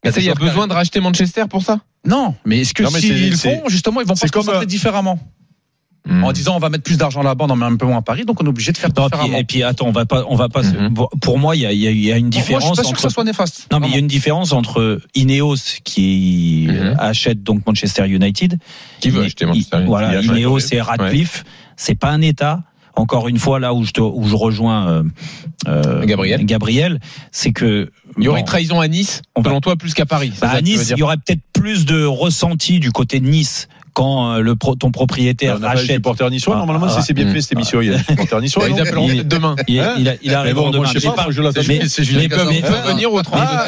Mais ça, il y a des joueurs besoin de racheter Manchester pour ça? Non, mais est-ce que Non, mais s'ils c'est- le font, justement, ils vont pas se concentrer euh, différemment? Hmm. En disant on va mettre plus d'argent là-bas, on en met un peu moins à Paris, donc on est obligé de faire Non, puis- différemment. et puis attends, on va pas, on va pas. se- Mhm. Pour- moi, il y a, il y a- il y a une Moi, je différence suis pas sûr entre. que ça soit néfaste. Non, mais il y a une différence entre Ineos qui euh, achète donc Manchester United. Qui veut acheter Manchester United? Voilà, Ineos ouais. c'est Radcliffe. C'est pas un État. Encore une fois, là où je, te- où je rejoins euh, euh, Gabriel. Gabriel, c'est que Il y aurait bon, trahison à Nice, On va- selon toi, plus qu'à Paris. bah, à Nice, il y aurait peut-être plus de ressenti du côté de Nice quand euh, le pro- ton propriétaire On n'a pas les achète. supporters niçois. Ah, Normalement, ah, c'est c'est bien mm. fait cette émission. Il y a des supporters niçois. Ils non appelleront demain. Il, Hein il, a- il Mais arrive bon, demain. je sais Mais pas, je l'attends. mais- Il peut venir au 32 Ah,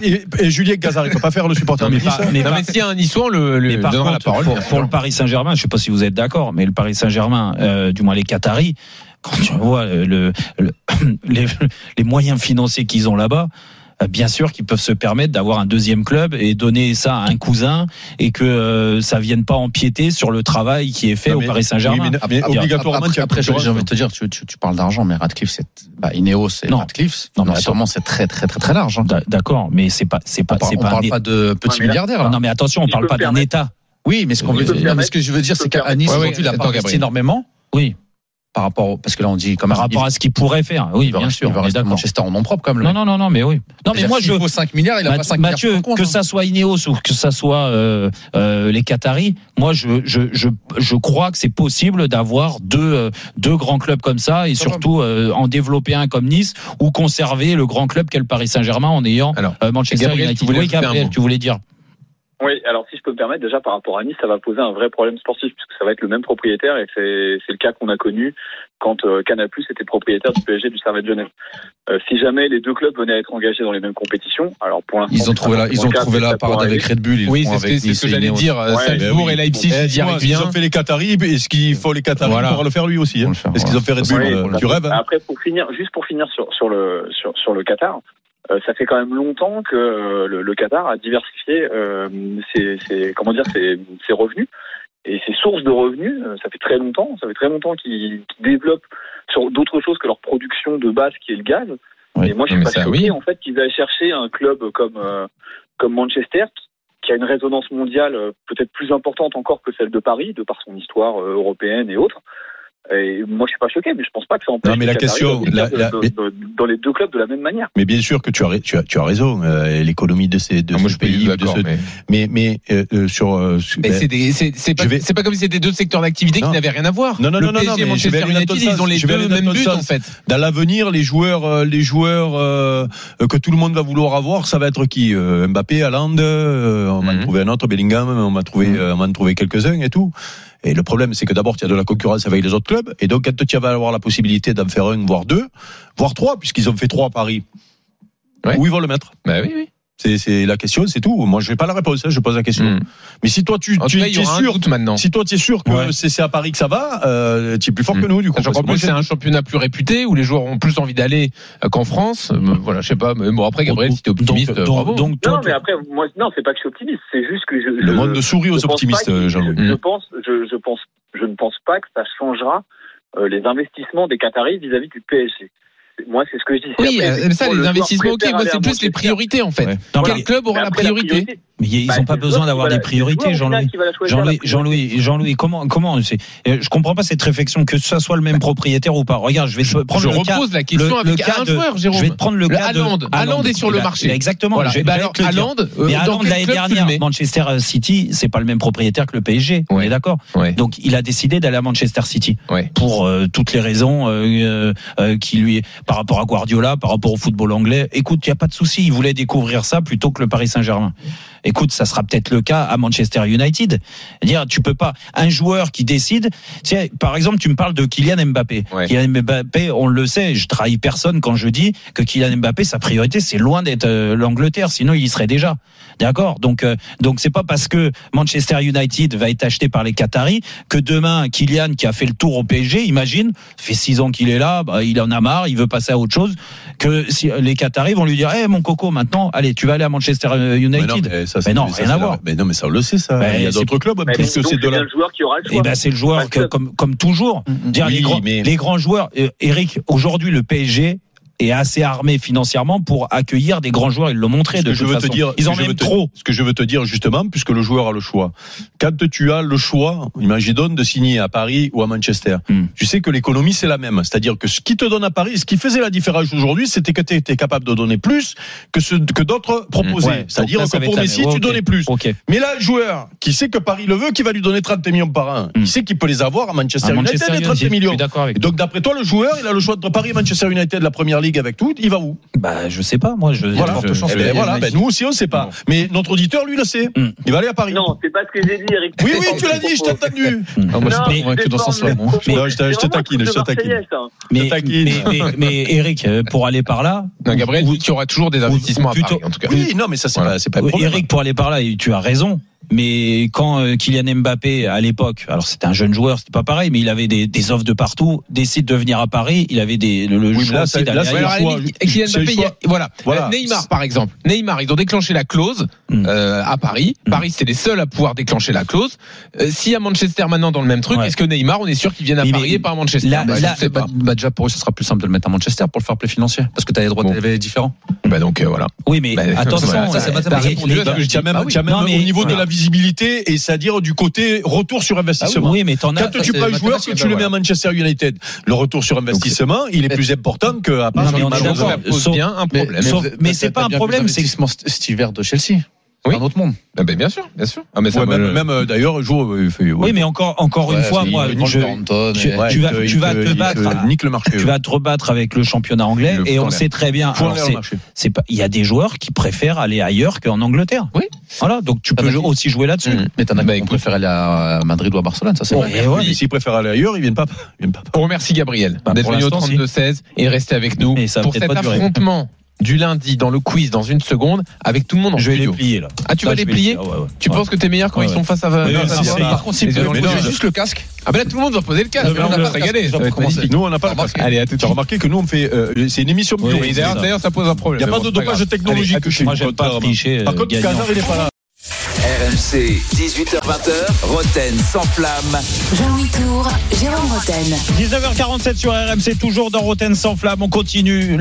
16 et, Julien Gazard, il peut pas faire le supporter Non, mais s'il y a un Niçois, le, par la parole. pour, le Paris Saint-Germain, je sais pas si vous êtes d'accord, mais le Paris Saint-Germain, euh, du moins les Qataris, quand tu vois euh, le, le- (coughs) les, les moyens financiers qu'ils ont là-bas, bien sûr qu'ils peuvent se permettre d'avoir un deuxième club et donner ça à un cousin et que euh, ça vienne pas empiéter sur le travail qui est fait Non, au Paris Saint-Germain. oui, mais- mais Ah, obligatoirement, Après, tu as après, j'ai envie de te dire, tu, tu, tu parles d'argent, mais Radcliffe, c'est, bah, Ineos, c'est Non. Radcliffe. Non, mais Non, sûrement, c'est très, très, très, très large. hein. D'a- D'accord, mais c'est pas, c'est pas, On parle, c'est on pas, parle un- pas de petits milliardaires, là. Non, mais attention, on parle pas d'un. État. Oui, mais ce qu'on veut non, mais ce que je veux dire, c'est qu'à Nice, aujourd'hui, il a investi énormément. Oui. Par rapport, au- parce que là on dit comme Par rapport à ce qu'il pourrait faire. Oui, bien sûr. Il va rester. Manchester en nom propre comme Non, non, non, non, mais oui. Non, mais moi, je. vaut 5 milliards, il a pas 5 milliards Mathieu, compte, que hein. ça soit Ineos ou que ça soit euh, euh, les Qataris, moi je, je, je, je crois que c'est possible d'avoir deux, euh, deux grands clubs comme ça et surtout en développer un comme Nice ou conserver le grand club qu'est le Paris Saint-Germain en ayant Manchester Gabriel, United. tu voulais Oui, ajouter un Gabriel, tu voulais dire. Oui, alors si je peux me permettre, déjà par rapport à Nice, ça va poser un vrai problème sportif puisque ça va être le même propriétaire et c'est c'est le cas qu'on a connu quand euh, Canal+ était propriétaire du PSG du Servette Genève. Euh, si jamais les deux clubs venaient à être engagés dans les mêmes compétitions, alors pour l'instant Ils ont trouvé la, ils ont cas, trouvé la parade avec. Red Bull. ils Oui, c'est ce que- avec c'est Nice ce que et j'allais dire. euh, Ouais, Salzbourg ben oui. et Leipzig, Eh, ils ont fait les Qataris, est-ce qu'il faut les Qataris Voilà. pour le faire lui aussi hein faire, Est-ce qu'ils ont fait Red Bull Oui, euh, Tu rêves hein Après, pour finir, juste pour finir sur, sur le sur, sur le Qatar, ça fait quand même longtemps que euh, le, le Qatar a diversifié euh, ses, ses- comment dire ses, ses revenus et ses sources de revenus. euh, ça fait très longtemps, ça fait très longtemps qu'ils qu'ils développent sur d'autres choses que leur production de base qui est le gaz. et moi, je suis pas ça, choqué oui. en fait qu'ils aillent chercher un club comme euh, comme Manchester qui- a une résonance mondiale euh, peut-être plus importante encore que celle de Paris, de par son histoire euh, européenne et autres. Et moi, je suis pas choqué, mais je pense pas que ça empêche. Non, mais la question, la- de- la- de- de- dans les deux clubs de la même manière. Mais bien sûr que tu as, tu as, tu as raison. euh, L'économie de ces de Ah, moi, ce pays, de ce- mais- mais mais euh, euh, sur. euh, Mais ben, c'est des- c'est pas, vais- c'est pas comme si c'était deux secteurs d'activité qui n'avaient rien à voir. Non, non, le non, non, PSG non, mais je Manchester vais aller dans United, ils ont les deux mêmes buts sens. en fait. Dans l'avenir, les joueurs, euh, les joueurs euh, que tout le monde va vouloir avoir, ça va être qui Euh, Mbappé, Haaland, euh, on va Mhm. trouver un autre, Bellingham, on va trouver, Mhm. on va trouver quelques-uns et tout. Et le problème, c'est que d'abord, tu as de la concurrence avec les autres clubs, et donc quand tu vas avoir la possibilité d'en faire un, voire deux, voire trois, puisqu'ils ont fait trois à Paris, Ouais. où ils vont le mettre? Bah oui, oui. C'est c'est la question, c'est tout. Moi, je n'ai pas la réponse, hein, je pose la question. Mm. Mais si toi, tu, En cas, es sûr, maintenant. si toi, tu es sûr que Ouais. c'est c'est à Paris que ça va, euh, tu es plus fort Mm. que nous, du coup. Moi, plus, c'est un championnat plus réputé où les joueurs ont plus envie d'aller euh, qu'en France. Euh, Voilà, je sais pas. Mais bon, après, Gabriel, si t'es optimiste, donc, donc, bravo. donc, toi, Non, mais après, moi, non, c'est pas que je suis optimiste, c'est juste que je. Le je- monde sourit aux je pense optimistes, Jean-Louis. Je, je pense, je, je pense, je ne pense pas que ça changera euh, les investissements des Qataris vis-à-vis du PSG. Moi, c'est ce que je dis. Oui, Après, euh, ça, le les investissements, ok. Moi, c'est plus les Manchester. priorités, en fait. Ouais. Quel mais- club aura la priorité Mais ils bah, n'ont pas c'est le besoin d'avoir des le priorités, Jean-Louis. Jean-Louis. Jean-Louis, Jean-Louis, comment, comment, c'est, euh, je comprends pas cette réflexion que ça soit le même propriétaire ou pas. Regarde, je vais te prendre Je le cas. repose la question le- le avec cas un de- joueur, Jérôme. Je vais te prendre le, Le cas de Haaland. Haaland est sur le marché. Exactement. Voilà. je vais Et j'allais alors, le. Haaland, euh, Mais l'année le dernière, Manchester City, c'est pas le même propriétaire que le PSG. On Ouais. est d'accord. Ouais. Donc, il a décidé d'aller à Manchester City Ouais. pour euh, toutes les raisons euh, euh, euh, qui lui, par rapport à Guardiola, par rapport au football anglais. Écoute, il y a pas de souci. Il voulait découvrir ça plutôt que le Paris Saint-Germain. Écoute, ça sera peut-être le cas à Manchester United. Dire, tu peux pas un joueur qui décide. Tu sais, par exemple, tu me parles de Kylian Mbappé. Ouais. Kylian Mbappé, on le sait. Je trahis personne quand je dis que Kylian Mbappé, sa priorité, c'est loin d'être euh, l'Angleterre. Sinon, il y serait déjà. D'accord? Donc, euh, donc c'est pas parce que Manchester United va être acheté par les Qataris que demain Kylian, qui a fait le tour au PSG, imagine, fait six ans qu'il est là, bah, il en a marre, il veut passer à autre chose. Que si les Qataris vont lui dire, eh mon coco, maintenant, allez, tu vas aller à Manchester euh, United. Mais ça, Mais non, ça, rien à voir. Mais non, mais ça, on le sait, ça. Ben, il y a d'autres clubs, Mais plus que c'est bien deux-là. le joueur qui aura le Et choix. ben c'est le joueur que, comme comme toujours. Dire, les, grands, mais- les grands joueurs. euh, Eric, aujourd'hui le PSG est assez armé financièrement pour accueillir des grands joueurs. Ils l'ont montré Ce de que je toute veux te façon. dire, Ils en aiment te- trop. Ce que je veux te dire justement, puisque le joueur a le choix. Quand tu as le choix, imagine de signer à Paris ou à Manchester, Hmm. tu sais que l'économie c'est la même. C'est-à-dire que ce qui te donne à Paris, ce qui faisait la différence aujourd'hui, c'était que tu étais capable de donner plus que ce que d'autres proposaient. Ouais. C'est-à-dire que pour Messi, tu donnais plus. Mais là, le joueur qui sait que Paris le veut, qui va lui donner 30 millions par an, Hmm. il sait qu'il peut les avoir à Manchester, À Manchester United, les 30 United, je millions. Donc d'après toi, le joueur, il a le choix entre Paris et Manchester United, la première ligue avec tout, il va où? Bah je sais pas. Moi je. Voilà, je- Eh ben, voilà, ben, nous aussi on sait pas. Mais notre auditeur, lui, le sait. Hmm. Il va aller à Paris. Non, c'est pas ce que j'ai dit, Eric. Oui, oui, tu l'as dit, je t'ai entendu. Ah, moi, je suis convaincu dans ce sens-là. moi. Non, je je te taquine, je te taquine. Mais, Je Eric, euh, pour aller par là. Non, Gabriel dit qu'il y aura toujours des investissements à Paris, en tout cas. Oui, non, mais ça, c'est pas, pas le Oui, problème. Eric, pour aller par là, tu as raison. Mais quand euh, Kylian Mbappé, à l'époque, alors c'était un jeune joueur, c'était pas pareil, mais il avait des, offres de partout, décide de venir à Paris, il avait des, le, le oui, choix aussi d'aller Kylian Mbappé, il a, voilà. Neymar, par exemple. Neymar, ils ont déclenché la clause mm. euh, à Paris. Mm. Paris, c'était les seuls à pouvoir déclencher la clause. Euh, si à Manchester maintenant dans le même truc, est-ce que Neymar, on est sûr qu'il vienne à Paris mais, et Manchester? là, bah, bah, déjà, pour eux, ce sera plus simple de le mettre à Manchester pour le fair play financier, parce que tu as les droits bon. TV différents. Bah donc, euh, voilà. Oui, mais bah, attention, (laughs) ça, c'est pas Je ah même au niveau de la vie visibilité et c'est-à-dire du côté retour sur investissement. Ah oui, mais en as, quand tu prends un joueur, que tu le mets à Manchester United, le retour sur investissement, Donc, il est plus important qu'à part. Non, mais on est d'accord. bien un problème. Mais, mais, mais, c'est pas un problème, c'est cet hiver de Chelsea oui. un autre monde. Ah ben bien sûr, bien sûr. Ah, mais même, même euh, d'ailleurs, jour. Euh, ouais. Oui, mais encore, encore une fois, moi, euh, tu, vas, te, tu vas te, battre, tu vas te rebattre avec le championnat anglais, et on sait très bien. C'est pas, il y a des joueurs qui préfèrent aller ailleurs qu'en Angleterre. Oui. Voilà, donc tu peux aussi jouer là-dessus. Mm. Mais t'en as bah, qui préfèrent aller à Madrid ou à Barcelone, ça c'est s'ils préfèrent aller ailleurs, ils viennent pas. On remercie Gabriel bah, d'être venu au 32-16 et rester avec nous pour cet affrontement du lundi dans le quiz dans une seconde avec tout le monde en je vais les plier là. Ah, tu vas les plier, Tu penses que t'es meilleur quand ils sont face à. Non, non, si par contre, si juste le casque. Ah, ben là, tout le monde doit poser le casque. On a pas régalé. Nous, on n'a pas le casque. Allez, à tout T'as remarqué que nous, on fait. Euh, euh, c'est une émission. D'ailleurs, ça pose un problème. Il n'y a pas de dopage technologique. Moi, j'aime pas tricher. Par contre, euh, Cazard, il n'est pas là. RMC, 18h20, Roten sans flamme. Jean-Louis Tour, Jérôme Roten. 19h47 sur RMC, toujours dans Roten sans flamme. On continue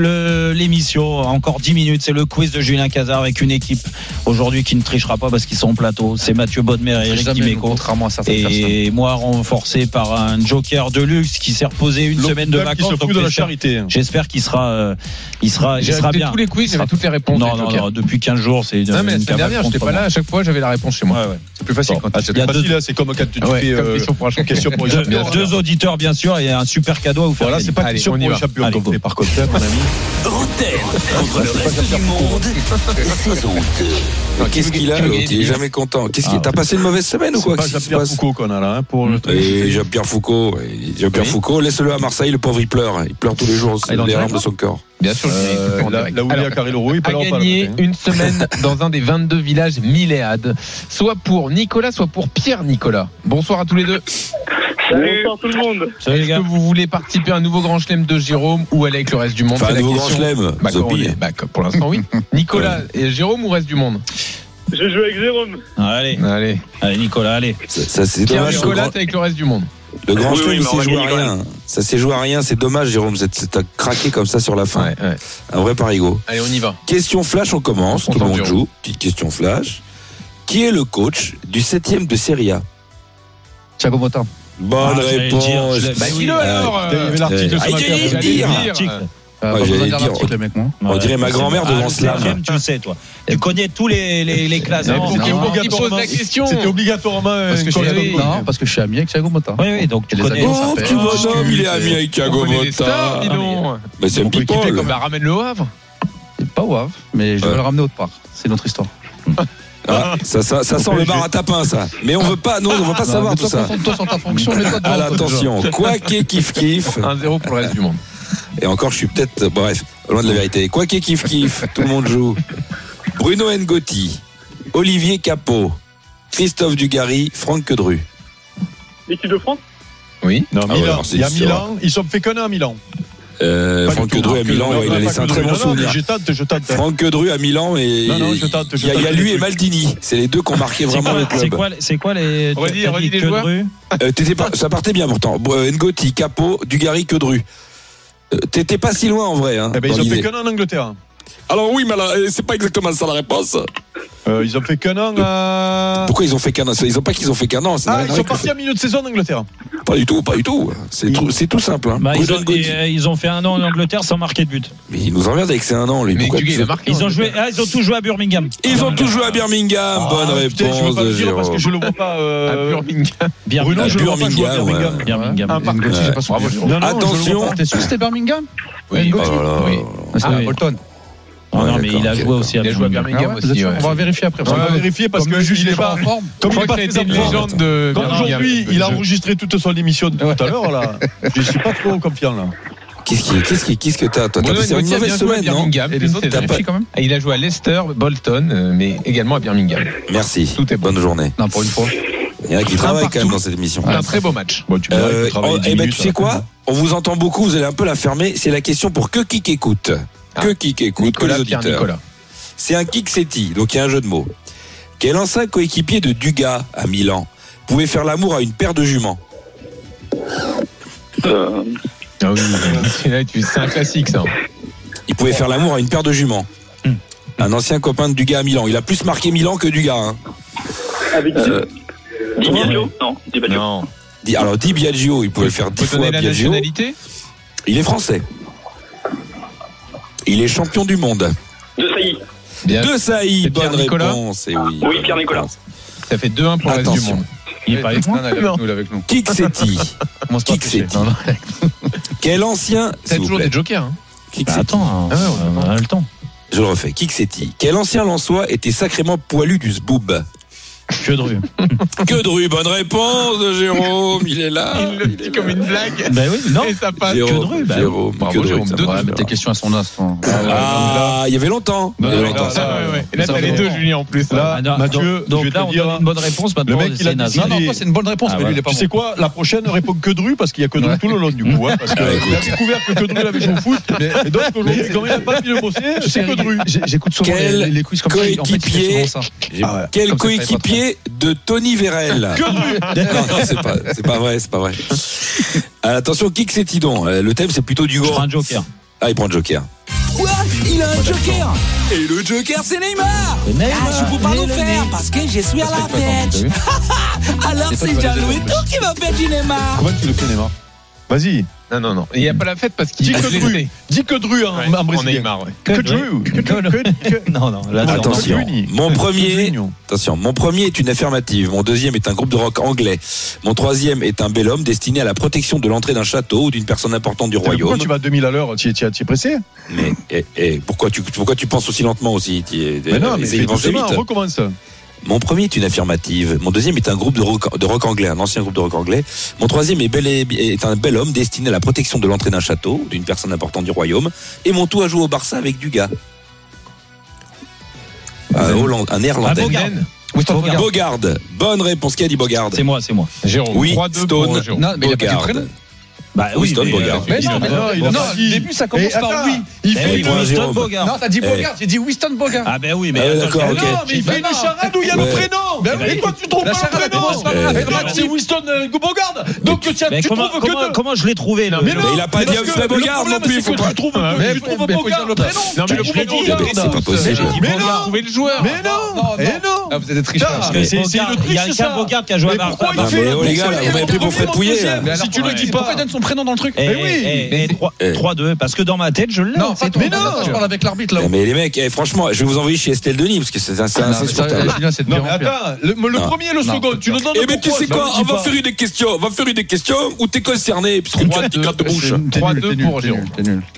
l'émission. Encore 10 minutes, c'est le quiz de Julien Cazard avec une équipe aujourd'hui qui ne trichera pas parce qu'ils sont en plateau. C'est Mathieu Bodmer et Eric Dimeco. Contrairement à certaines et moi renforcé par un joker de luxe qui s'est reposé une semaine de vacances. Qui se de la charité. Hein. J'espère qu'il sera, euh, il sera, il bien. tous les quiz, il toutes les réponses. Non, non, depuis 15 jours, c'est une. Non, mais la semaine dernière, pas là. À chaque fois, j'avais la réponse réponse chez moi. C'est plus facile quand deux... tu, (laughs) auditeurs, bien sûr, et un super cadeau à vous faire. Voilà, c'est pas question on pour par contre, mon ami. Qu'est-ce qu'il a Il est jamais content. Ah. T'as passé une mauvaise semaine ou quoi? C'est Jean-Pierre Foucault qu'on a là hein, pour le Et eh, Jean-Pierre Foucault, Jean-Pierre Foucault, laisse-le à Marseille, le pauvre il pleure. Il pleure tous les jours, ah, les larmes de son corps. Bien sûr, là, euh, où il y a Caril Roux, il peut gagner une semaine (laughs) dans un des 22 villages Milléades, soit pour Nicolas, soit pour Pierre Nicolas. Bonsoir à tous les deux. Bonsoir tout le monde. Est-ce que vous voulez participer à un nouveau Grand Chelem de Jérôme ou aller avec le reste du monde enfin, Un nouveau Grand Chelem. Bah, bah, pour l'instant, oui. (laughs) Nicolas et Jérôme ou reste du monde Je joue avec Jérôme. Allez. allez. Nicolas, allez. Ça, ça, Pierre Nicolas, t'es avec le reste du monde. Le grand oui, il s'est joué à rien. Ça s'est joué à rien. C'est dommage, Jérôme. T'as craqué comme ça sur la fin. Ouais. Un vrai parigo. Allez, on y va. Question flash, on commence. On Tout le monde joue. Petite question flash. Qui est le coach du 7 de Serie A? Thiago Motta. Bonne ah, réponse. Bah, bah, dis-le euh, alors. Ah, il y avait l'article sur la Hein. On, dirait ma grand-mère devant ah, cela. Tu le sais, toi. Tu connais tous les, les, les classes. Hein. C'était obligatoirement. Parce que, non, parce que je suis ami avec Thiago Motta. Oui, oui, donc tu les connais. Oh, petit bonhomme, il est ami avec Thiago Motta. Ah, mais c'est un people. comme la ramène le Havre. Pas au Havre, mais je vais le ramener autre part. C'est notre histoire. Ah, ça, sent le bar à tapin, ça. Mais on veut pas, non, on veut pas savoir tout ça. Toi, ta fonction, à (laughs) quoi qu'il kiff kiff. 1-0 pour le reste du monde. Et encore, je suis peut-être, bref, loin de la vérité. Quoi qu'il kiff kiff, tout le monde joue. Bruno Ngotti, Olivier Capot, Christophe Dugarry, Franck Quedru. L'équipe de France? Oui. Non, ah il y a Milan. Ils sont fait à Milan. Euh, Franck Quedru à Milan, il a laissé un très bon souvenir. Je tente, je tente. Franck Quedru à Milan et non, je il, y a, y, a lui et Maldini. C'est les deux qui ont marqué vraiment quoi, le club. C'est quoi, les Redis, redis les joueurs. Euh, ça partait bien pourtant. Euh, Ngoti, Capot, Dugarry, Quedru. Euh, t'étais pas si loin en vrai. Hein, eh ben, ils ont fait qu'un an en Angleterre. Alors oui, mais c'est pas exactement ça la réponse. Euh, ils ont fait qu'un an. Euh... Pourquoi ils ont fait qu'un an? Ils ont pas qu'ils ont fait qu'un an. Ah, ils sont partis à milieu de saison en Angleterre. Pas du tout, pas du tout. C'est tout, simple. Hein. Bah, euh, ils, ont, fait un an en Angleterre sans marquer de but. Mais ils nous emmerdent avec ces un an, lui. Ah, ils, ont joué, ils ont tout joué à Birmingham. Ils ont tout joué à Birmingham. Ah, Bonne réponse. Je parce que je le vois pas. Euh, à Birmingham. Bruno, je Birmingham. Ah, Attention. C'était Birmingham? Oh Bolton. Ah non, mais il a joué aussi à Birmingham. Ah aussi. On va vérifier après. On va vérifier parce que le juge n'est pas en forme. Comme il pas une légende de. Aujourd'hui, il a enregistré toute son émission de tout à l'heure là. Je suis pas trop confiant là. Qu'est-ce que t'as, toi? T'as passé une mauvaise semaine, non? Ah, il a joué à Leicester, Bolton, euh, mais également à Birmingham. Merci. Tout est bonne journée. Pour une fois. Il y en a qui travaillent quand même dans cette émission. Un très beau match. Tu euh, oh, eh ben, tu sais quoi? On vous entend beaucoup, vous allez un peu la fermer. C'est la question pour que qui écoute que qui écoute, que les auditeurs. C'est un Kiksetti, donc il y a un jeu de mots. Quel ancien coéquipier de Dugas à Milan pouvait faire l'amour à une paire de juments. Euh. Ah oui, c'est un classique ça. Il pouvait faire l'amour à une paire de juments. Un ancien copain de Dugas à Milan. Il a plus marqué Milan que Dugas. Hein. Euh, Di Biagio Non, Alors Di Biagio, il pouvait faire 10 fois Biagio. Il est français. Il est champion du monde. De Sailly. Bien. De Sailly, bonne Nicolas. réponse. Et oui, oui Pierre-Nicolas. Ça fait 2-1 pour Attention. le reste du monde. Il est pas avec, nous, avec nous. Kiksetti. Kiksetti. (laughs) Quel ancien. T'as toujours plaît. des jokers. Hein. Bah attends, hein. ah ouais, on, a, on a le temps. Je le refais. Kiksetti. Quel ancien Lançois était sacrément poilu du zboob Queudru. (laughs) Queudru, bonne réponse de Jérôme, il est là. Il le dit comme une blague. Ben oui, non. Et ça passe. Jérôme, Queudru, ben, Jérôme, bravo Jérôme. Deux, deux, tes questions à son instant. Ah, euh, il y avait longtemps. Il y avait longtemps. ça. Et là, t'as les deux, Julien, en plus. Là, Mathieu, donc là, on donne une bonne réponse. Le mec, il a Non, non, c'est une bonne réponse, ah mais lui, il est pas Tu sais quoi, la prochaine répond que Queudru, parce qu'il y a que Queudru tout le long, du coup. Hein, parce qu'il a découvert que Queudru avait joué au foot. (laughs) Et donc, aujourd'hui, quand il n'a pas pu le bosser, c'est que Queudru. J'écoute souvent les quiz comme ça. Quel coéquipier de Tony Vérel. non, non c'est pas, vrai, c'est pas vrai. Alors, attention, kick c'est Tidon. Euh, le thème, c'est plutôt du gore. un joker. Ah, il prend le joker. Quoi Il a un joker Et le joker, c'est Neymar. Ah, je ne peux pas le faire parce que je suis à la fête. (laughs) Alors, c'est Jean-Louis qui va faire du Neymar. Comment tu le fais, Neymar? Vas-y. Non, non, non. Il n'y a pas la fête parce qu'il dit que Dru. Hein, dit que Dru en, ouais, en brésilien. Neymar, ouais. Que Dru. Non, non. Là, attention. Mon premier. Attention. Mon premier est une affirmative. Mon deuxième est un groupe de rock anglais. Mon troisième est un bel homme destiné à la protection de l'entrée d'un château ou d'une personne importante du royaume. Pourquoi tu vas à 2000 à l'heure Tu es, pressé? Mais eh, eh, pourquoi, tu, pourquoi tu penses aussi lentement aussi tu, Mais non, euh, mais, mais, mais on recommence. Mon premier est une affirmative. Mon deuxième est un groupe de rock, anglais, un ancien groupe de rock anglais. Mon troisième est, un bel homme destiné à la protection de l'entrée d'un château, d'une personne importante du royaume. Et mon tout a joué au Barça avec Dugas. Un, euh, un néerlandais. Ah, Bogard. Bonne réponse. Qui a dit Bogard C'est moi, c'est moi. Jérôme. Oui, Stone. Bah, Winston Bogart. Euh, mais non, mais non, il non début ça commence par oui. Il eh, fait une Winston Bogart. Non, t'as dit eh. Bogart, j'ai dit Winston Bogart. Ah ben oui, mais ah, d'accord, mais il fait une charade où il y a le prénom. Bah Et toi tu trouves pas le prénom. C'est eh. Winston euh, Bogart. Donc tu trouves que comment je l'ai trouvé là Mais il a pas dit Winston Bogart non plus, tu trouves Bogart le prénom. Non mais le prénom c'est pas possible. Mais non, le joueur. Mais non, non. Ah, vous êtes. C'est le. Il y a Bogart qui a joué à Marseille. Mais les gars, pris Pouillet. Si tu le dis pas, son prénom dans le truc. Eh, eh eh, mais oui. 3-2, parce que dans ma tête, je l'ai. Non, pas mais non, je parle avec l'arbitre là. Mais les mecs, franchement, je vais vous envoyer chez Estelle Denis parce que c'est un insupportable. Non, mais attends, le, le premier, le second, tu le donnes. Eh mais tu sais bah quoi On va faire une question. On va faire une question où t'es concerné puisque tu as une carte rouge. 3-2 pour Jérôme.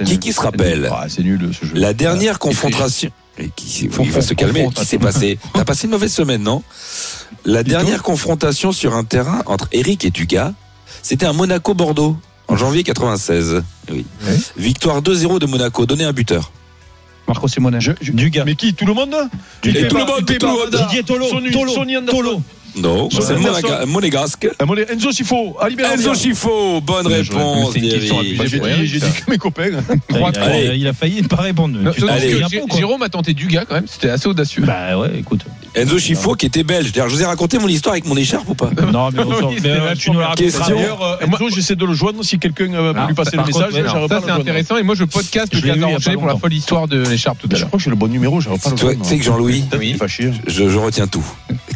Qui qui se rappelle C'est nul ce jeu. La dernière confrontation. Qui, oui, il faut se calmer. Qui s'est passé (laughs) T'as passé une mauvaise semaine, non La dernière confrontation sur un terrain entre Eric et Dugas, c'était un Monaco-Bordeaux en janvier 96. Oui. Victoire 2-0 de Monaco, donné un buteur. Marco Simone. Je, je, Dugas. Mais qui? Tout le monde? Du Tout le monde, tout. Didier Tolo. Tolo. Non, c'est un monégasque. Ah, Enzo Chifo, Enzo Chifo, bonne réponse. J'ai dit que mes copains. Hein. Il a failli ne pas répondre. Jérôme a tenté Dugas quand même, c'était assez audacieux. Bah ouais, écoute. Enzo Chiffo qui était belge. D'ailleurs, je vous ai raconté mon histoire avec mon écharpe ou pas Non, mais, (laughs) on mais tu nous la raconteras d'ailleurs. Euh, Enzo, j'essaie de le joindre si quelqu'un euh, veut ah, lui passer le message. Ça, c'est intéressant. Et moi, je podcast le 14 janvier pour la folle histoire de l'écharpe tout à l'heure. Je crois que j'ai le bon numéro, Tu sais que Jean-Louis, hein. hein. je, retiens tout.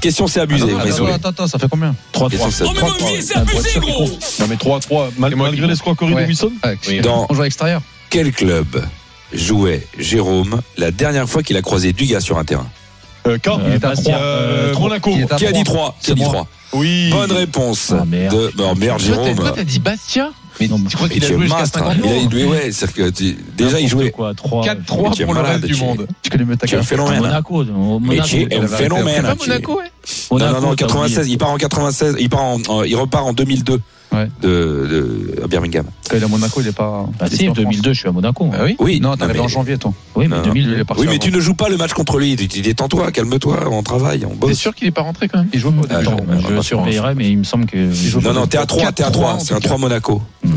Question, c'est abusé. attends, attends, ça fait combien 3-3. Oh, mais c'est abusé, gros Non, mais 3-3, malgré l'escroquerie de Wilson On joue à l'extérieur. Quel club jouait Jérôme la dernière fois qu'il a croisé Dugas sur un terrain? Euh, quand il est 3. Monaco. Euh, qui, a dit 3 Qui a dit Oui. Bonne réponse. Ah, merde. De... Bah, merde, Jérôme. Toi, t'as dit Bastia mais non, tu crois qu'il a joué jusqu'à 50 il a, joué, ouais, c'est que tu, déjà il jouait 4-3 pour le reste du monde. Tu connais un phénomène. Monaco, Monaco. Tu un phénomène. Pas Monaco, ouais. Non, non, non, 96. Il part en 96. Il part en, euh, il repart en 2002 ouais. de, Birmingham. Quand il est à Monaco, il n'est pas. Bah si, en 2002, je suis à Monaco. Ah oui, non, t'arrives mais... en janvier, toi. Oui, mais, 2000. Il est parti oui, mais tu ne joues pas le match contre lui. Détends-toi, calme-toi, on travaille, on bosse. T'es sûr qu'il n'est pas rentré quand même Il joue ah, non, Je, je surveillerai, mais il me semble que. Non, non, t'es à 3, t'es à 3. C'est un 3 Monaco. Mm.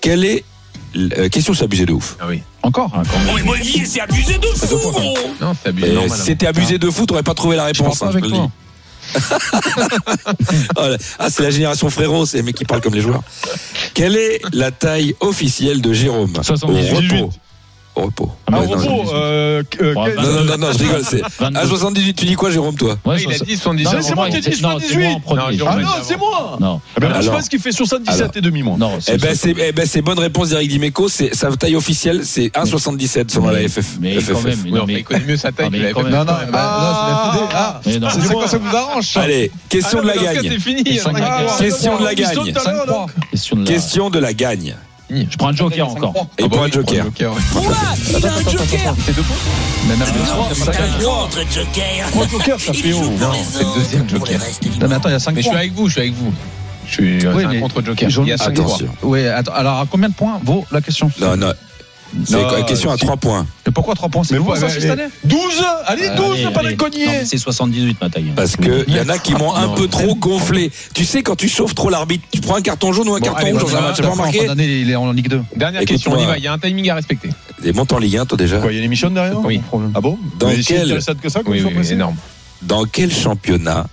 Quelle est euh, question c'est abusé de ouf? Ah oui. Encore, hein, encore. Oui, moi, c'est abusé de fou, gros. Non, c'est abusé. Euh, C'était abusé de fou, t'aurais pas trouvé la réponse. Hein, avec toi. (laughs) ah, c'est la génération frérot, c'est les mecs qui parlent comme les joueurs. Quelle est la taille officielle de Jérôme? 78. Au repos. Au repos. Ah, au non, repos, euh, euh, Non, non, non, non, je rigole. C'est... 22. À 78, tu dis quoi, Jérôme, toi Ouais, il a dit 78. Non, C'est moi qui ai dit c'est- non, c'est moi en 78. premier. Non, Jérôme Ah non, c'est moi Non. Eh ben, moi, je Alors. pense qu'il fait 77 et demi, moi. Non, Eh ben, c'est, eh ben, c'est bonne réponse d'Eric Dimeco. C'est sa taille officielle, c'est 1,77 selon la FF. Mais quand même, il connaît mieux sa taille Non, que la FF. Non, non, bah, Ah, non, c'est la FD. Ah, non. c'est quoi ça vous arrange Allez, question Ah, de non, la gagne. C'est fini. Question de la Ah, gagne. Question de la gagne. Je prends un joker encore. Et Ah bah pour un joker. le ouais. Il a un joker C'est deux points Mais même C'est un contre-joker Trois jokers, ça fait haut. Non, c'est le deuxième joker. Non, mais attends, il y a 5 Mais je suis points. avec vous, je suis avec vous. Je suis Oui, c'est un mais contre-joker. jaune- Il y a cinq Attention. points. Oui, attends, alors à combien de points vaut la question? Non, non. C'est Non, question à si. 3 points. Et pourquoi 3 points C'est Mais nouveau vous, ça allez, cette année 12 Allez, 12, Allez, pas allez. les cogner Non, mais C'est 78 ma taille. Parce que il y en a qui m'ont un Non. peu trop gonflé. Tu sais, quand tu chauffes trop l'arbitre, tu prends un carton jaune ou un Bon, carton allez, rouge dans un va. match. En fin d'année, il est en Ligue 2. Dernière question, on y va. Il y a un timing à respecter. Des montes en Ligue 1, toi déjà Quoi, il y a une émission derrière Oui. Ah bon Dans Mais quel- que ça, Oui, énorme. Dans quel championnat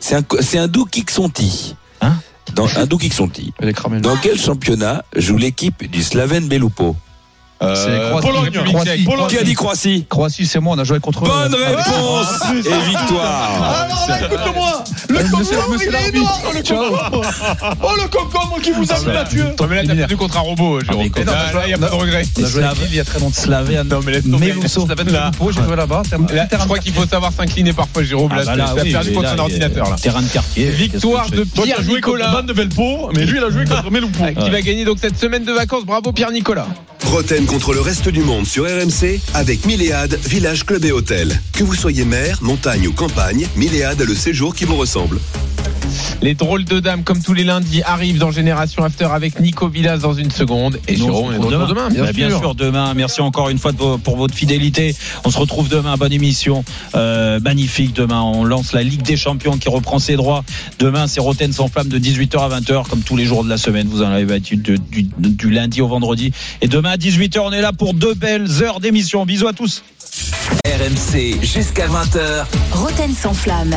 C'est un, doux Kixonti. Hein Dans un doux Kixonti. Elle est cramée. Dans quel championnat joue l'équipe du Slaven Belupo Euh, Croatie. Pologne. Pologne. Qui a dit Croatie Croatie, c'est moi, on a joué contre eux. Bonne Ah, réponse Ah, et victoire. Alors là, écoute-moi Le concombre, il est énorme, le concombre Oh, le concombre qui vous a mis là-dessus Non, mais là, t'as perdu contre un robot, Jérôme. Là, il n'y a pas de regret. On a joué avec Slave- Lille il y a très longtemps. Slaven. Non, mais j'ai joué là-bas. c'est un- Là, je crois qu'il faut savoir s'incliner parfois, Jérôme. Ah, Là, t'as perdu contre un ordinateur, là. Terrain de quartier. Victoire de Pierre joué contre Nicolas. Van de Velpo, mais lui, il a joué contre Meloupo. Qui va gagner donc cette semaine de vacances. Bravo Pierre Nicolas. Roten contre le reste du monde sur RMC avec Milléade, village, club et hôtel. Que vous soyez mer, montagne ou campagne, Milléade a le séjour qui vous ressemble. Les drôles de dames, comme tous les lundis, arrivent dans Génération After avec Nico Villas dans une seconde. Et Nous, on Jérôme est de demain, Bah, bien, sûr. demain. Merci encore une fois de vos- pour votre fidélité. On se retrouve demain. Bonne émission. Euh, magnifique demain. On lance la Ligue des Champions qui reprend ses droits. Demain, c'est Roten sans flamme de 18h à 20h, comme tous les jours de la semaine. Vous en avez battu du, du lundi au vendredi. Et demain à 18h, on est là pour deux belles heures d'émission. Bisous à tous. RMC jusqu'à 20h. Roten sans flamme.